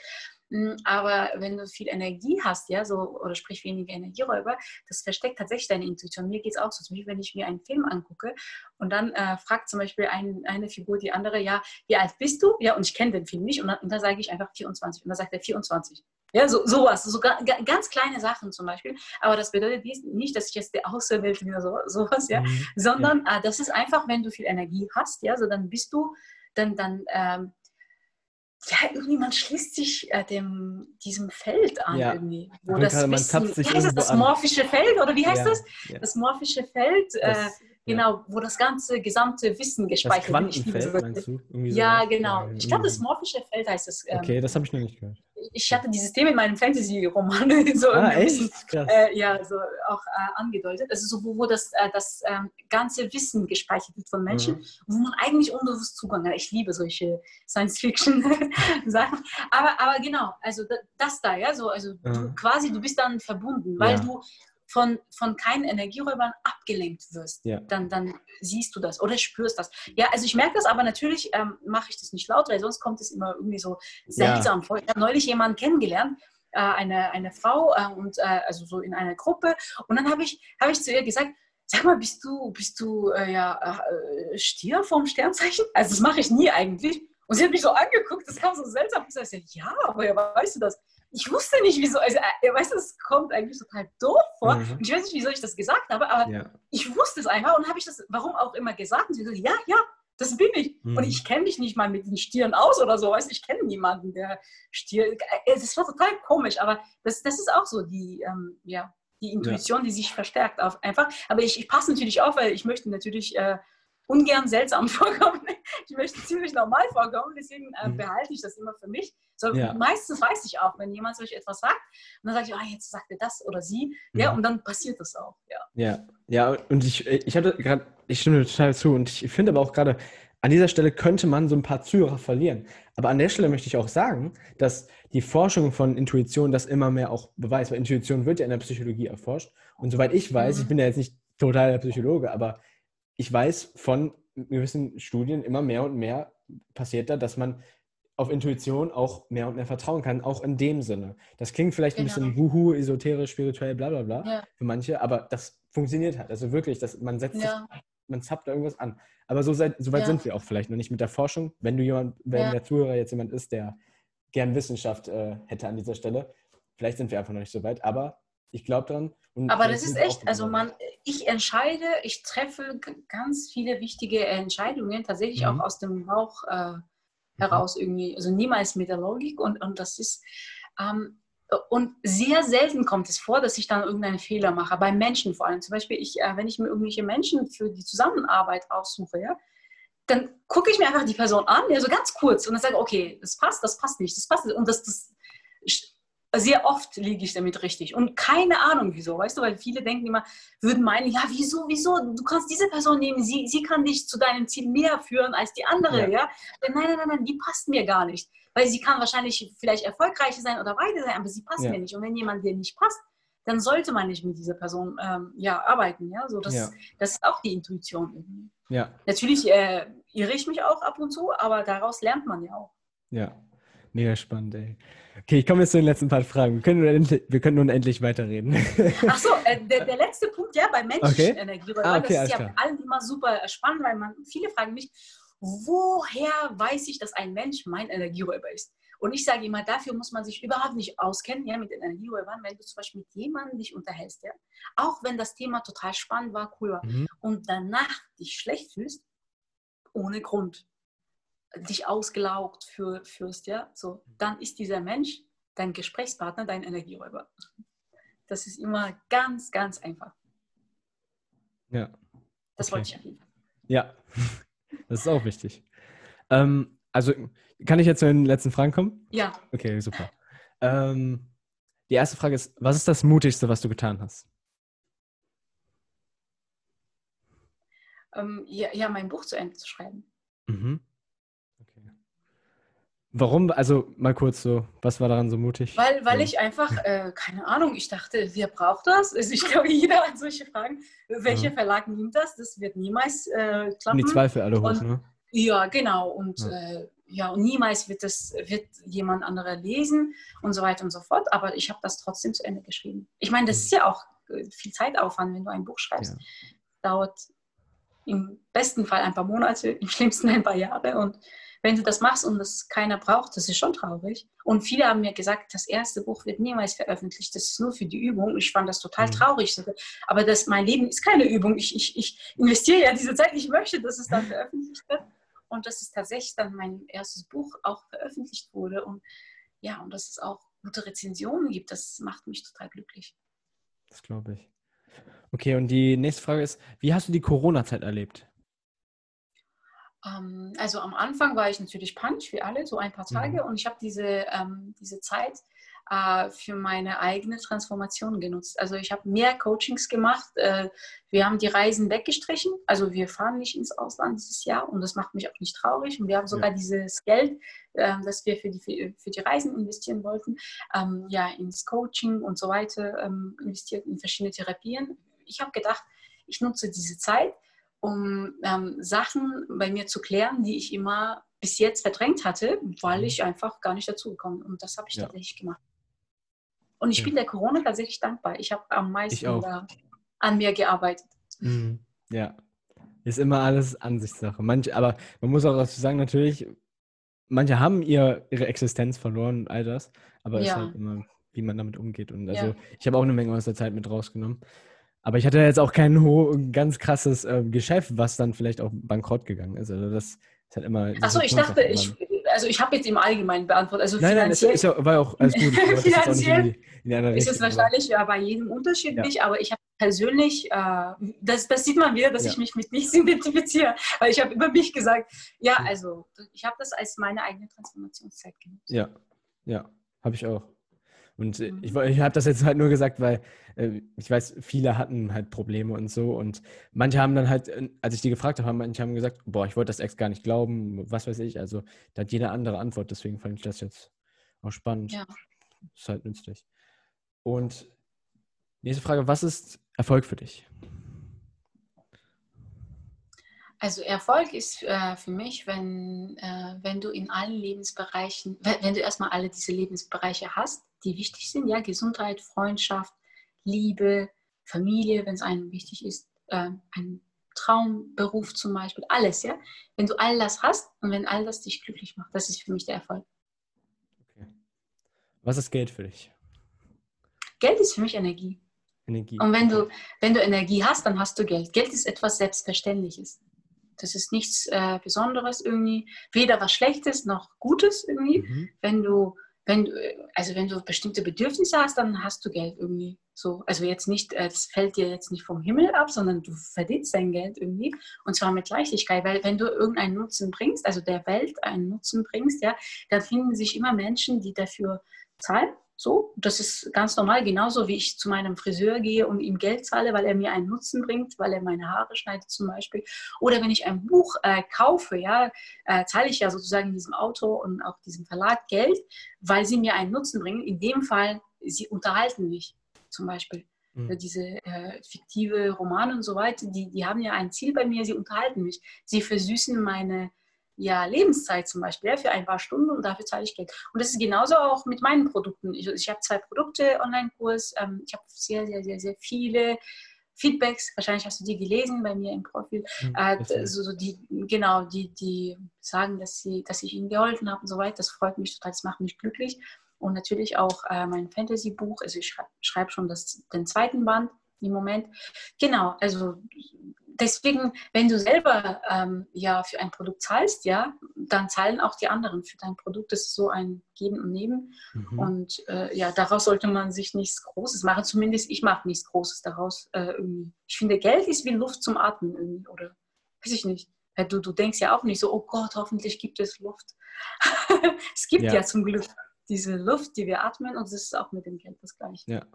Hm, aber wenn du viel Energie hast, ja, so, oder sprich weniger Energieräuber, das versteckt tatsächlich deine Intuition. Mir geht es auch so, zum Beispiel, wenn ich mir einen Film angucke und dann äh, fragt zum Beispiel ein, eine Figur die andere, ja, wie alt bist du? Ja, und ich kenne den Film nicht und dann, und dann sage ich einfach 24 und dann sagt er 24. Ja, so, sowas, so ganz kleine Sachen zum Beispiel. Aber das bedeutet nicht, dass ich jetzt der Außerwelt oder so, sowas, ja, mhm. sondern äh, das ist einfach, wenn du viel Energie hast, ja, so dann bist du, dann, dann ähm, ja, irgendwie man schließt sich äh, dem, diesem Feld an ja. irgendwie. Wo das Wissen, wie heißt das, das morphische Feld oder wie heißt ja. das? Das morphische Feld, äh, das, äh, genau, wo das ganze gesamte Wissen gespeichert wird. Das Quantenfeld, meinst du? ja, genau. Ich glaube, das morphische Feld heißt es. Ähm, okay, das habe ich noch nicht gehört ich hatte dieses Thema in meinem Fantasy-Roman so ah, echt? Äh, ja, so auch äh, angedeutet. Also so, wo, wo das, äh, das ähm, ganze Wissen gespeichert wird von Menschen, mhm. wo man eigentlich unbewusst Zugang hat. Ich liebe solche Science-Fiction-Sachen. Aber, aber genau, also das da, ja, so, also mhm. du, quasi, du bist dann verbunden, weil ja. du von, von keinen Energieräubern abgelenkt wirst, ja. dann, dann siehst du das oder spürst das. Ja, also ich merke das, aber natürlich ähm, mache ich das nicht laut, weil sonst kommt es immer irgendwie so seltsam ja. vor. Ich habe neulich jemanden kennengelernt, äh, eine, eine Frau äh, und äh, also so in einer Gruppe und dann habe ich, hab ich zu ihr gesagt, sag mal, bist du, bist du äh, ja, äh, Stier vom Sternzeichen? Also das mache ich nie eigentlich. Und sie hat mich so angeguckt, das kam so seltsam. Ich sagte, ja, ja, weißt du das? Ich wusste nicht, wieso. Also, äh, weißt du, es kommt eigentlich total doof vor. Mhm. Und ich weiß nicht, wieso ich das gesagt habe, aber ja. ich wusste es einfach und habe ich das, warum auch immer gesagt. Und sie gesagt, ja, ja, das bin ich. Mhm. Und ich kenne mich nicht mal mit den Stieren aus oder so. Weißt ich kenne niemanden, der Stier. Äh, es war total komisch, aber das, das ist auch so die, ähm, ja, die Intuition, ja. die sich verstärkt auf, einfach. Aber ich, ich passe natürlich auf, weil ich möchte natürlich. Äh, ungern seltsam vorkommen. Ich möchte ziemlich normal vorkommen, deswegen äh, mhm. behalte ich das immer für mich. So, ja. Meistens weiß ich auch, wenn jemand solch etwas sagt, und dann sage ich, ah, jetzt sagt er das oder sie, mhm. ja, und dann passiert das auch, ja. Ja, ja, und ich, ich hatte gerade, ich stimme total zu und ich finde aber auch gerade, an dieser Stelle könnte man so ein paar Zuhörer verlieren. Aber an der Stelle möchte ich auch sagen, dass die Forschung von Intuition das immer mehr auch beweist, weil Intuition wird ja in der Psychologie erforscht. Und soweit ich weiß, mhm. ich bin ja jetzt nicht total der Psychologe, aber ich weiß von gewissen Studien immer mehr und mehr passiert da, dass man auf Intuition auch mehr und mehr vertrauen kann, auch in dem Sinne. Das klingt vielleicht genau. ein bisschen wuhu, esoterisch, spirituell, bla bla bla ja. für manche, aber das funktioniert halt. Also wirklich, dass man setzt ja. sich, man zappt da irgendwas an. Aber so, seit, so weit ja. sind wir auch vielleicht noch nicht mit der Forschung. Wenn du jemand, wenn der Zuhörer jetzt jemand ist, der gern Wissenschaft äh, hätte an dieser Stelle, vielleicht sind wir einfach noch nicht so weit, aber ich glaube dran. aber das ist echt, also man, ich entscheide, ich treffe ganz viele wichtige Entscheidungen tatsächlich mhm. auch aus dem Bauch äh, heraus irgendwie, also niemals mit der Logik und, und das ist, ähm, und sehr selten kommt es vor, dass ich dann irgendeinen Fehler mache, bei Menschen vor allem. Zum Beispiel, ich, äh, wenn ich mir irgendwelche Menschen für die Zusammenarbeit aussuche, ja, dann gucke ich mir einfach die Person an, ja, so ganz kurz und dann sage, okay, das passt, das passt nicht, das passt nicht. Und das, das sehr oft liege ich damit richtig. Und keine Ahnung wieso, weißt du, weil viele denken immer, würden meinen, ja, wieso, wieso, du kannst diese Person nehmen, sie, sie kann dich zu deinem Ziel mehr führen als die andere, ja. ja? Nein, nein, nein, nein, die passt mir gar nicht. Weil sie kann wahrscheinlich vielleicht erfolgreicher sein oder weiter sein, aber sie passt ja. mir nicht. Und wenn jemand dir nicht passt, dann sollte man nicht mit dieser Person ähm, ja, arbeiten. Ja? So, das, ja. das ist auch die Intuition. Ja. Natürlich äh, irre ich mich auch ab und zu, aber daraus lernt man ja auch. Ja, mega spannend, ey. Okay, ich komme jetzt zu den letzten paar Fragen. Wir können nun endlich, wir können nun endlich weiterreden. Ach so, äh, der, der, letzte Punkt, ja, bei menschlichen okay. Energie. Ah, okay, das ist ja allen immer super spannend, weil man, viele fragen mich, woher weiß ich, dass ein Mensch mein Energieräuber ist? Und ich sage immer, dafür muss man sich überhaupt nicht auskennen, ja, mit den Energieräubern, wenn du zum Beispiel mit jemandem dich unterhältst, ja, auch wenn das Thema total spannend war, cool war, mhm. und danach dich schlecht fühlst, ohne Grund dich ausgelaugt für, führst, ja, so, dann ist dieser Mensch dein Gesprächspartner, dein Energieräuber. Das ist immer ganz, ganz einfach. Ja. Das okay. wollte ich erwähnen. Ja, das ist auch wichtig. Ähm, also, kann ich jetzt zu den letzten Fragen kommen? Ja. Okay, super. Ähm, die erste Frage ist, was ist das Mutigste, was du getan hast? Ähm, ja, ja, mein Buch zu Ende zu schreiben. Mhm. Warum? Also mal kurz so, was war daran so mutig? Weil, weil ich einfach, äh, keine Ahnung, ich dachte, wer braucht das? Also ich glaube, jeder hat solche Fragen. Welcher ja. Verlag nimmt das? Das wird niemals äh, klappen. Die Zweifel alle hoch, und, ne? Ja, genau. Und ja. Äh, ja, und niemals wird das wird jemand anderer lesen und so weiter und so fort. Aber ich habe das trotzdem zu Ende geschrieben. Ich meine, das ist ja auch äh, viel Zeitaufwand, wenn du ein Buch schreibst. Ja. Dauert im besten Fall ein paar Monate, im schlimmsten ein paar Jahre und wenn du das machst und das keiner braucht, das ist schon traurig. Und viele haben mir gesagt, das erste Buch wird niemals veröffentlicht, das ist nur für die Übung. Ich fand das total mhm. traurig. Aber das, mein Leben ist keine Übung. Ich, ich, ich investiere ja diese Zeit, ich möchte, dass es dann veröffentlicht wird. Und dass es tatsächlich dann mein erstes Buch auch veröffentlicht wurde. Und ja, und dass es auch gute Rezensionen gibt, das macht mich total glücklich. Das glaube ich. Okay, und die nächste Frage ist, wie hast du die Corona-Zeit erlebt? Ähm, also am Anfang war ich natürlich punch, wie alle, so ein paar Tage. Mhm. Und ich habe diese, ähm, diese Zeit äh, für meine eigene Transformation genutzt. Also ich habe mehr Coachings gemacht. Äh, wir haben die Reisen weggestrichen. Also wir fahren nicht ins Ausland dieses Jahr und das macht mich auch nicht traurig. Und wir haben sogar ja. dieses Geld, äh, das wir für die, für die Reisen investieren wollten, ähm, ja, ins Coaching und so weiter ähm, investiert, in verschiedene Therapien. Ich habe gedacht, ich nutze diese Zeit um ähm, Sachen bei mir zu klären, die ich immer bis jetzt verdrängt hatte, weil mhm. ich einfach gar nicht dazu gekommen bin. Und das habe ich ja. tatsächlich gemacht. Und ich ja. bin der Corona tatsächlich dankbar. Ich habe am meisten an mir gearbeitet. Mhm. Ja, ist immer alles Ansichtssache. Manche, aber man muss auch dazu sagen, natürlich, manche haben ihr, ihre Existenz verloren und all das, aber es ja. ist halt immer, wie man damit umgeht. Und also ich habe auch eine Menge aus der Zeit mit rausgenommen. Aber ich hatte jetzt auch kein ganz krasses äh, Geschäft, was dann vielleicht auch bankrott gegangen ist. Also das ist halt immer. Achso, ich dachte, ich, also ich habe jetzt im Allgemeinen beantwortet. Also nein, nein, es ist ja, war auch alles gut. finanziell ist es wahrscheinlich ja bei jedem unterschiedlich, ja. aber ich habe persönlich, äh, das, das sieht man wieder, dass ja. ich mich mit nichts identifiziere, weil ich habe über mich gesagt, ja, also ich habe das als meine eigene Transformationszeit genutzt. Ja, ja, habe ich auch. Und äh, mhm. ich, ich habe das jetzt halt nur gesagt, weil äh, ich weiß, viele hatten halt Probleme und so. Und manche haben dann halt, äh, als ich die gefragt habe, manche haben gesagt, boah, ich wollte das Ex gar nicht glauben, was weiß ich. Also da hat jeder andere Antwort, deswegen fand ich das jetzt auch spannend. Ja. Ist halt nützlich. Und nächste Frage, was ist Erfolg für dich? Also Erfolg ist äh, für mich, wenn, äh, wenn du in allen Lebensbereichen, wenn, wenn, du erstmal alle diese Lebensbereiche hast, die wichtig sind, ja, Gesundheit, Freundschaft, Liebe, Familie, wenn es einem wichtig ist, äh, ein Traumberuf zum Beispiel, alles, ja. Wenn du all das hast und wenn all das dich glücklich macht, das ist für mich der Erfolg. Okay. Was ist Geld für dich? Geld ist für mich Energie. Energie. Und wenn du, wenn du Energie hast, dann hast du Geld. Geld ist etwas Selbstverständliches. Das ist nichts äh, Besonderes irgendwie, weder was Schlechtes noch Gutes irgendwie. Mhm. Wenn du, wenn du, also wenn du bestimmte Bedürfnisse hast, dann hast du Geld irgendwie. So, also jetzt nicht, äh, das fällt dir jetzt nicht vom Himmel ab, sondern du verdienst dein Geld irgendwie und zwar mit Leichtigkeit, weil wenn du irgendeinen Nutzen bringst, also der Welt einen Nutzen bringst, ja, dann finden sich immer Menschen, die dafür zahlen so, das ist ganz normal, genauso wie ich zu meinem Friseur gehe und ihm Geld zahle, weil er mir einen Nutzen bringt, weil er meine Haare schneidet zum Beispiel. Oder wenn ich ein Buch äh, kaufe, ja, äh, zahle ich ja sozusagen diesem Autor und auch diesem Verlag Geld, weil sie mir einen Nutzen bringen. In dem Fall, sie unterhalten mich zum Beispiel. Mhm. Diese äh, fiktive Romane und so weiter, die, die haben ja ein Ziel bei mir, sie unterhalten mich. Sie versüßen meine ja, Lebenszeit zum Beispiel ja, für ein paar Stunden und dafür zahle ich Geld. Und das ist genauso auch mit meinen Produkten. Ich, ich habe zwei Produkte, Online-Kurs. Ähm, ich habe sehr, sehr, sehr, sehr viele Feedbacks. Wahrscheinlich hast du die gelesen bei mir im Profil. Mhm, äh, so, so die, genau, die, die sagen, dass, sie, dass ich ihnen geholfen habe und so weiter. Das freut mich total, das macht mich glücklich. Und natürlich auch äh, mein Fantasy-Buch. Also ich schreibe schreib schon das, den zweiten Band im Moment. Genau, also deswegen, wenn du selber ähm, ja für ein Produkt zahlst, ja, dann zahlen auch die anderen für dein Produkt. Das ist so ein Geben und Nehmen. Mhm. Und äh, ja, daraus sollte man sich nichts Großes machen. Zumindest ich mache nichts Großes daraus. Äh, ich finde, Geld ist wie Luft zum Atmen irgendwie, oder weiß ich nicht. Du, du denkst ja auch nicht so, oh Gott, hoffentlich gibt es Luft. es gibt ja. ja. zum Glück diese Luft, die wir atmen, und das ist auch mit dem Geld das Gleiche. Ja.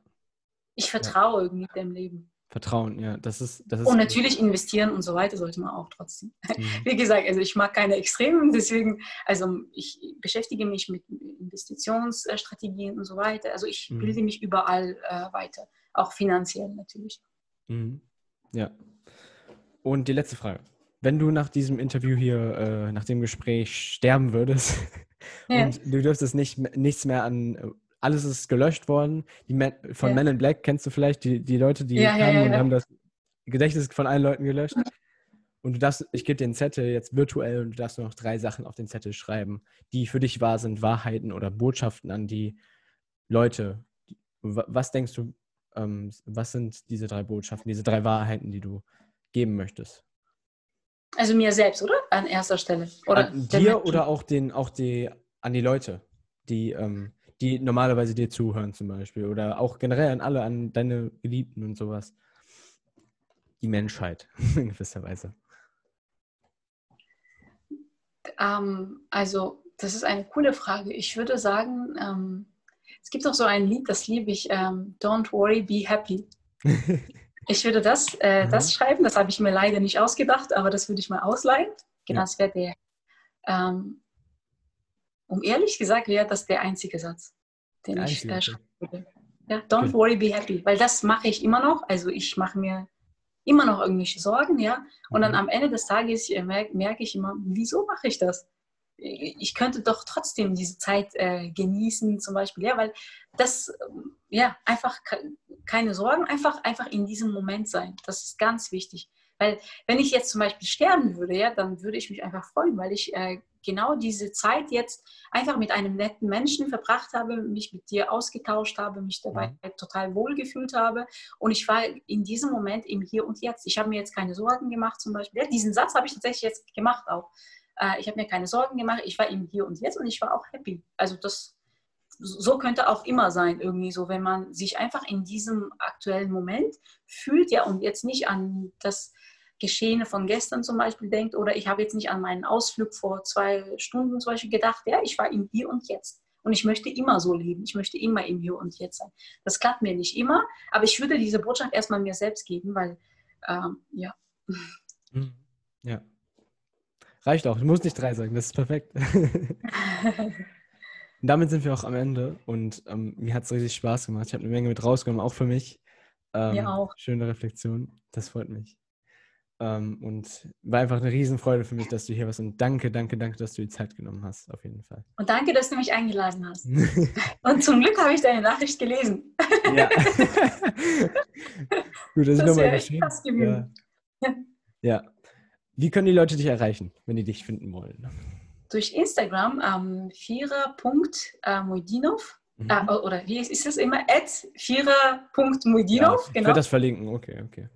Ich vertraue ja. irgendwie dem Leben. Vertrauen, ja. Das ist, das ist und natürlich investieren und so weiter sollte man auch trotzdem. Mhm. Wie gesagt, also ich mag keine Extremen, deswegen, also ich beschäftige mich mit Investitionsstrategien und so weiter. Also ich mhm. bilde mich überall äh, weiter, auch finanziell natürlich. Mhm. Ja. Und die letzte Frage. Wenn du nach diesem Interview hier, äh, nach dem Gespräch sterben würdest ja. und du dürftest nicht, nichts mehr an äh, alles ist gelöscht worden. Die Man, von ja. Men in Black kennst du vielleicht, die, die Leute, die ja, kamen ja, und haben das Gedächtnis von allen Leuten gelöscht. Und du darfst, ich gebe dir einen Zettel jetzt virtuell und du darfst nur noch drei Sachen auf den Zettel schreiben, die für dich wahr sind, Wahrheiten oder Botschaften an die Leute. Was denkst du, ähm, was sind diese drei Botschaften, diese drei Wahrheiten, die du geben möchtest? Also mir selbst, oder? An erster Stelle. Oder an dir oder auch, den, auch die, an die Leute, die, ähm, die normalerweise dir zuhören zum Beispiel oder auch generell an alle, an deine Geliebten und sowas. Die Menschheit in gewisser Weise. Ähm, also, das ist eine coole Frage. Ich würde sagen, ähm, es gibt auch so ein Lied, das liebe ich, ähm, Don't Worry, Be Happy. ich würde das, äh, das schreiben, das habe ich mir leider nicht ausgedacht, aber das würde ich mal ausleihen. Genau, ja. das wäre der. Um ehrlich gesagt wäre das der einzige Satz, den ich äh, schreiben würde. Ja, don't worry, be happy. Weil das mache ich immer noch. Also ich mache mir immer noch irgendwelche Sorgen, ja. Und dann mhm. am Ende des Tages äh, merke merk ich immer, wieso mache ich das? Ich könnte doch trotzdem diese Zeit äh, genießen, zum Beispiel, ja, weil das, ähm, ja, einfach keine Sorgen, einfach, einfach in diesem Moment sein. Das ist ganz wichtig. Weil wenn ich jetzt zum Beispiel sterben würde, ja, dann würde ich mich einfach freuen, weil ich äh, genau diese Zeit jetzt einfach mit einem netten Menschen verbracht habe, mich mit dir ausgetauscht habe, mich dabei mhm. total wohl gefühlt habe. Und ich war in diesem Moment im Hier und Jetzt. Ich habe mir jetzt keine Sorgen gemacht, zum Beispiel. Ja, diesen Satz habe ich tatsächlich jetzt gemacht auch. Äh, ich habe mir keine Sorgen gemacht. Ich war im Hier und Jetzt und ich war auch happy. Also das, so könnte auch immer sein, irgendwie so, wenn man sich einfach in diesem aktuellen Moment fühlt, ja, und jetzt nicht an das Geschehene von gestern zum Beispiel denkt, oder ich habe jetzt nicht an meinen Ausflug vor zwei Stunden zum Beispiel gedacht, ja, ich war im Hier und Jetzt. Und ich möchte immer so leben. Ich möchte immer im Hier und Jetzt sein. Das klappt mir nicht immer, aber ich würde diese Botschaft erstmal mir selbst geben, weil, ähm, ja. Hm, ja. Reicht auch. Ich muss nicht drei sagen. Das ist perfekt. damit sind wir auch am Ende und ähm, mir hat es richtig Spaß gemacht. Ich habe eine Menge mit rausgenommen, auch für mich. Ähm, mir auch. Schöne Reflexion. Das freut mich. Ähm, und war einfach eine Riesenfreude für mich, dass du hier warst. Und danke, danke, danke, dass du die Zeit genommen hast, auf jeden Fall. Und danke, dass du mich eingeladen hast. und zum Glück habe ich deine Nachricht gelesen. ja. Gut, das, das ist nochmal geschehen. Ja. ja. Wie können die Leute dich erreichen, wenn die dich finden wollen? Durch Instagram ähm, vierer.moidinov. Mhm. Äh, oder wie ist, das immer? At vierer.moidinov. Ja, ich genau. werde das verlinken, okay, okay.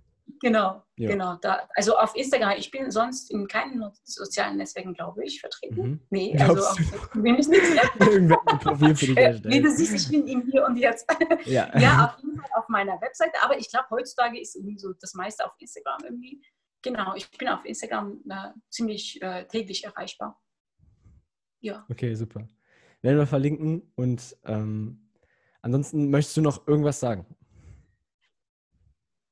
Genau, ja. genau. Da, also auf Instagram, ich bin sonst in keinen sozialen Netzwerken, glaube ich, vertreten. Mhm. Nee, also auf bin ich nicht. Irgendwann Profil für dich Nee, du siehst, ich bin im Hier und Jetzt. Ja. ja, auf jeden Fall auf meiner Webseite, aber ich glaube, heutzutage ist irgendwie so das meiste auf Instagram irgendwie. Genau, ich bin auf Instagram äh, ziemlich äh, täglich erreichbar. Ja. Okay, super. Werden wir verlinken und ähm, ansonsten möchtest du noch irgendwas sagen?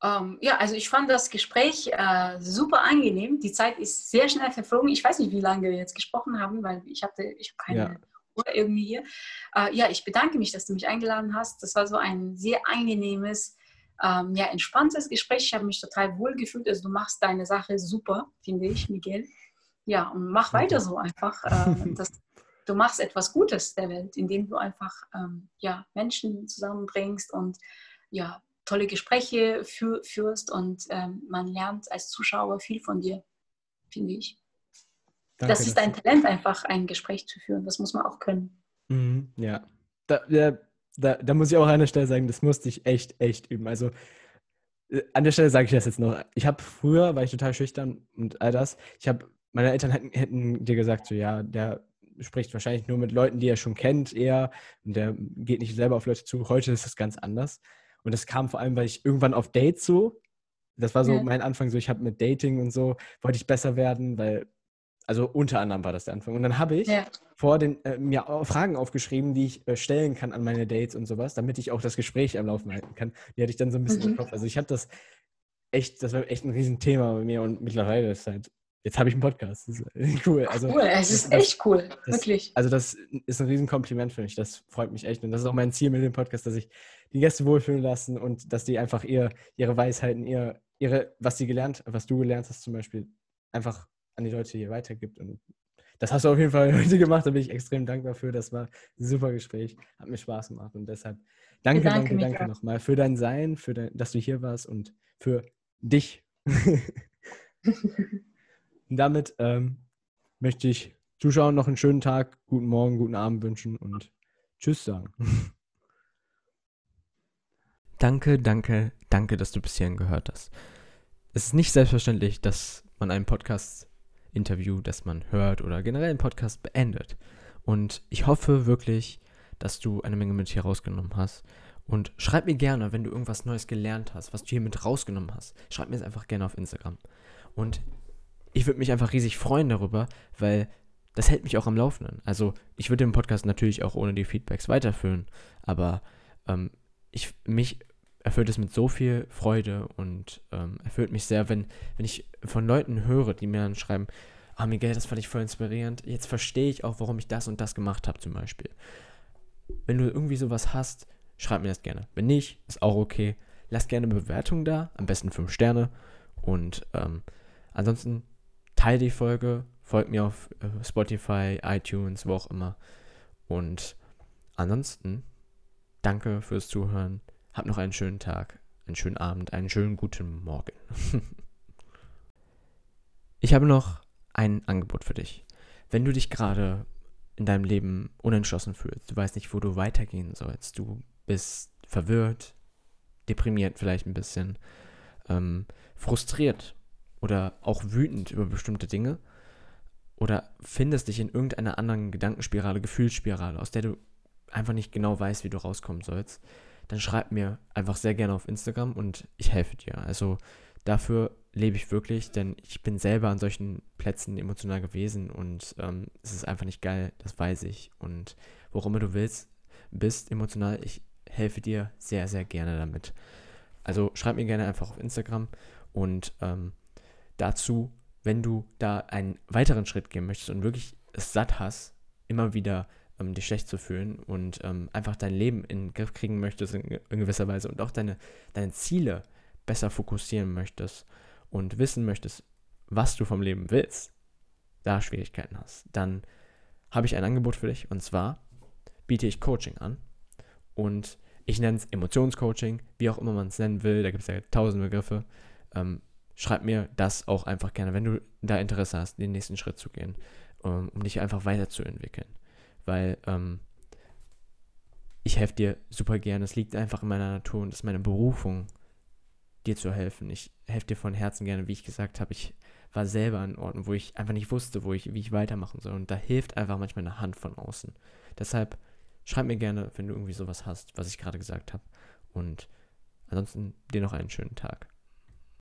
Ähm, ja, also ich fand das Gespräch äh, super angenehm. Die Zeit ist sehr schnell verflogen. Ich weiß nicht, wie lange wir jetzt gesprochen haben, weil ich hatte, ich habe keine ja. Uhr irgendwie hier. Äh, ja, ich bedanke mich, dass du mich eingeladen hast. Das war so ein sehr angenehmes, ähm, ja, entspanntes Gespräch. Ich habe mich total wohl gefühlt. Also du machst deine Sache super, finde ich, Miguel. Ja, und mach weiter so einfach. Äh, das, du machst etwas Gutes der Welt, indem du einfach ähm, ja, Menschen zusammenbringst und ja, tolle Gespräche für, führst und ähm, man lernt als Zuschauer viel von dir, finde ich. Danke, das ist dein Talent, einfach ein Gespräch zu führen. Das muss man auch können. Mhm, ja. Da, da, da, da, muss ich auch an der Stelle sagen, das musste ich echt, echt üben. Also äh, an der Stelle sage ich das jetzt noch. Ich habe früher, war ich total schüchtern und all das. Ich habe, meine Eltern hätten, hätten dir gesagt, so ja, der spricht wahrscheinlich nur mit Leuten, die er schon kennt, eher. Und der geht nicht selber auf Leute zu. Heute ist das ganz anders. Und das kam vor allem, weil ich irgendwann auf Dates so, das war so ja. mein Anfang, so ich habe mit Dating und so, wollte ich besser werden, weil, also unter anderem war das der Anfang. Und dann habe ich ja. vor den, äh, mir Fragen aufgeschrieben, die ich äh, stellen kann an meine Dates und sowas, damit ich auch das Gespräch am Laufen halten kann. Die hatte ich dann so ein bisschen mhm. im Kopf. Also ich habe das echt, das war echt ein Riesenthema bei mir und mittlerweile ist halt Jetzt habe ich einen Podcast. Das ist cool. Also, cool, es ist das, echt cool, das, wirklich. Also das ist ein Riesenkompliment für mich. Das freut mich echt. Und das ist auch mein Ziel mit dem Podcast, dass ich die Gäste wohlfühlen lassen und dass die einfach ihr, ihre Weisheiten, ihr, ihre, was sie gelernt, was du gelernt hast zum Beispiel, einfach an die Leute hier weitergibt. Und das hast du auf jeden Fall heute gemacht. Da bin ich extrem dankbar für. Das war ein super Gespräch. Hat mir Spaß gemacht. Und deshalb danke, danke, danke nochmal für dein Sein, für dein, dass du hier warst und für dich. Und damit ähm, möchte ich Zuschauern noch einen schönen Tag, guten Morgen, guten Abend wünschen und Tschüss sagen. Danke, danke, danke, dass du bis hierhin gehört hast. Es ist nicht selbstverständlich, dass man einen Podcast-Interview, das man hört oder generell einen Podcast beendet. Und ich hoffe wirklich, dass du eine Menge mit hier rausgenommen hast. Und schreib mir gerne, wenn du irgendwas Neues gelernt hast, was du hier mit rausgenommen hast. Schreib mir es einfach gerne auf Instagram. Und ich würde mich einfach riesig freuen darüber, weil das hält mich auch am Laufenden. Also ich würde den Podcast natürlich auch ohne die Feedbacks weiterführen, aber ähm, ich, mich erfüllt es mit so viel Freude und ähm, erfüllt mich sehr, wenn, wenn ich von Leuten höre, die mir dann schreiben, ah Miguel, das fand ich voll inspirierend, jetzt verstehe ich auch, warum ich das und das gemacht habe zum Beispiel. Wenn du irgendwie sowas hast, schreib mir das gerne. Wenn nicht, ist auch okay. Lass gerne eine Bewertung da, am besten 5 Sterne. Und ähm, ansonsten teile die Folge, folgt mir auf äh, Spotify, iTunes, wo auch immer. Und ansonsten, danke fürs Zuhören. Hab noch einen schönen Tag, einen schönen Abend, einen schönen guten Morgen. ich habe noch ein Angebot für dich. Wenn du dich gerade in deinem Leben unentschlossen fühlst, du weißt nicht, wo du weitergehen sollst, du bist verwirrt, deprimiert vielleicht ein bisschen, ähm, frustriert oder auch wütend über bestimmte Dinge oder findest dich in irgendeiner anderen Gedankenspirale, Gefühlsspirale, aus der du einfach nicht genau weißt, wie du rauskommen sollst, dann schreib mir einfach sehr gerne auf Instagram und ich helfe dir. Also dafür lebe ich wirklich, denn ich bin selber an solchen Plätzen emotional gewesen und ähm, es ist einfach nicht geil, das weiß ich. Und worum du willst, bist emotional, ich helfe dir sehr, sehr gerne damit. Also schreib mir gerne einfach auf Instagram und ähm, dazu, wenn du da einen weiteren Schritt gehen möchtest und wirklich es satt hast, immer wieder ähm, dich schlecht zu fühlen und ähm, einfach dein Leben in den Griff kriegen möchtest in, in gewisser Weise und auch deine, deine Ziele besser fokussieren möchtest und wissen möchtest, was du vom Leben willst, da Schwierigkeiten hast, dann habe ich ein Angebot für dich und zwar biete ich Coaching an und ich nenne es Emotionscoaching, wie auch immer man es nennen will, da gibt es ja tausend Begriffe. Ähm, schreib mir das auch einfach gerne, wenn du da Interesse hast, den nächsten Schritt zu gehen, um, ähm, um dich einfach weiterzuentwickeln. Weil ähm, ich helfe dir super gerne. Es liegt einfach in meiner Natur und es ist meine Berufung, dir zu helfen. Ich helfe dir von Herzen gerne, wie ich gesagt habe. Ich war selber an Orten, wo ich einfach nicht wusste, wo ich, wie ich weitermachen soll. Und da hilft einfach manchmal eine Hand von außen. Deshalb schreib mir gerne, wenn du irgendwie sowas hast, was ich gerade gesagt habe. Und ansonsten dir noch einen schönen Tag.